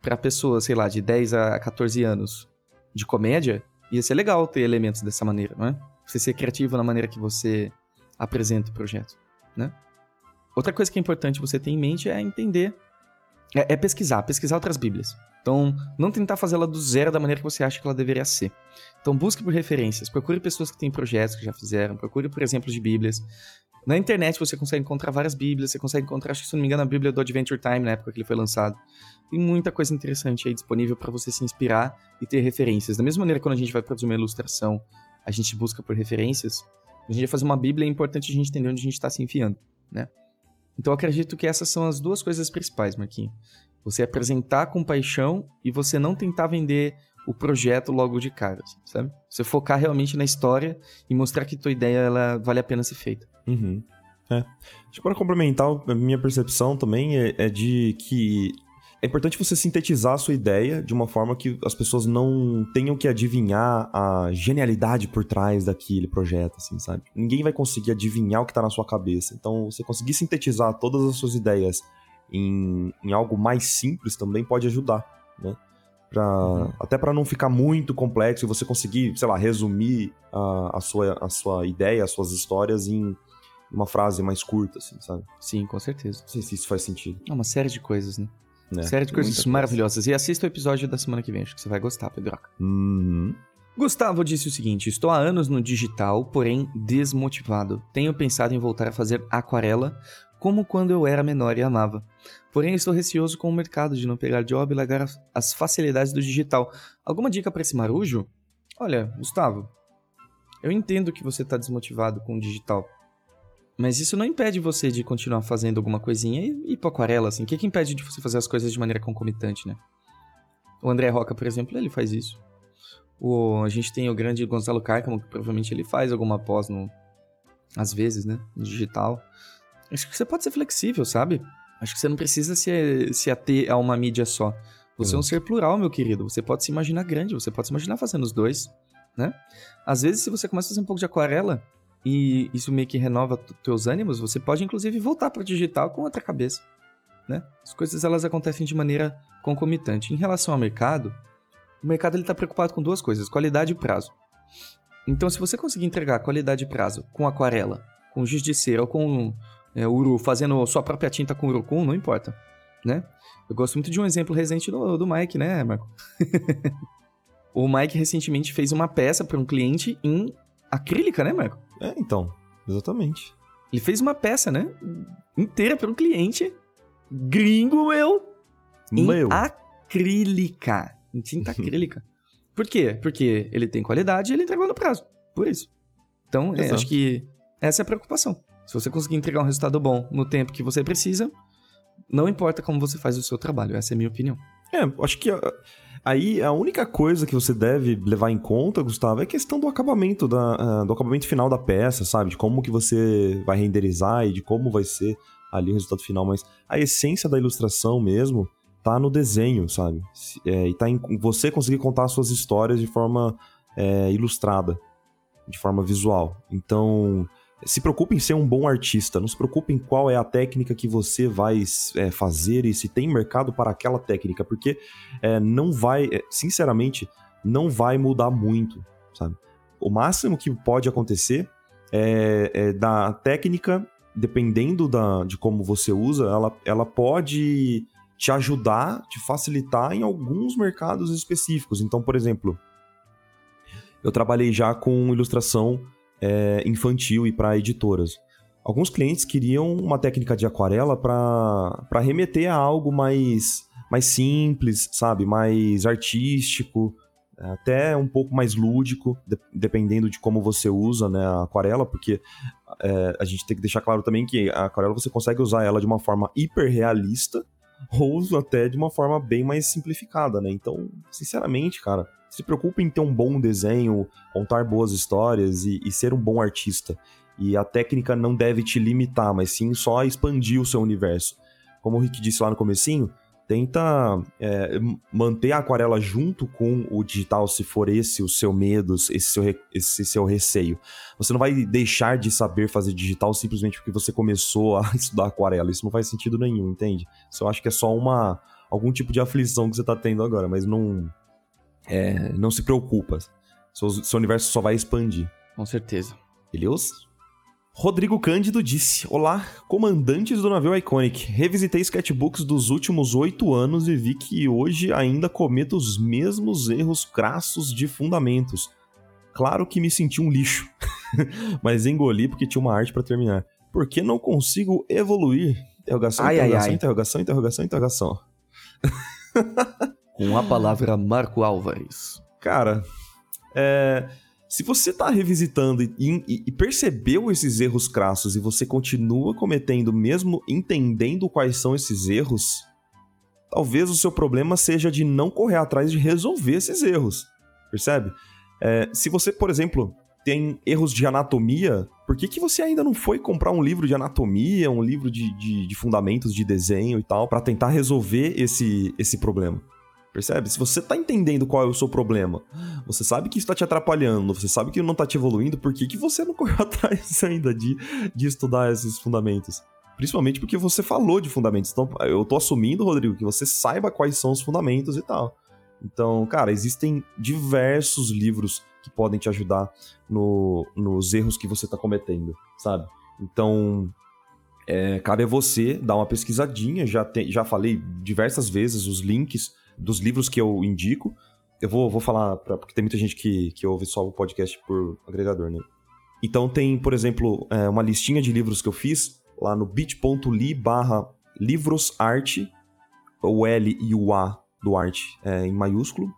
para pessoas, sei lá, de 10 a 14 anos de comédia, ia ser legal ter elementos dessa maneira, não é? Você ser criativo na maneira que você apresenta o projeto, né? Outra coisa que é importante você ter em mente é entender É, é pesquisar, pesquisar outras bíblias. Então, não tentar fazê-la do zero da maneira que você acha que ela deveria ser. Então, busque por referências, procure pessoas que têm projetos que já fizeram, procure por exemplos de bíblias. Na internet você consegue encontrar várias bíblias, você consegue encontrar, acho que se não me engano, a bíblia do Adventure Time, na época que ele foi lançado. Tem muita coisa interessante aí disponível para você se inspirar e ter referências. Da mesma maneira, quando a gente vai produzir uma ilustração, a gente busca por referências, a gente vai fazer uma bíblia, é importante a gente entender onde a gente está se enfiando, né? Então acredito que essas são as duas coisas principais, Marquinhos. Você apresentar com paixão e você não tentar vender o projeto logo de cara, sabe? Você focar realmente na história e mostrar que tua ideia ela vale a pena ser feita. Uhum. É. Acho que para complementar, a minha percepção também é, é de que é importante você sintetizar a sua ideia de uma forma que as pessoas não tenham que adivinhar a genialidade por trás daquele projeto, assim, sabe? Ninguém vai conseguir adivinhar o que tá na sua cabeça. Então, você conseguir sintetizar todas as suas ideias em, em algo mais simples também pode ajudar, né? Pra, uhum. Até para não ficar muito complexo e você conseguir, sei lá, resumir a, a, sua, a sua ideia, as suas histórias em uma frase mais curta, assim, sabe? Sim, com certeza. Não sei se isso faz sentido. É uma série de coisas, né? Né? Série de coisas Muita maravilhosas. Coisa. E assista o episódio da semana que vem, acho que você vai gostar, Pedroca. Uhum. Gustavo disse o seguinte: Estou há anos no digital, porém desmotivado. Tenho pensado em voltar a fazer aquarela, como quando eu era menor e amava. Porém, estou receoso com o mercado de não pegar job e largar as facilidades do digital. Alguma dica para esse marujo? Olha, Gustavo, eu entendo que você está desmotivado com o digital. Mas isso não impede você de continuar fazendo alguma coisinha e ir pra aquarela, assim. O que, que impede de você fazer as coisas de maneira concomitante, né? O André Roca, por exemplo, ele faz isso. O, a gente tem o grande Gonzalo Cárcamo, que provavelmente ele faz alguma pós no. Às vezes, né? No digital. Acho que você pode ser flexível, sabe? Acho que você não precisa se, se ater a uma mídia só. Você é um ser plural, meu querido. Você pode se imaginar grande, você pode se imaginar fazendo os dois, né? Às vezes, se você começa a fazer um pouco de aquarela e isso meio que renova teus ânimos, você pode inclusive voltar para digital com outra cabeça, né? As coisas elas acontecem de maneira concomitante. Em relação ao mercado, o mercado está preocupado com duas coisas: qualidade e prazo. Então, se você conseguir entregar qualidade e prazo com aquarela, com giz de cera ou com é, uru, fazendo sua própria tinta com urucum, não importa, né? Eu gosto muito de um exemplo recente do, do Mike, né, Marco? <laughs> o Mike recentemente fez uma peça para um cliente em acrílica, né, Marco? É, então, exatamente. Ele fez uma peça, né? Inteira para um cliente gringo, meu. Meu. Em acrílica. Em tinta <laughs> acrílica. Por quê? Porque ele tem qualidade e ele entregou no prazo. Por isso. Então, é, acho que essa é a preocupação. Se você conseguir entregar um resultado bom no tempo que você precisa, não importa como você faz o seu trabalho. Essa é a minha opinião. É, acho que ah, aí a única coisa que você deve levar em conta, Gustavo, é a questão do acabamento, da, uh, do acabamento final da peça, sabe? De como que você vai renderizar e de como vai ser ali o resultado final. Mas a essência da ilustração mesmo tá no desenho, sabe? É, e tá em você conseguir contar suas histórias de forma é, ilustrada, de forma visual. Então, se preocupe em ser um bom artista, não se preocupe em qual é a técnica que você vai é, fazer e se tem mercado para aquela técnica, porque é, não vai, é, sinceramente, não vai mudar muito, sabe? O máximo que pode acontecer é, é da técnica, dependendo da, de como você usa, ela, ela pode te ajudar, te facilitar em alguns mercados específicos. Então, por exemplo, eu trabalhei já com ilustração é, infantil e para editoras. Alguns clientes queriam uma técnica de aquarela para remeter a algo mais, mais simples, sabe? Mais artístico, até um pouco mais lúdico, de, dependendo de como você usa né, a aquarela, porque é, a gente tem que deixar claro também que a aquarela você consegue usar ela de uma forma hiper realista <laughs> ou até de uma forma bem mais simplificada, né? Então, sinceramente, cara, se preocupe em ter um bom desenho, contar boas histórias e, e, ser um bom artista. E a técnica não deve te limitar, mas sim só expandir o seu universo. Como o Rick disse lá no comecinho, tenta é, manter a aquarela junto com o digital, se for esse o seu medo, esse seu, esse seu receio. Você não vai deixar de saber fazer digital simplesmente porque você começou a <laughs> estudar aquarela. Isso não faz sentido nenhum, entende? Isso eu acho que é só uma algum tipo de aflição que você está tendo agora, mas não é, não se preocupa. Seu, seu universo só vai expandir. Com certeza. Beleza? Rodrigo Cândido disse: Olá, comandantes do navio Iconic. Revisitei sketchbooks dos últimos oito anos e vi que hoje ainda cometo os mesmos erros crassos de fundamentos. Claro que me senti um lixo, <laughs> mas engoli porque tinha uma arte para terminar. Por que não consigo evoluir? Interrogação, Ai, ai, interrogação, ai. interrogação, interrogação, interrogação. <laughs> Com a palavra Marco Álvares. Cara, é, se você tá revisitando e, e- e percebeu esses erros crassos e você continua cometendo, mesmo entendendo quais são esses erros, talvez o seu problema seja de não correr atrás de resolver esses erros. Percebe? É, se você, por exemplo, tem erros de anatomia, por que, que você ainda não foi comprar um livro de anatomia, um livro de, de- de fundamentos de desenho e tal, pra tentar resolver esse, esse problema? Percebe? Se você tá entendendo qual é o seu problema, você sabe que isso tá te atrapalhando, você sabe que não tá te evoluindo, por que, que você não <laughs> correu atrás ainda de, de estudar esses fundamentos? Principalmente porque você falou de fundamentos. Então, eu tô assumindo, Rodrigo, que você saiba quais são os fundamentos e tal. Então, cara, existem diversos livros que podem te ajudar no- nos erros que você tá cometendo, sabe? Então, é, cabe a você dar uma pesquisadinha. Já, te- já falei diversas vezes os links dos livros que eu indico. Eu vou, vou falar, pra, porque tem muita gente que, que ouve só o podcast por agregador, né? Então tem, por exemplo, é, uma listinha de livros que eu fiz lá no bit.ly barra livrosarte, o L e o A do arte é, em maiúsculo.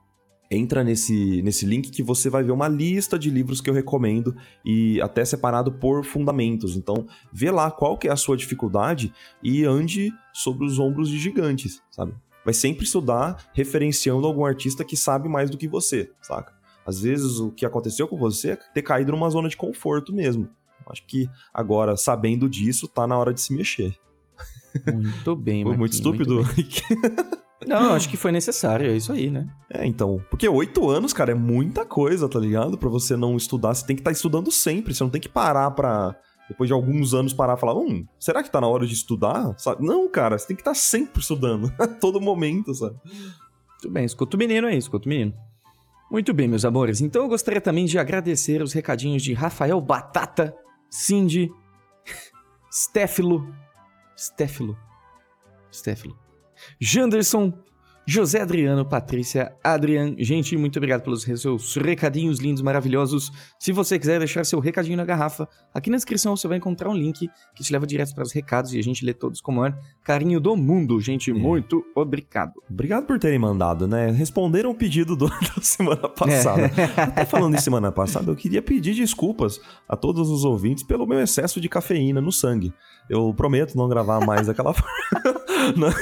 Entra nesse, nesse link que você vai ver uma lista de livros que eu recomendo e até separado por fundamentos. Então, vê lá qual que é a sua dificuldade e ande sobre os ombros de gigantes, sabe? Vai sempre estudar referenciando algum artista que sabe mais do que você, saca? Às vezes o que aconteceu com você é ter caído numa zona de conforto mesmo. Acho que agora, sabendo disso, tá na hora de se mexer. Muito bem, Foi muito estúpido. bem. <laughs> Não, acho que foi necessário, é isso aí, né? é, então. Porque oito anos, cara, é muita coisa, tá ligado? Pra você não estudar, você tem que estar estudando sempre. Você não tem que parar pra. Depois de alguns anos parar e falar, hum, será que tá na hora de estudar? Sabe? Não, cara, você tem que estar sempre estudando. <laughs> a todo momento, sabe? Muito bem, escuta o menino aí, escuta o menino. Muito bem, meus amores. Então eu gostaria também de agradecer os recadinhos de Rafael Batata, Cindy, <laughs> Stéfilo, Stéfilo, Stéfilo, Janderson, José Adriano, Patrícia, Adrian. Gente, muito obrigado pelos seus recadinhos lindos, maravilhosos. Se você quiser deixar seu recadinho na garrafa, aqui na descrição você vai encontrar um link que te leva direto para os recados e a gente lê todos com o maior carinho do mundo. Gente, muito obrigado. Obrigado por terem mandado, né? Responderam o pedido do- <laughs> da semana passada. <laughs> Até falando em semana passada, eu queria pedir desculpas a todos os ouvintes pelo meu excesso de cafeína no sangue. Eu prometo não gravar mais daquela <laughs> forma.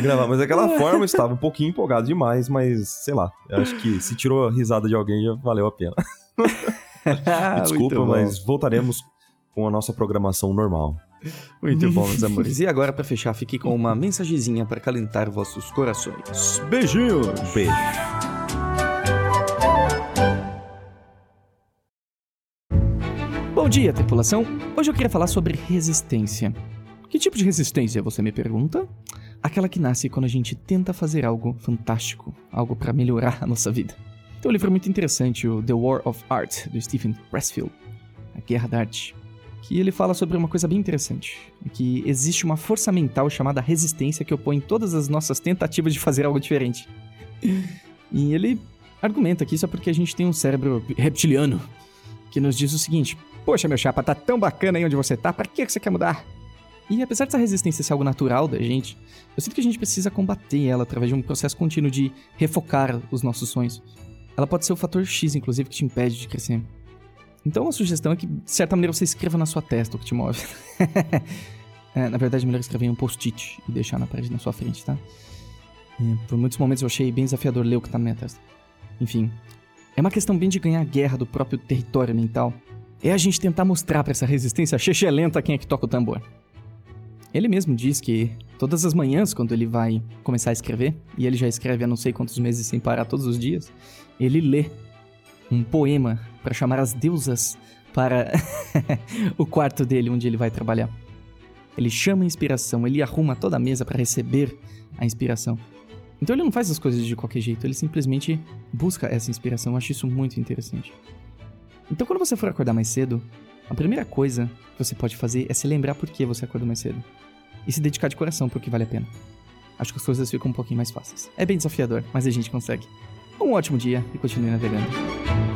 Gravar mais daquela <laughs> forma, eu estava um pouquinho empolgado demais, mas sei lá. Eu acho que se tirou a risada de alguém já valeu a pena. <laughs> Desculpa, mas voltaremos com a nossa programação normal. Muito bom, meus <laughs> amores. E agora, pra fechar, fique com uma mensagenzinha para calentar vossos corações. Beijinhos! Beijo. Bom dia, tripulação. Hoje eu queria falar sobre resistência. Que tipo de resistência, você me pergunta? Aquela que nasce quando a gente tenta fazer algo fantástico, algo pra melhorar a nossa vida. Tem um livro muito interessante, o The War of Art, do Stephen Pressfield, A Guerra da Arte, que ele fala sobre uma coisa bem interessante, que existe uma força mental chamada resistência que opõe todas as nossas tentativas de fazer algo diferente. E ele argumenta que isso é porque a gente tem um cérebro reptiliano que nos diz o seguinte: Poxa, meu chapa, tá tão bacana aí onde você tá, pra que que você quer mudar? E apesar dessa resistência ser algo natural da gente, eu sinto que a gente precisa combater ela através de um processo contínuo de refocar os nossos sonhos. Ela pode ser o fator X, inclusive, que te impede de crescer. Então a sugestão é que, de certa maneira, você escreva na sua testa o que te move. <laughs> É, na verdade, é melhor escrever em um post-it e deixar na parede na sua frente, tá? É, por muitos momentos eu achei bem desafiador ler o que tá na minha testa. Enfim, é uma questão bem de ganhar a guerra do próprio território mental. É a gente tentar mostrar pra essa resistência lenta quem é que toca o tambor. Ele mesmo diz que todas as manhãs, quando ele vai começar a escrever, e ele já escreve há não sei quantos meses sem parar todos os dias, ele lê um poema para chamar as deusas para <laughs> o quarto dele onde ele vai trabalhar. Ele chama a inspiração, ele arruma toda a mesa para receber a inspiração. Então ele não faz as coisas de qualquer jeito, ele simplesmente busca essa inspiração. Eu acho isso muito interessante. Então quando você for acordar mais cedo, A primeira coisa que você pode fazer é se lembrar por que você acordou mais cedo. E se dedicar de coração porque vale a pena. Acho que as coisas ficam um pouquinho mais fáceis. É bem desafiador, mas a gente consegue. Um ótimo dia e continue navegando.